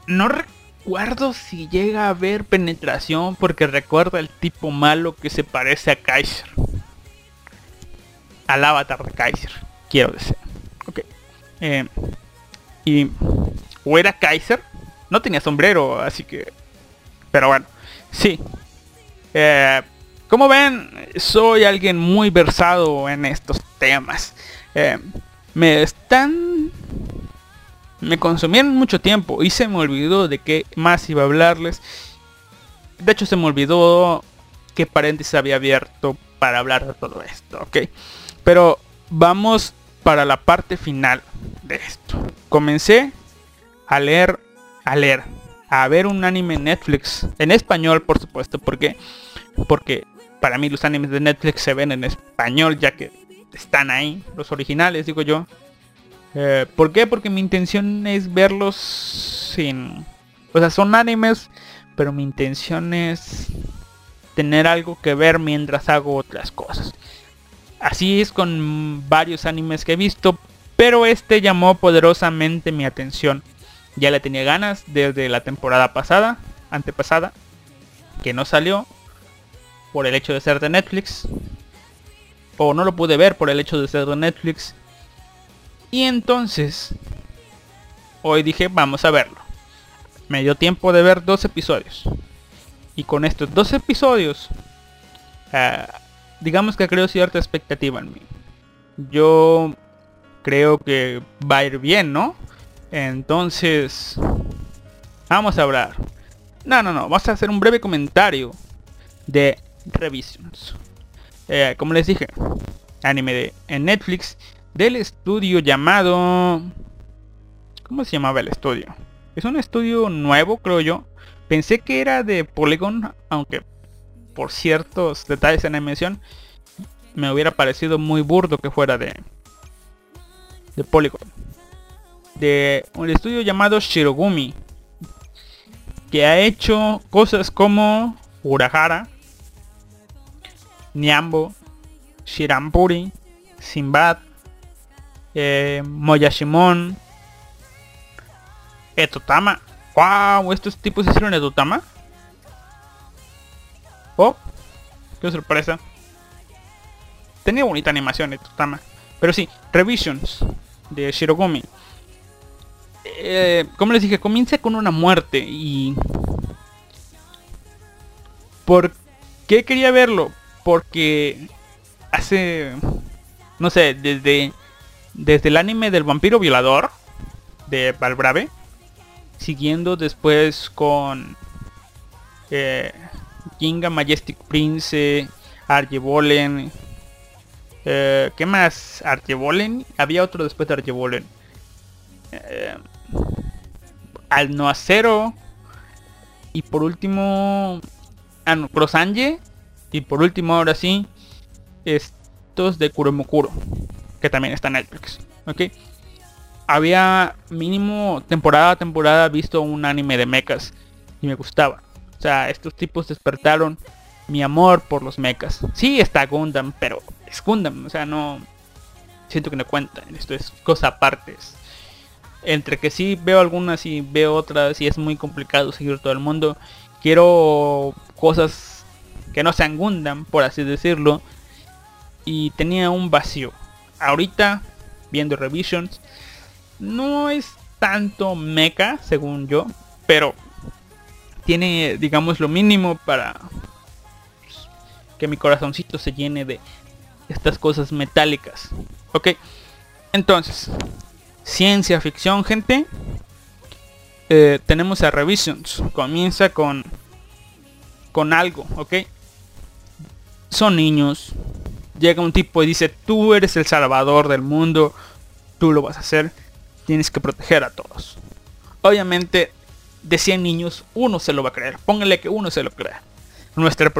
No recuerdo si llega a haber penetración porque recuerda el tipo malo que se parece a Kaiser. Al avatar de Kaiser, quiero decir. Ok. Eh, y... ¿O era Kaiser? No tenía sombrero, así que... Pero bueno, sí. Eh, como ven, soy alguien muy versado en estos temas. Eh, me están... Me consumieron mucho tiempo y se me olvidó de qué más iba a hablarles. De hecho se me olvidó qué paréntesis había abierto para hablar de todo esto, ¿ok? Pero vamos para la parte final de esto. Comencé a leer, a leer, a ver un anime Netflix, en español por supuesto, porque porque para mí los animes de Netflix se ven en español ya que están ahí, los originales digo yo. Eh, ¿Por qué? Porque mi intención es verlos sin... O sea, son animes, pero mi intención es tener algo que ver mientras hago otras cosas. Así es con varios animes que he visto, pero este llamó poderosamente mi atención. Ya le tenía ganas desde la temporada pasada, antepasada, que no salió por el hecho de ser de Netflix. O no lo pude ver por el hecho de ser de Netflix. Y entonces, hoy dije, vamos a verlo. Me dio tiempo de ver dos episodios. Y con estos dos episodios, ah, digamos que creo cierta expectativa en mí. Yo creo que va a ir bien, ¿no? Entonces, vamos a hablar. No, no, no, vamos a hacer un breve comentario de Revisions. Eh, como les dije, anime de, en Netflix del estudio llamado... ¿Cómo se llamaba el estudio? Es un estudio nuevo, creo yo. Pensé que era de Polygon, aunque por ciertos detalles en la animación me hubiera parecido muy burdo que fuera de de Polygon. De un estudio llamado Shirogumi, que ha hecho cosas como Urahara, Nyambo, Shirampuri, Sinbad, eh, Moyashimon, Etotama. ¡Wow! ¿Estos tipos hicieron Etotama? ¡Oh! ¡Qué sorpresa! Tenía bonita animación Etotama. Pero sí, Revisions de Shirogumi. Eh, como les dije, comienza con una muerte y... ¿Por qué quería verlo? Porque hace... No sé, desde... Desde el anime del vampiro violador de Valbrave. Siguiendo después con... Eh, Majestic Prince, Arjebolen, eh, ¿Qué más? Arjebolen. Había otro después de Arjebolen. Eh, al no acero. Y por último. Ah, no. Y por último, ahora sí. Estos de Kuromokuro. Que también está en Netflix. Ok. Había mínimo temporada a temporada visto un anime de mechas. Y me gustaba. O sea, estos tipos despertaron mi amor por los mechas. Sí está Gundam, pero es Gundam, o sea, no siento que no cuenta. Esto es cosa aparte. Entre que sí veo algunas y veo otras y es muy complicado seguir todo el mundo. Quiero cosas que no sean Gundam, por así decirlo. Y tenía un vacío. Ahorita, viendo revisions, no es tanto mecha, según yo, pero tiene, digamos, lo mínimo para que mi corazoncito se llene de estas cosas metálicas. Ok, entonces, ciencia ficción, gente. Eh, tenemos a Revisions. Comienza con con algo, ok. Son niños. Llega un tipo y dice, tú eres el salvador del mundo. Tú lo vas a hacer. Tienes que proteger a todos. Obviamente, de 100 niños, uno se lo va a creer. Póngale que uno se lo crea. Nuestro,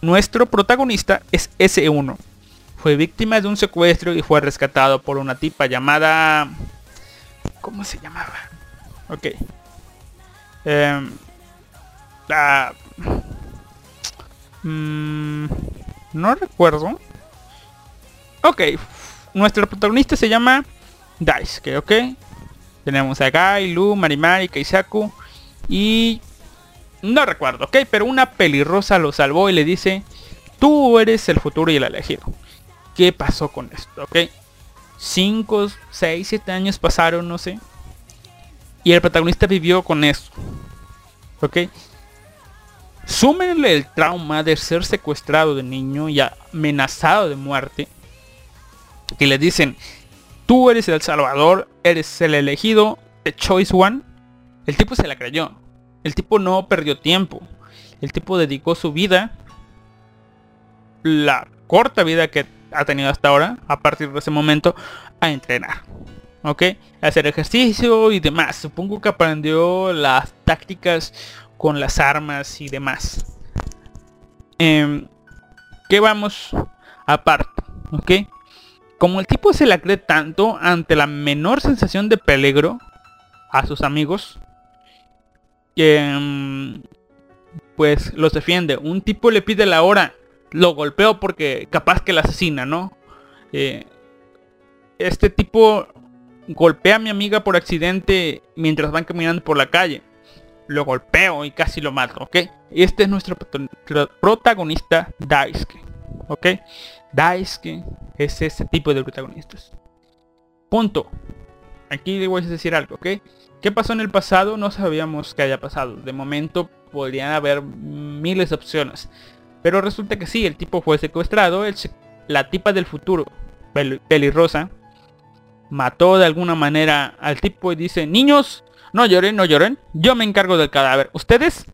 nuestro protagonista es S1. Fue víctima de un secuestro y fue rescatado por una tipa llamada... ¿Cómo se llamaba? Ok. Em, mm, no recuerdo. Ok. Nuestro protagonista se llama Daisuke, ok. Tenemos a Gai, Lu, Marimari, Keisaku y no recuerdo, ok, pero una pelirrosa lo salvó y le dice, tú eres el futuro y el elegido. ¿Qué pasó con esto? Ok. 5, 6, 7 años pasaron, no sé. Y el protagonista vivió con eso. Ok. Súmenle el trauma de ser secuestrado de niño y amenazado de muerte. Que le dicen, tú eres el salvador, eres el elegido, the choice one. El tipo se la creyó. El tipo no perdió tiempo. El tipo dedicó su vida, la corta vida que ha tenido hasta ahora, a partir de ese momento, a entrenar. ¿Ok? A hacer ejercicio y demás. Supongo que aprendió las tácticas con las armas y demás. Eh, ¿Qué vamos aparte? ¿Ok? Como el tipo se la cree tanto ante la menor sensación de peligro a sus amigos, Em, pues los defiende. Un tipo le pide la hora, lo golpeo porque capaz que la asesina, ¿no? Eh, este tipo golpea a mi amiga por accidente mientras van caminando por la calle. Lo golpeo y casi lo mato, ¿ok? Este es nuestro protagonista Daisuke, ¿ok? Daisuke es ese tipo de protagonistas. Punto. Aquí voy a decir algo, ¿ok? ¿Qué pasó en el pasado? No sabíamos qué haya pasado. De momento podrían haber miles de opciones. Pero resulta que sí, el tipo fue secuestrado. la tipa del futuro, pelirrosa, mató de alguna manera al tipo y dice, niños, no lloren, no lloren. Yo me encargo del cadáver. Ustedes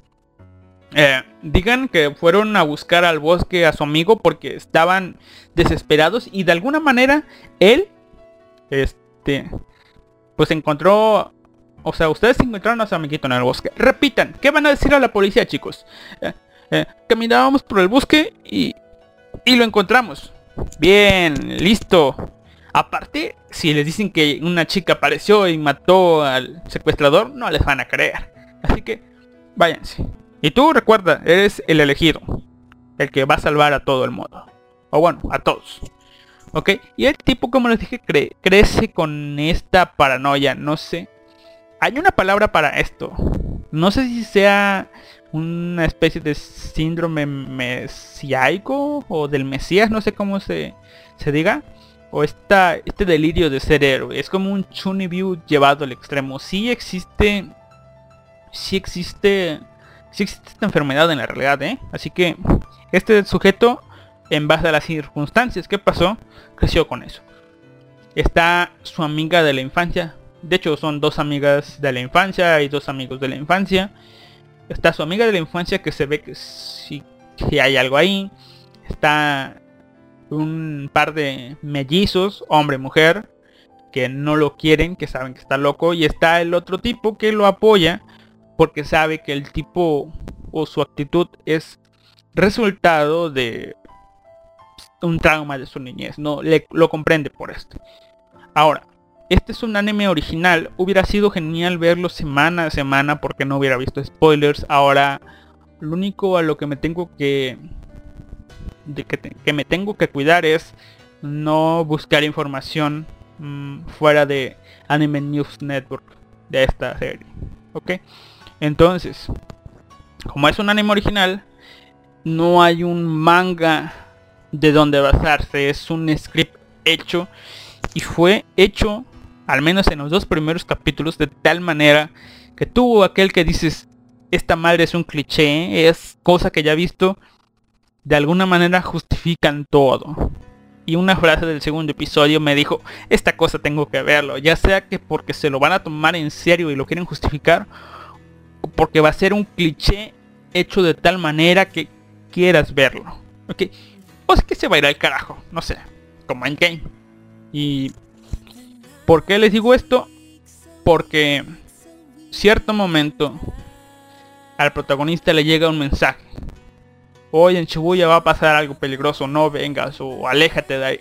eh, digan que fueron a buscar al bosque a su amigo porque estaban desesperados y de alguna manera él, este, pues encontró O sea, ustedes encontraron a su amiguito en el bosque. Repitan, ¿qué van a decir a la policía, chicos? Eh, eh, caminábamos por el bosque y, y lo encontramos. Bien, listo. Aparte, si les dicen que una chica apareció y mató al secuestrador, no les van a creer. Así que, váyanse. Y tú recuerda, eres el elegido. El que va a salvar a todo el mundo. O bueno, a todos. ¿Ok? Y el tipo, como les dije, cre- crece con esta paranoia. No sé. Hay una palabra para esto. No sé si sea una especie de síndrome mesiaico o del mesías, no sé cómo se, se diga. O esta, este delirio de ser héroe. Es como un Chunibyu llevado al extremo. Sí existe... Sí existe... Sí existe esta enfermedad en la realidad, ¿eh? Así que este sujeto, en base a las circunstancias que pasó, creció con eso. Está su amiga de la infancia. De hecho, son dos amigas de la infancia y dos amigos de la infancia. Está su amiga de la infancia que se ve que sí que hay algo ahí. Está un par de mellizos, hombre mujer, que no lo quieren, que saben que está loco. Y está el otro tipo que lo apoya porque sabe que el tipo o su actitud es resultado de un trauma de su niñez. No le, lo comprende por esto. Ahora, este es un anime original. Hubiera sido genial verlo semana a semana porque no hubiera visto spoilers. Ahora, lo único a lo que me tengo que de que, te- que me tengo que cuidar es no buscar información mm, fuera de Anime News Network de esta serie. ¿Ok? Entonces, como es un anime original, no hay un manga de donde basarse. Es un script hecho y fue hecho, al menos en los dos primeros capítulos, de tal manera que tuvo aquel que dices, esta madre es un cliché, es cosa que ya he visto, de alguna manera justifican todo. Y una frase del segundo episodio me dijo, esta cosa tengo que verlo, ya sea que porque se lo van a tomar en serio y lo quieren justificar, o porque va a ser un cliché hecho de tal manera que quieras verlo. ¿Ok? O es que se va a ir al carajo, no sé, como en game. Y ¿por qué les digo esto? Porque cierto momento al protagonista le llega un mensaje. Hoy en Shibuya va a pasar algo peligroso, no vengas o aléjate de ahí.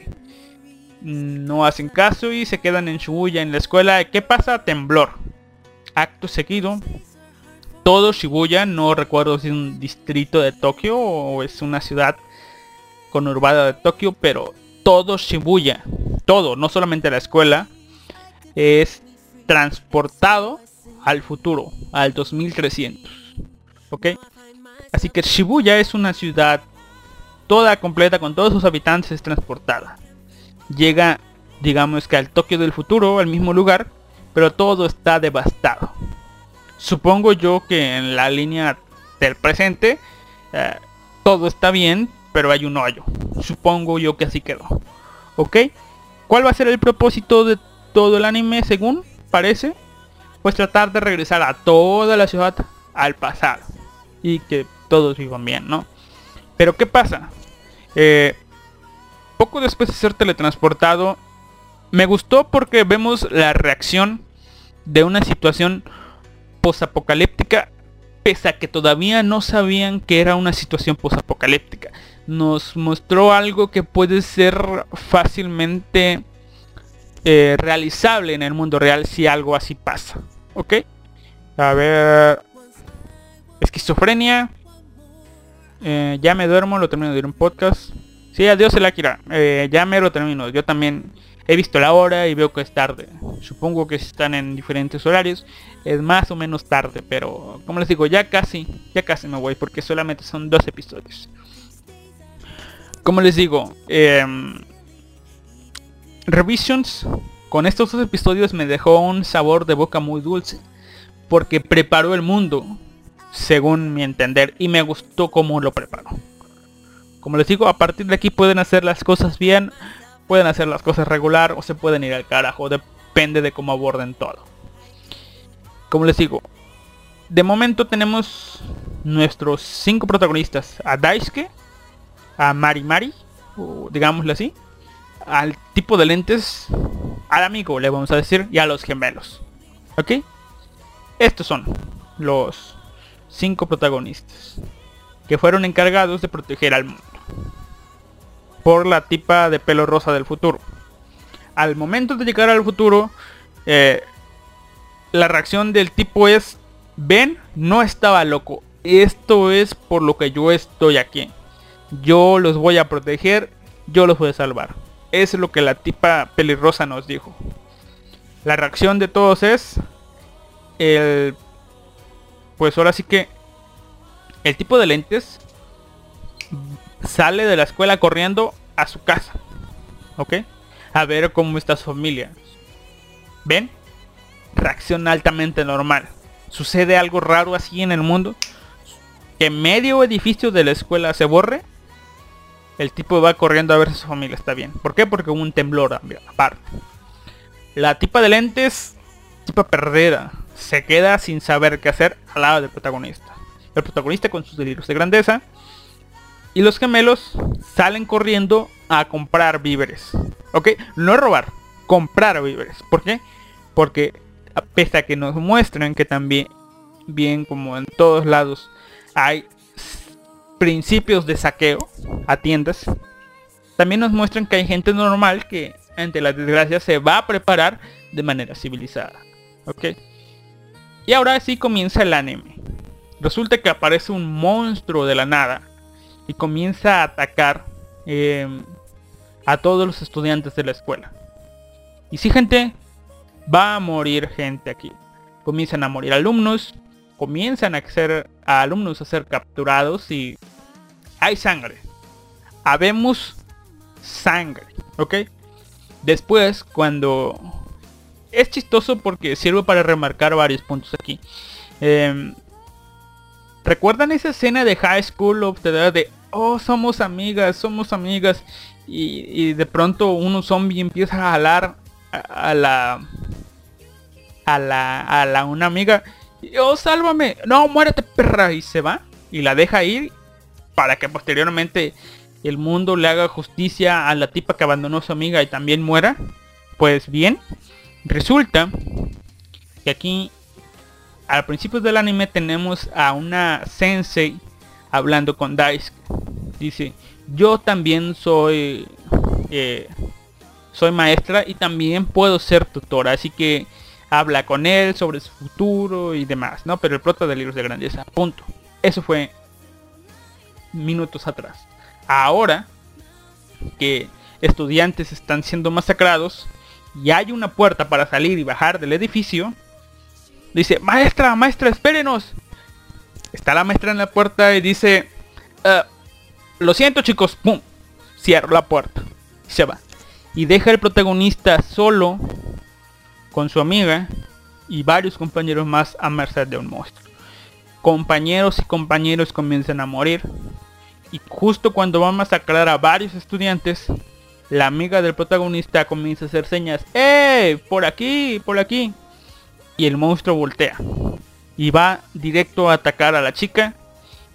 No hacen caso y se quedan en Shibuya en la escuela. ¿Qué pasa? Temblor. Acto seguido. Todo Shibuya, no recuerdo si es un distrito de Tokio o es una ciudad conurbada de Tokio, pero todo Shibuya, todo, no solamente la escuela, es transportado al futuro, al 2300. ¿Ok? Así que Shibuya es una ciudad toda completa con todos sus habitantes es transportada. Llega, digamos que al Tokio del futuro, al mismo lugar, pero todo está devastado. Supongo yo que en la línea del presente eh, todo está bien, pero hay un hoyo. Supongo yo que así quedó. ¿Ok? ¿Cuál va a ser el propósito de todo el anime según parece? Pues tratar de regresar a toda la ciudad al pasado. Y que todos vivan bien, ¿no? Pero ¿qué pasa? Eh, poco después de ser teletransportado, me gustó porque vemos la reacción de una situación posapocalíptica pese a que todavía no sabían que era una situación posapocalíptica. Nos mostró algo que puede ser fácilmente eh, realizable en el mundo real si algo así pasa. ¿Ok? A ver... Esquizofrenia. Eh, ya me duermo, lo termino de ir un podcast. Sí, adiós el Akira. Eh, ya me lo termino. Yo también he visto la hora y veo que es tarde. Supongo que están en diferentes horarios. Es más o menos tarde, pero como les digo, ya casi, ya casi me voy porque solamente son dos episodios. Como les digo, em, Revisions con estos dos episodios me dejó un sabor de boca muy dulce. Porque preparó el mundo, según mi entender, y me gustó cómo lo preparó. Como les digo, a partir de aquí pueden hacer las cosas bien, pueden hacer las cosas regular o se pueden ir al carajo, depende de cómo aborden todo. Como les digo, de momento tenemos nuestros cinco protagonistas, a Daisuke, a Mari Mari, digámoslo así, al tipo de lentes, al amigo le vamos a decir, y a los gemelos. ¿Ok? Estos son los cinco protagonistas que fueron encargados de proteger al mundo por la tipa de pelo rosa del futuro. Al momento de llegar al futuro, eh, la reacción del tipo es, ven, no estaba loco. Esto es por lo que yo estoy aquí. Yo los voy a proteger, yo los voy a salvar. Es lo que la tipa pelirrosa nos dijo. La reacción de todos es el pues ahora sí que el tipo de lentes sale de la escuela corriendo a su casa. ¿Ok? A ver cómo está su familia. ¿Ven? Reacción altamente normal. Sucede algo raro así en el mundo. Que medio edificio de la escuela se borre. El tipo va corriendo a ver si su familia está bien. ¿Por qué? Porque hubo un temblor aparte. La tipa de lentes, tipa perdida, se queda sin saber qué hacer al lado del protagonista. El protagonista con sus delirios de grandeza. Y los gemelos salen corriendo a comprar víveres. ¿Ok? No robar, comprar víveres. ¿Por qué? Porque pese a que nos muestran que también, bien como en todos lados, hay principios de saqueo a tiendas, también nos muestran que hay gente normal que ante la desgracia se va a preparar de manera civilizada. ¿Ok? Y ahora sí comienza el anime. Resulta que aparece un monstruo de la nada y comienza a atacar eh, a todos los estudiantes de la escuela. Y si gente, va a morir gente aquí. Comienzan a morir alumnos, comienzan a ser alumnos a ser capturados y hay sangre. Habemos sangre, ¿ok? Después, cuando... Es chistoso porque sirve para remarcar varios puntos aquí. Em, ¿Recuerdan esa escena de High School of the Dead de, oh, somos amigas, somos amigas? Y, de pronto un zombie empieza a jalar a, la... A la... A la una amiga. Oh, sálvame. No, muérete, perra. Y se va. Y la deja ir para que posteriormente el mundo le haga justicia a la tipa que abandonó a su amiga y también muera. Pues bien, resulta que aquí al principio del anime tenemos a una sensei hablando con Daisuke. Dice, yo también soy eh, soy maestra y también puedo ser tutora, así que habla con él sobre su futuro y demás, ¿no? Pero el prota de libros de grandeza, punto. Eso fue minutos atrás. Ahora que estudiantes están siendo masacrados y hay una puerta para salir y bajar del edificio, dice, maestra, maestra, espérenos. Está la maestra en la puerta y dice, "Ah, lo siento chicos, pum, cierro la puerta. Y se va. Y deja al protagonista solo con su amiga y varios compañeros más a merced de un monstruo. Compañeros y compañeros comienzan a morir. Y justo cuando van a masacrar a varios estudiantes, la amiga del protagonista comienza a hacer señas. ¡Eh! Por aquí, por aquí. Y el monstruo voltea. Y va directo a atacar a la chica.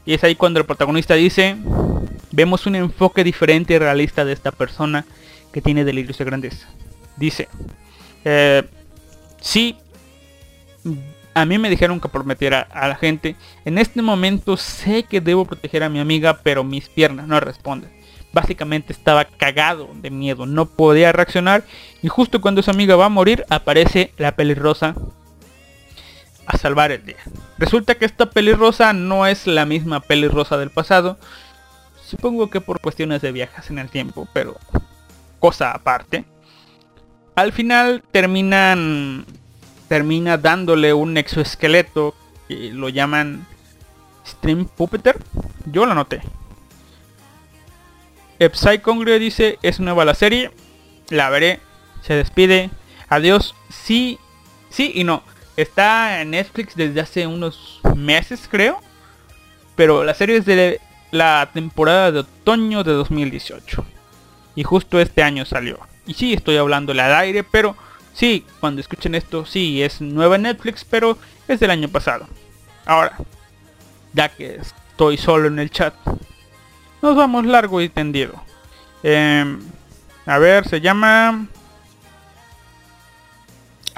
Y es ahí cuando el protagonista dice, vemos un enfoque diferente y realista de esta persona que tiene delirios de grandeza. Dice, eh, sí, a mí me dijeron que prometiera a la gente. En este momento sé que debo proteger a mi amiga, pero mis piernas no responden. Básicamente estaba cagado de miedo, no podía reaccionar. Y justo cuando su amiga va a morir, aparece la pelirrosa a salvar el día. Resulta que esta pelirrosa no es la misma pelirrosa del pasado. Supongo que por cuestiones de viajes en el tiempo, pero cosa aparte. Al final terminan termina dándole un exoesqueleto que lo llaman Stream Puppeter. Yo lo noté. Psychongrio dice es nueva la serie. La veré. Se despide. Adiós. Sí, sí y no. Está en Netflix desde hace unos meses creo. Pero la serie es de la temporada de otoño de 2018. Y justo este año salió. Y sí, estoy hablándole al aire, pero sí, cuando escuchen esto, sí, es nueva en Netflix, pero es del año pasado. Ahora, ya que estoy solo en el chat, nos vamos largo y tendido. Em, a ver, se llama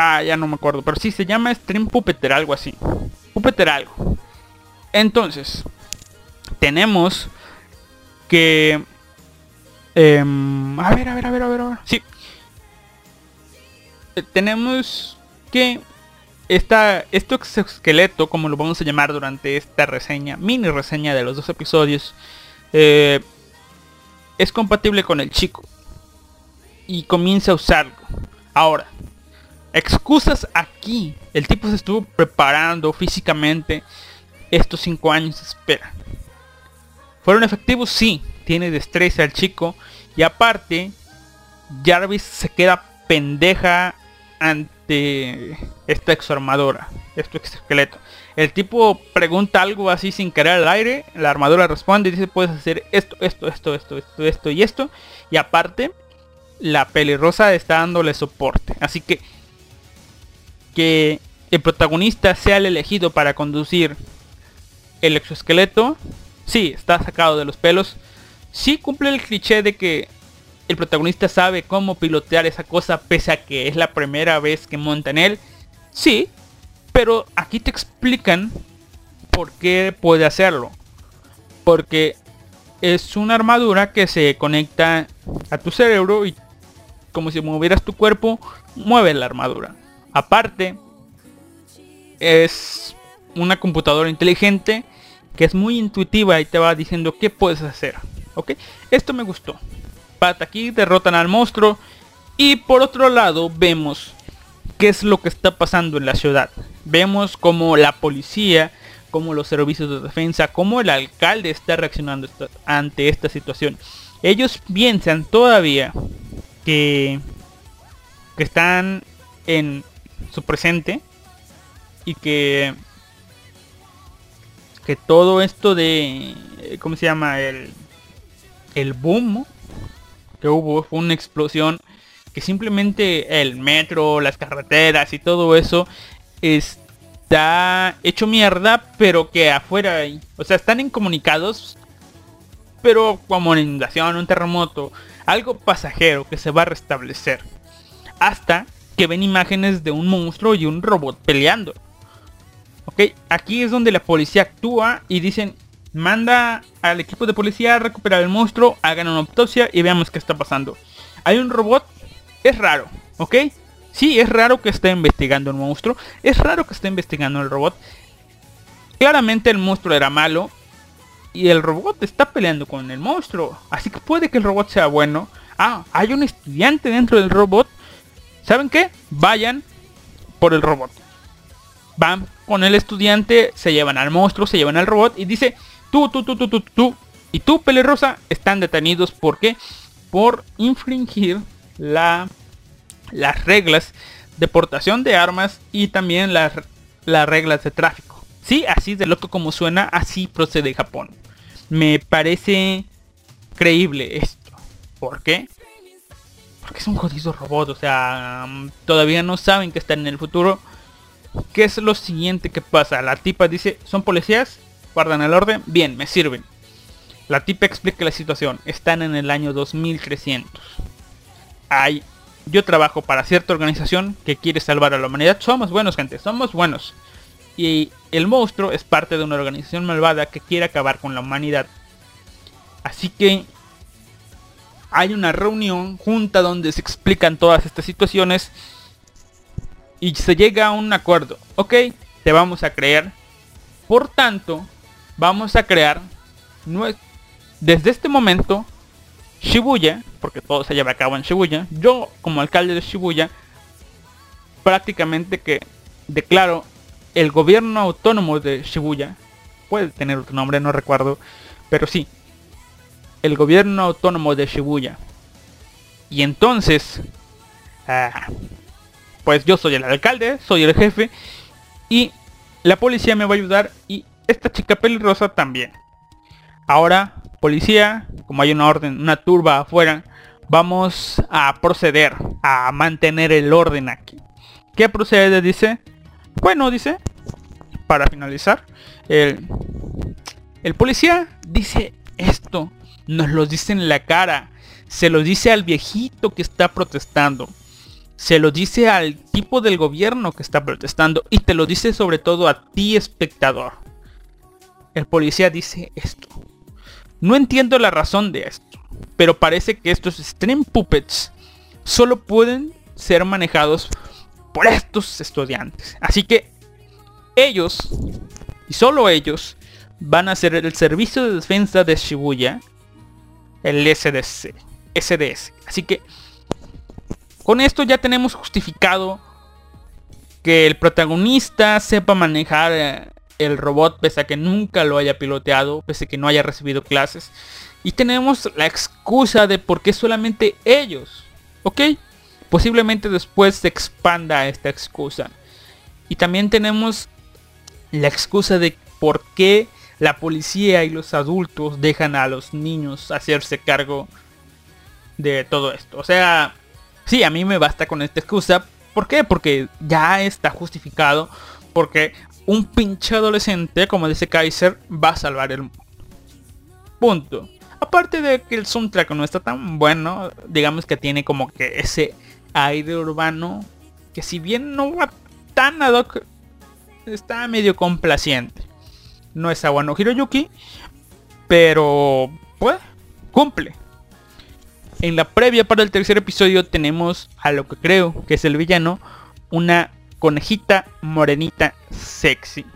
Ah, ya no me acuerdo, pero sí se llama Stream Puppeteer, algo así. Puppeteer algo. Entonces, tenemos que... em, a ver, a ver, a ver, a ver, a ver. Sí. Eh, tenemos que esta, este exoesqueleto, como lo vamos a llamar durante esta reseña, mini reseña de los dos episodios, eh, es compatible con el chico. Y comienza a usarlo. Ahora, excusas aquí. El tipo se estuvo preparando físicamente estos cinco años de espera. ¿Fueron efectivos? Sí. Tiene destreza el chico. Y aparte, Jarvis se queda pendeja ante esta exarmadura, este esqueleto. El tipo pregunta algo así sin querer al aire, la armadura responde y dice puedes hacer esto, esto, esto, esto, esto, esto y esto. Y aparte, la pelirrosa está dándole soporte. Así que que el protagonista sea el elegido para conducir el exoesqueleto, sí, está sacado de los pelos. Sí cumple el cliché de que el protagonista sabe cómo pilotear esa cosa pese a que es la primera vez que monta en él. Sí, pero aquí te explican por qué puede hacerlo. Porque es una armadura que se conecta a tu cerebro y como si movieras tu cuerpo, mueve la armadura. Aparte, es una computadora inteligente que es muy intuitiva y te va diciendo qué puedes hacer. ¿Ok? Esto me gustó. Pat aquí derrotan al monstruo y por otro lado vemos qué es lo que está pasando en la ciudad. Vemos como la policía, como los servicios de defensa, como el alcalde está reaccionando ante esta situación. Ellos piensan todavía que, que están en su presente y que que todo esto de cómo se llama el el boom que hubo fue una explosión que simplemente el metro, las carreteras y todo eso está hecho mierda, pero que afuera hay, o sea, están incomunicados, pero como una inundación, un terremoto, algo pasajero que se va a restablecer. Hasta que ven imágenes de un monstruo y un robot peleando. Ok, aquí es donde la policía actúa y dicen, manda al equipo de policía a recuperar el monstruo, hagan una autopsia y veamos qué está pasando. Hay un robot, es raro, ¿ok? Sí, es raro que esté investigando el monstruo, es raro que esté investigando el robot. Claramente el monstruo era malo y el robot está peleando con el monstruo, así que puede que el robot sea bueno. Ah, hay un estudiante dentro del robot. ¿Saben qué? Vayan por el robot van con el estudiante, se llevan al monstruo, se llevan al robot y dice, tú, tú, tú, tú, tú, tú y tú, Rosa, están detenidos. ¿Por qué? Por infringir la, las reglas de portación de armas y también las, las reglas de tráfico. Sí, así de loco como suena, así procede Japón. Me parece creíble esto. ¿Por qué? Porque es un jodido robot, o sea, mm, todavía no saben que están en el futuro. ¿Qué es lo siguiente que pasa? La tipa dice, ¿son policías? ¿Guardan el orden? Bien, me sirven. La tipa explica la situación. Están en el año 2300. Hay, yo trabajo para cierta organización que quiere salvar a la humanidad. Somos buenos, gente, somos buenos. Y el monstruo es parte de una organización malvada que quiere acabar con la humanidad. Así que hay una reunión junta donde se explican todas estas situaciones y se llega a un acuerdo. Ok, te vamos a creer. Por tanto, vamos a crear desde este momento Shibuya, porque todo se lleva a cabo en Shibuya. Yo como alcalde de Shibuya prácticamente que declaro el gobierno autónomo de Shibuya. Puede tener otro nombre, no recuerdo, pero sí. El gobierno autónomo de Shibuya. Y entonces ah, pues yo soy el alcalde, soy el jefe y la policía me va a ayudar y esta chica pelirrosa también. Ahora, policía, como hay una orden, una turba afuera, vamos a proceder a mantener el orden aquí. ¿Qué procede? Dice. Bueno, dice, para finalizar, el, el policía dice esto, nos lo dice en la cara, se lo dice al viejito que está protestando se lo dice al tipo del gobierno que está protestando y te lo dice sobre todo a ti espectador. El policía dice esto. No entiendo la razón de esto, pero parece que estos stream puppets solo pueden ser manejados por estos estudiantes. Así que ellos, y solo ellos, van a ser el servicio de defensa de Shibuya, el SDC, SDS. Así que con esto ya tenemos justificado que el protagonista sepa manejar eh, el robot pese a que nunca lo haya piloteado, pese a que no haya recibido clases. Y tenemos la excusa de por qué solamente ellos. ¿Ok? Posiblemente después se expanda esta excusa. Y también tenemos la excusa de por qué la policía y los adultos dejan a los niños hacerse cargo de todo esto. O sea, sí, a mí me basta con esta excusa. ¿Por qué? Porque ya está justificado. Porque un pinche adolescente, como dice Kaiser, va a salvar el mundo. Punto. Aparte de que el soundtrack no está tan bueno, digamos que tiene como que ese aire urbano que si bien no va tan ad hoc, está medio complaciente. No es Awano Hiroyuki, pero pues cumple. En la previa para el tercer episodio tenemos a lo que creo que es el villano, una conejita morenita sexy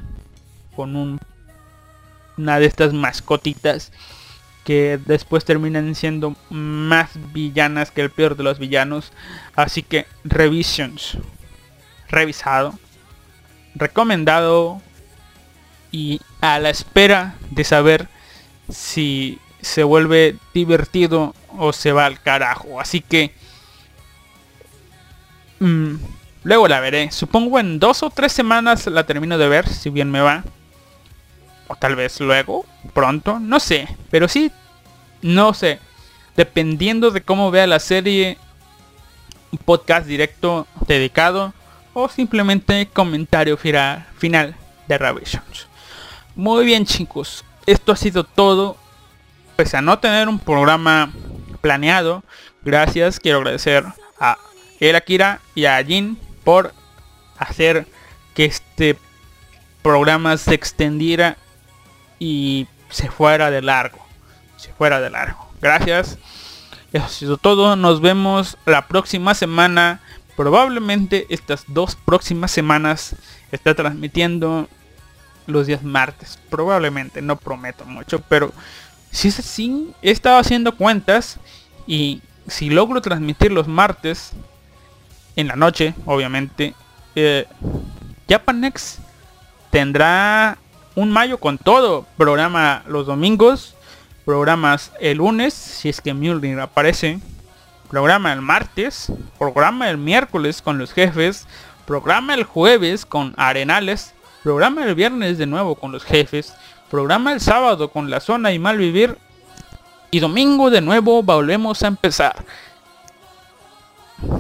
con un una de estas mascotitas que después terminan siendo más villanas que el peor de los villanos. Así que revisions. Revisado. Recomendado. Y a la espera de saber si se vuelve divertido o se va al carajo. Así que... mm, luego la veré. Supongo en dos o tres semanas la termino de ver, si bien me va. Tal vez luego, pronto, no sé. Pero sí, no sé. Dependiendo de cómo vea la serie, un podcast directo dedicado o simplemente comentario final de Revisions. Muy bien chicos, esto ha sido todo. Pese a no tener un programa planeado, gracias, quiero agradecer a El Akira y a Jin por hacer que este programa se extendiera y se fuera de largo. Se fuera de largo. Gracias. Eso ha sido todo. Nos vemos la próxima semana. Probablemente estas dos próximas semanas está transmitiendo los días martes. Probablemente, no prometo mucho, pero si es así, he estado haciendo cuentas y si logro transmitir los martes en la noche, obviamente, eh, Japanex tendrá un mayo con todo. Programa los domingos, programas el lunes, si es que Mjolnir aparece, programa el martes, programa el miércoles con los jefes, programa el jueves con Arenales, programa el viernes de nuevo con los jefes, programa el sábado con la zona y mal vivir y domingo de nuevo volvemos a empezar.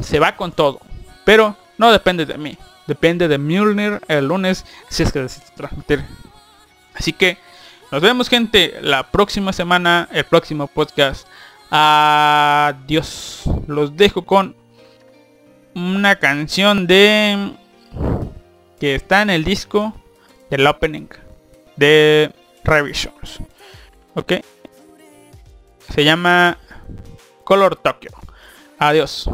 Se va con todo, pero no depende de mí, depende de Mjolnir el lunes si es que decides transmitir. Así que nos vemos gente la próxima semana, el próximo podcast. Adiós. Los dejo con una canción de que está en el disco del opening de Revisions. Ok. Se llama Color Tokyo. Adiós.